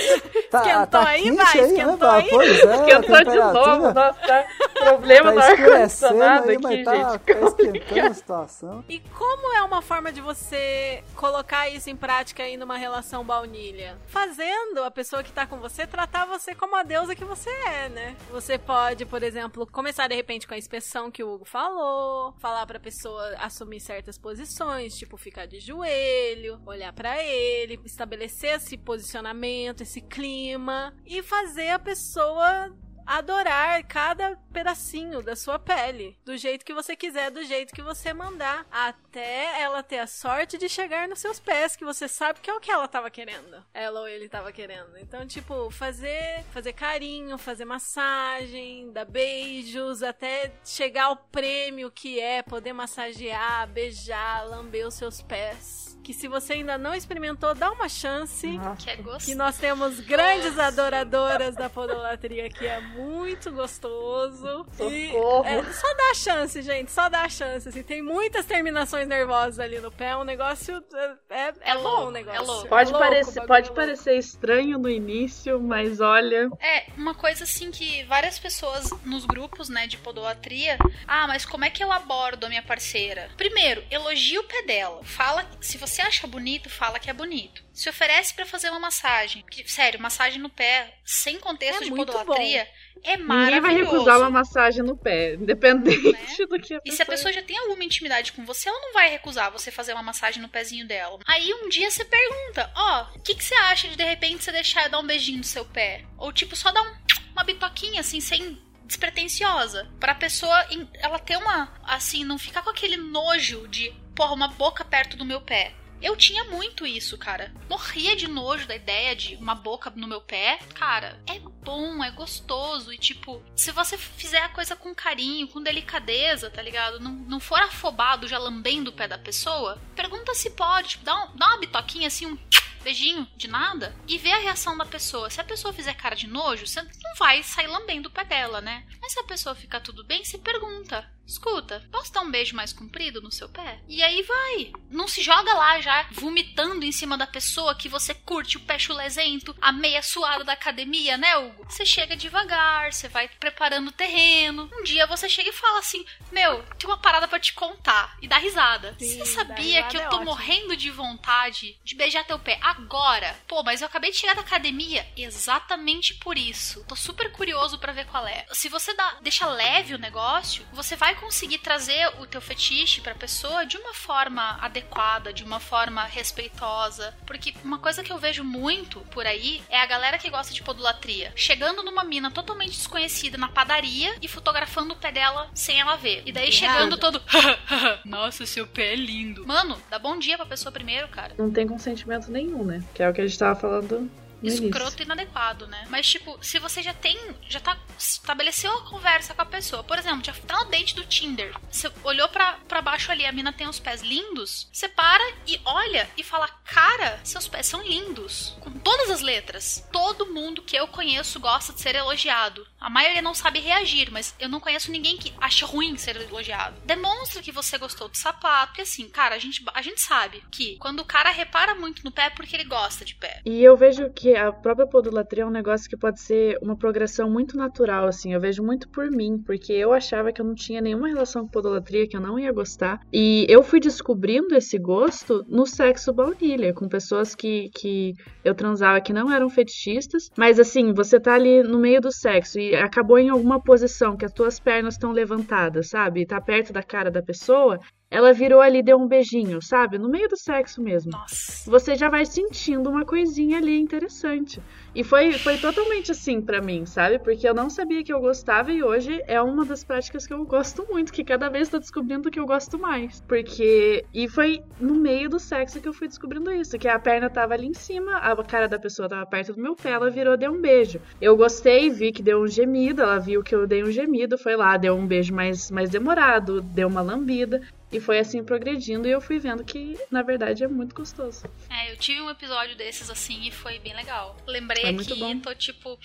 Tá, Esquentou tá aí, vai, aí, esquentou né? Bah, aí? Pois é, a Esquentou de novo, nossa, tá problema Tá escurecendo ar-condicionado aqui, tá, gente. tá esquentando a situação. E como é uma forma de você colocar isso em prática aí numa relação baunilha? Fazendo a pessoa que tá com você tratar você como a deusa que você é, né? Você pode, por exemplo, começar de repente com a inspeção que o Hugo falou, falar pra pessoa assumir certas posições, tipo ficar de joelho, olhar pra ele, estabelecer esse posicionamento, esse clima e fazer a pessoa adorar cada pedacinho da sua pele, do jeito que você quiser, do jeito que você mandar, até ela ter a sorte de chegar nos seus pés, que você sabe que é o que ela tava querendo, ela ou ele tava querendo. Então, tipo, fazer, fazer carinho, fazer massagem, dar beijos, até chegar ao prêmio que é poder massagear, beijar, lamber os seus pés. Que se você ainda não experimentou, dá uma chance. Que é gostoso. Que nós temos grandes adoradoras da podolatria, que é muito gostoso. E Socorro. é, só dá chance, gente, só dá chance. Assim, tem muitas terminações nervosas ali no pé, um negócio é, é, É bom louco, o negócio. é louco. Pode, louco, parecer, pode é parecer estranho no início, mas olha. É, uma coisa assim que várias pessoas nos grupos, né, de podolatria, ah, mas como é que eu abordo a minha parceira? Primeiro, elogia o pé dela. Fala, se você acha bonito, fala que é bonito. Se oferece pra fazer uma massagem. Que, sério, massagem no pé, sem contexto É de podolatria, é Ninguém maravilhoso. vai recusar uma massagem no pé, independente do que a E se a pessoa pessoa já tem alguma intimidade com você, ela não vai recusar você fazer uma massagem no pezinho dela. Aí um dia você pergunta, ó, o que, que você acha de de repente você deixar eu dar um beijinho no seu pé? Ou tipo, só dar um, uma bitoquinha assim, sem despretensiosa. Pra pessoa, ela ter uma, assim, não ficar com aquele nojo de, porra, uma boca perto do meu pé. Eu tinha muito isso, cara. Morria de nojo da ideia de uma boca no meu pé. Cara, é bom, é gostoso. E, tipo, se você fizer a coisa com carinho, com delicadeza, tá ligado? Não, não for afobado já lambendo o pé da pessoa, pergunta se pode. Tipo, dá, um- dá uma bitoquinha assim, um beijinho de nada e vê a reação da pessoa. Se a pessoa fizer cara de nojo, você não vai sair lambendo o pé dela, né? Mas se a pessoa ficar tudo bem, você pergunta. Escuta, posso dar um beijo mais comprido no seu pé? E aí vai. Não se joga lá já vomitando em cima da pessoa que você curte o pé chulezento, a meia suada da academia, né, Hugo? Você chega devagar, você vai preparando o terreno. Um dia você chega e fala assim: Meu, tem uma parada pra te contar. E dá risada. Sim, você sabia risada que eu é tô ótimo. morrendo de vontade de beijar teu pé agora? Pô, mas eu acabei de chegar da academia exatamente por isso. Tô super curioso pra ver qual é. Se você dá, deixa leve o negócio, você vai conseguir trazer o teu fetiche pra pessoa de uma forma adequada, de uma forma respeitosa. Porque uma coisa que eu vejo muito por aí é a galera que gosta de podolatria chegando numa mina totalmente desconhecida na padaria e fotografando o pé dela sem ela ver. E daí chegando todo. Nossa, seu pé é lindo. Mano, dá bom dia pra pessoa primeiro, cara. não tem consentimento nenhum, né? Que é o que a gente tava falando. Escroto e inadequado, né? Mas, tipo, se você já tem. Já tá. Estabeleceu a conversa com a pessoa. Por exemplo, já tá no date do Tinder. Você olhou pra, pra baixo ali, a mina tem os pés lindos. Você para e olha e fala: Cara, seus pés são lindos. Com todas as letras. Todo mundo que eu conheço gosta de ser elogiado. A maioria não sabe reagir, mas eu não conheço ninguém que acha ruim ser elogiado. Demonstra que você gostou do sapato. Porque assim, cara, a gente, a gente sabe que quando o cara repara muito no pé é porque ele gosta de pé. E eu vejo que a própria podolatria é um negócio que pode ser uma progressão muito natural, assim. Eu vejo muito por mim, porque eu achava que eu não tinha nenhuma relação com podolatria, que eu não ia gostar. E eu fui descobrindo esse gosto no sexo baunilha, com pessoas que, que eu transava que não eram fetichistas. Mas assim, você tá ali no meio do sexo e acabou em alguma posição que as tuas pernas estão levantadas, sabe? Tá perto da cara da pessoa. Ela virou ali, deu um beijinho, sabe? No meio do sexo mesmo Nossa. você já vai sentindo uma coisinha ali interessante. E foi, foi totalmente assim pra mim, sabe? Porque eu não sabia que eu gostava e hoje é uma das práticas que eu gosto muito, que cada vez tô descobrindo que eu gosto mais. Porque. E foi no meio do sexo que eu fui descobrindo isso, que a perna tava ali em cima, a cara da pessoa tava perto do meu pé, ela virou, deu um beijo. Eu gostei, vi que deu um gemido, ela viu que eu dei um gemido, foi lá, deu um beijo mais, mais demorado, deu uma lambida. E foi assim progredindo e eu fui vendo que, na verdade, é muito gostoso. É, eu tive um episódio desses assim e foi bem legal. Lembrei É aqui tô tipo.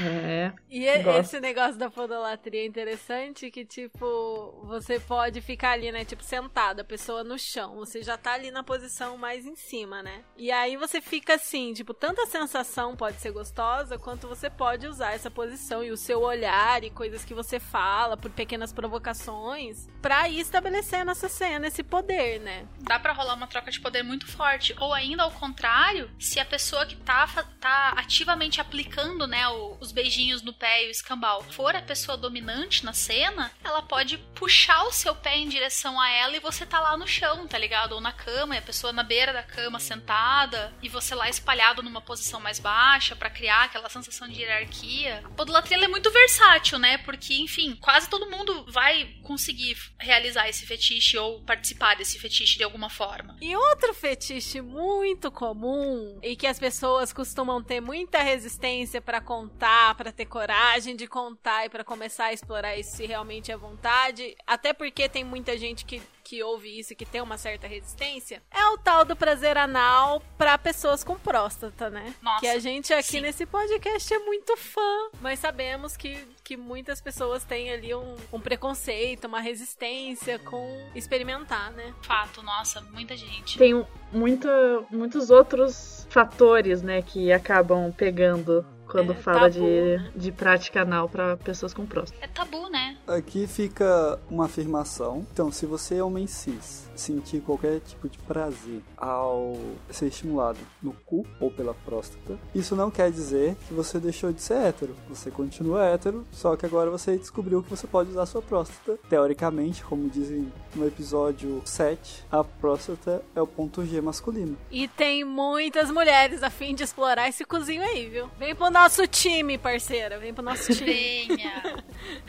É. E Gosto. esse negócio da podolatria é interessante que, tipo, você pode ficar ali, né? Tipo, sentada, a pessoa no chão. Você já tá ali na posição mais em cima, né? E aí você fica assim, tipo, tanta sensação pode ser gostosa, quanto você pode usar essa posição e o seu olhar e coisas que você fala por pequenas provocações pra ir estabelecendo essa cena, esse poder, né? Dá pra rolar uma troca de poder muito forte. Ou ainda ao contrário, se a pessoa que tá, tá ativamente aplicando, né, os beijinhos no pé e o escambau for a pessoa dominante na cena, ela pode puxar o seu pé em direção a ela e você tá lá no chão, tá ligado? Ou na cama, e a pessoa na beira da cama sentada, e você lá espalhado numa posição mais baixa pra criar aquela sensação de hierarquia. A podolatria é muito versátil, né? Porque, enfim, quase todo mundo vai conseguir realizar esse fetiche ou participar desse fetiche de alguma forma. E outro fetiche muito comum e que as pessoas costumam ter muita resistência pra contar para ter coragem de contar e para começar a explorar isso se realmente é vontade. Até porque tem muita gente que que ouve isso e que tem uma certa resistência, é o tal do prazer anal para pessoas com próstata, né? Nossa, que a gente aqui sim. nesse podcast é muito fã, mas sabemos que, que muitas pessoas têm ali um, um preconceito, uma resistência com experimentar, né? Fato, nossa, muita gente. Tem muita, muitos outros fatores, né, que acabam pegando quando É, fala tabu, de, né? de prática anal para pessoas com próstata. É tabu, né? Aqui fica uma afirmação. Então, se você é homem cis, sentir qualquer tipo de prazer ao ser estimulado no cu ou pela próstata, isso não quer dizer que você deixou de ser hétero. Você continua hétero, só que agora você descobriu que você pode usar sua próstata. Teoricamente, como dizem no episódio 7, a próstata é o ponto G masculino. E tem muitas mulheres a fim de explorar esse cozinho aí, viu? Vem pro nosso time, parceira. Vem pro nosso time.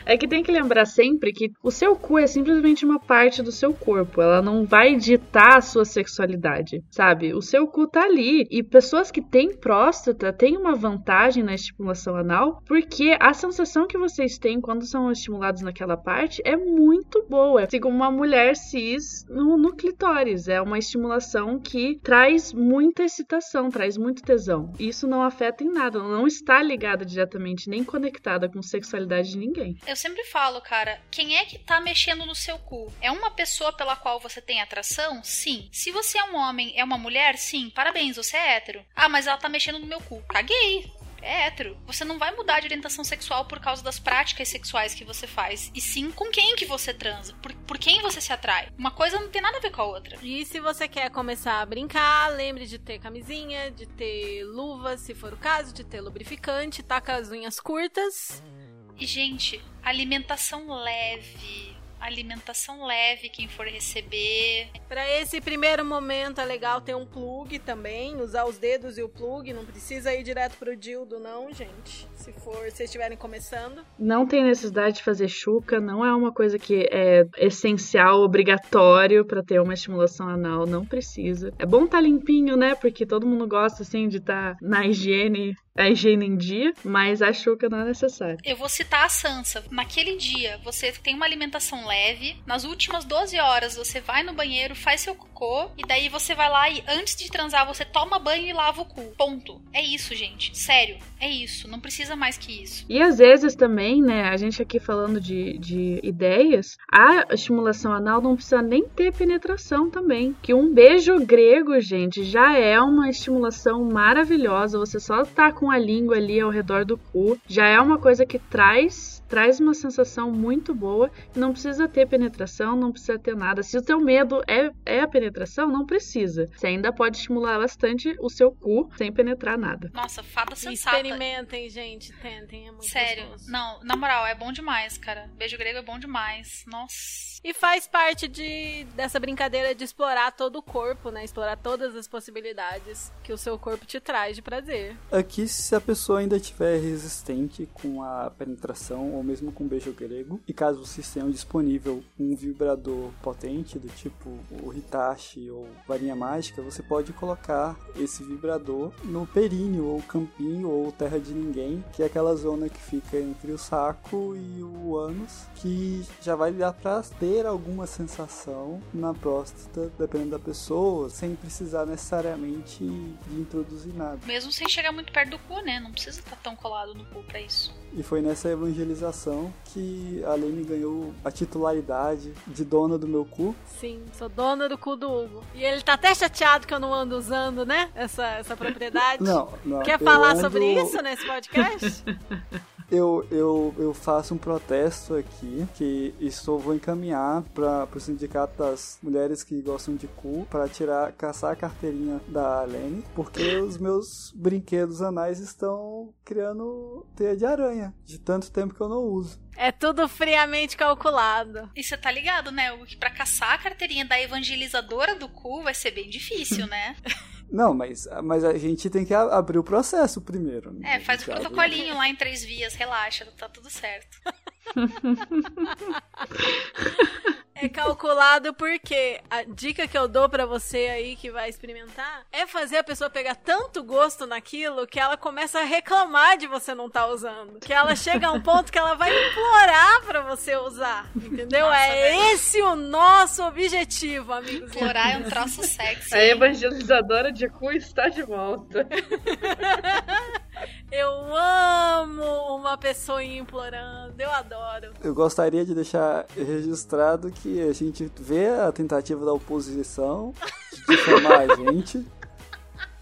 É que tem que lembrar sempre que o seu cu é simplesmente uma parte do seu corpo. Ela não vai ditar a sua sexualidade, sabe? O seu cu tá ali. E pessoas que têm próstata têm uma vantagem na estimulação anal, porque a sensação que vocês têm quando são estimulados naquela parte é muito boa. Assim como uma mulher cis no, no clitóris. É uma estimulação que traz muita excitação, traz muito tesão. E isso não afeta em nada, não está ligada diretamente nem conectada com sexualidade de ninguém. Eu sempre falo, cara, quem é que tá mexendo no seu cu? É uma pessoa pela qual você tem atração? Sim. Se você é um homem, é uma mulher? Sim. Parabéns, você é hétero. Ah, mas ela tá mexendo no meu cu. Caguei. É hétero. Você não vai mudar de orientação sexual por causa das práticas sexuais que você faz. E sim com quem que você transa. Por, por quem você se atrai. Uma coisa não tem nada a ver com a outra. E se você quer começar a brincar, lembre de ter camisinha, de ter luva, se for o caso, de ter lubrificante, tá com as unhas curtas. E, gente, alimentação leve. Alimentação leve, quem for receber. Pra esse primeiro momento é legal ter um plug também, usar os dedos e o plug, não precisa ir direto pro dildo não, gente. Se for, se vocês estiverem começando. Não tem necessidade de fazer chuca, não é uma coisa que é essencial, obrigatório pra ter uma estimulação anal, não precisa. É bom tá limpinho, né? Porque todo mundo gosta assim de estar na higiene, a higiene em dia, mas a chuca não é necessária. Eu vou citar a Sansa. Naquele dia, você tem uma alimentação leve. Nas últimas 12 horas, você vai no banheiro, faz seu cocô. E daí você vai lá e antes de transar, você toma banho e lava o cu. Ponto. É isso, gente. Sério. É isso. Não precisa mais que isso. E às vezes também, né, a gente aqui falando de, de ideias, a estimulação anal não precisa nem ter penetração também. Que um beijo grego, gente, já é uma estimulação maravilhosa. Você só tá com a língua ali ao redor do cu, já é uma coisa que traz traz uma sensação muito boa. Não precisa ter penetração, não precisa ter nada. Se o teu medo é, é a penetração, não precisa. Você ainda pode estimular bastante o seu cu sem penetrar nada. Nossa, fada sensata. Experimentem, gente, tentem, é muito Sério. gostoso. Não, na moral, é bom demais, cara. Beijo grego é bom demais. Nossa. E faz parte de, dessa brincadeira de explorar todo o corpo, né? Explorar todas as possibilidades que o seu corpo te traz de prazer. Aqui, se a pessoa ainda estiver resistente com a penetração ou mesmo com beijo grego, e caso vocês tenham disponível um vibrador potente do tipo o Hitachi ou varinha mágica, você pode colocar esse vibrador no períneo ou campinho ou terra de ninguém, que é aquela zona que fica entre o saco e o ânus, que já vai dar pra ter alguma sensação na próstata, dependendo da pessoa, sem precisar necessariamente de introduzir nada. Mesmo sem chegar muito perto do cu, né? Não precisa estar tão colado no cu pra isso. E foi nessa evangelização que a Lene ganhou a titularidade de dona do meu cu. Sim, sou dona do cu do Hugo. E ele tá até chateado que eu não ando usando, né? Essa, essa propriedade. Não, não. Quer falar ando- sobre isso nesse podcast? Eu, eu, eu faço um protesto aqui, que isso eu vou encaminhar para o sindicato das mulheres que gostam de cu, para tirar, caçar a carteirinha da Lene, porque os meus brinquedos anais estão criando teia de aranha, de tanto tempo que eu não uso. é tudo friamente calculado. E você tá ligado, né? Que pra caçar a carteirinha da evangelizadora do cu vai ser bem difícil, né? Não, mas, mas a gente tem que abrir o processo primeiro. né? É, faz o abre- protocolinho lá em três vias, relaxa, tá tudo certo. É calculado porque a dica que eu dou pra você aí que vai experimentar é fazer a pessoa pegar tanto gosto naquilo que ela começa a reclamar de você não estar tá usando. Que ela chega a um ponto que ela vai implorar pra você usar. Entendeu? Nossa, é velho. esse o nosso objetivo, amigos. Implorar é um troço sexy. A evangelizadora de cu está de volta. Eu amo uma pessoa implorando, eu adoro. Eu gostaria de deixar registrado que a gente vê a tentativa da oposição de difamar a gente,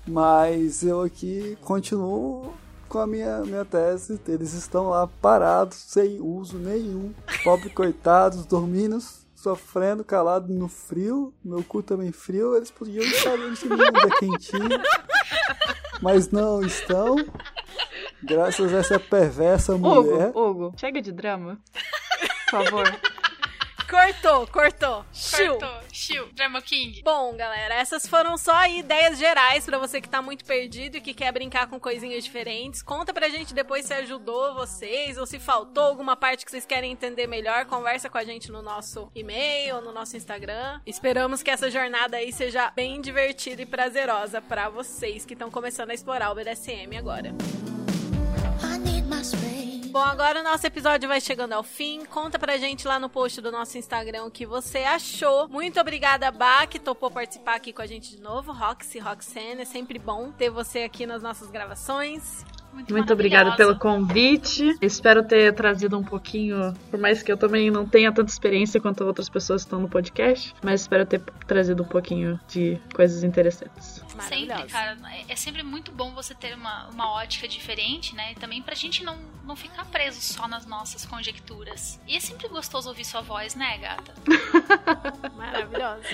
mas eu aqui continuo com a minha, minha tese. Eles estão lá parados, sem uso nenhum. Pobre coitados, dormindo, sofrendo, calado no frio. Meu cu também frio. Eles podiam estar nesse mundo quentinho. Mas não estão. Graças a essa perversa mulher. Hugo, Hugo, chega de drama. Por favor. Cortou, cortou. Chiu. Cortou. Chiu. Drama King. Bom, galera, essas foram só ideias gerais para você que tá muito perdido e que quer brincar com coisinhas diferentes. Conta pra gente depois se ajudou vocês ou se faltou alguma parte que vocês querem entender melhor. Conversa com a gente no nosso e-mail, no nosso Instagram. Esperamos que essa jornada aí seja bem divertida e prazerosa para vocês que estão começando a explorar o BDSM agora. Bom, agora o nosso episódio vai chegando ao fim. Conta pra gente lá no post do nosso Instagram o que você achou. Muito obrigada, Bá, que topou participar aqui com a gente de novo. Roxy, Roxane, é sempre bom ter você aqui nas nossas gravações. Muito, Muito obrigada pelo convite. Espero ter trazido um pouquinho, por mais que eu também não tenha tanta experiência quanto outras pessoas que estão no podcast, mas espero ter trazido um pouquinho de coisas interessantes. Sempre, cara. É sempre muito bom você ter uma, uma ótica diferente, né? E também pra gente não, não ficar preso só nas nossas conjecturas. E é sempre gostoso ouvir sua voz, né, gata? Maravilhosa.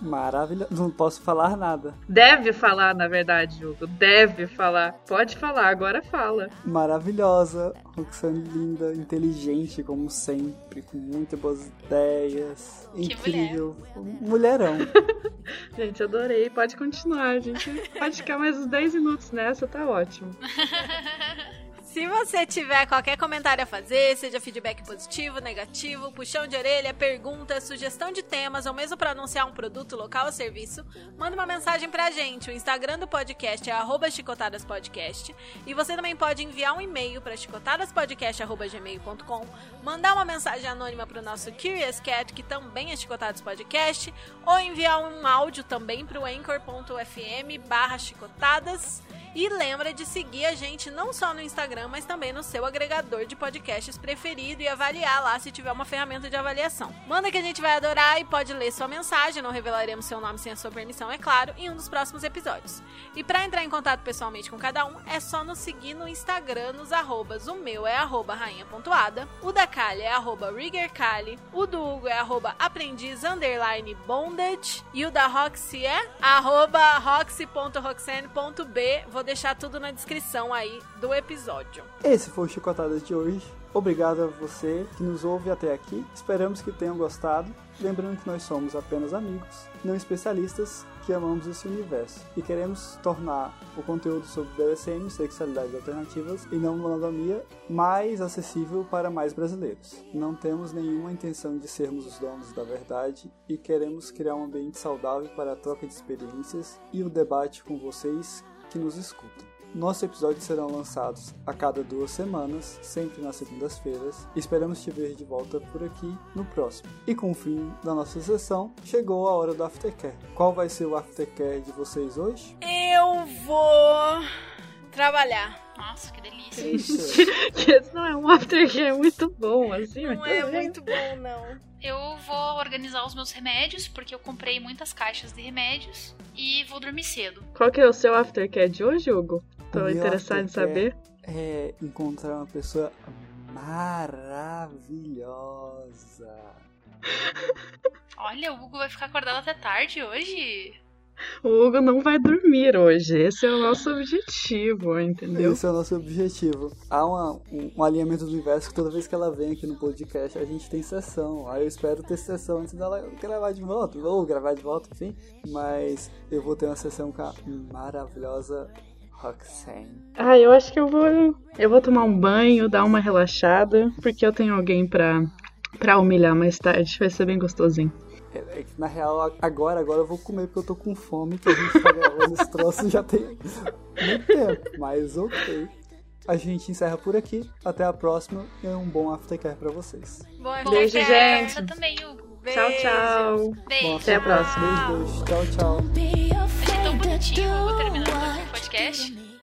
Maravilhoso. Não posso falar nada. Deve falar, na verdade, Hugo. Deve falar. Pode falar, agora fala. Maravilhosa. Roxane linda, inteligente, como sempre, com muitas boas ideias. Que incrível. Mulher. Mulherão. gente, adorei. Pode continuar. A gente pode ficar mais uns 10 minutos nessa, tá ótimo. Se você tiver qualquer comentário a fazer, seja feedback positivo, negativo, puxão de orelha, pergunta, sugestão de temas ou mesmo para anunciar um produto local ou serviço, manda uma mensagem pra gente. O Instagram do podcast é chicotadaspodcast e você também pode enviar um e-mail para chicotadaspodcast@gmail.com, mandar uma mensagem anônima pro nosso Curious Cat, que também é Chicotadas Podcast, ou enviar um áudio também pro anchor.fm/chicotadas. E lembra de seguir a gente não só no Instagram, mas também no seu agregador de podcasts preferido e avaliar lá se tiver uma ferramenta de avaliação. Manda que a gente vai adorar e pode ler sua mensagem, não revelaremos seu nome sem a sua permissão, é claro, em um dos próximos episódios. E para entrar em contato pessoalmente com cada um, é só nos seguir no Instagram nos arrobas. O meu é arroba rainha.ada, o da Kali é arroba riggerkali, o do Hugo é arroba aprendiz underline bondage e o da Roxy é arroba roxy.roxane.b. Vou deixar tudo na descrição aí do episódio. Esse foi o Chicotadas de hoje. Obrigado a você que nos ouve até aqui. Esperamos que tenham gostado. Lembrando que nós somos apenas amigos, não especialistas que amamos esse universo e queremos tornar o conteúdo sobre BDSM, sexualidades alternativas e não monogamia mais acessível para mais brasileiros. Não temos nenhuma intenção de sermos os donos da verdade e queremos criar um ambiente saudável para a troca de experiências e o debate com vocês que nos escutam. Nossos episódios serão lançados a cada duas semanas, sempre nas segundas-feiras. Esperamos te ver de volta por aqui no próximo. E com o fim da nossa sessão, chegou a hora do aftercare. Qual vai ser o aftercare de vocês hoje? Eu vou trabalhar. Nossa, que delícia. Esse não é um aftercare muito bom, assim. Não é muito bom, não. Eu vou organizar os meus remédios, porque eu comprei muitas caixas de remédios e vou dormir cedo. Qual que é o seu aftercare de hoje, Hugo? Tô interessado em saber. É encontrar uma pessoa maravilhosa. Olha, o Hugo vai ficar acordado até tarde hoje. O Hugo não vai dormir hoje. Esse é o nosso objetivo, entendeu? Esse é o nosso objetivo. Há uma, um, um, alinhamento do universo que toda vez que ela vem aqui no podcast, a gente tem sessão. Aí eu espero ter sessão antes dela gravar de volta, ou gravar de volta, enfim. Mas eu vou ter uma sessão com a maravilhosa Roxane. Ah, eu acho que eu vou. Eu vou tomar um banho, dar uma relaxada, porque eu tenho alguém pra Pra humilhar mais tarde, vai ser bem gostosinho. É, que, na real, agora, agora eu vou comer porque eu tô com fome, que a gente tá gravando esse troço já tem muito tempo. Mas ok. A gente encerra por aqui. Até a próxima e um bom aftercare pra vocês. Bom, Beijo, aftercare. gente. Também, Hugo. Tchau, tchau. Beijo. Até a próxima. Beijo, beijo. Tchau, tchau. Achei tão bonitinho o Hugo terminando o podcast.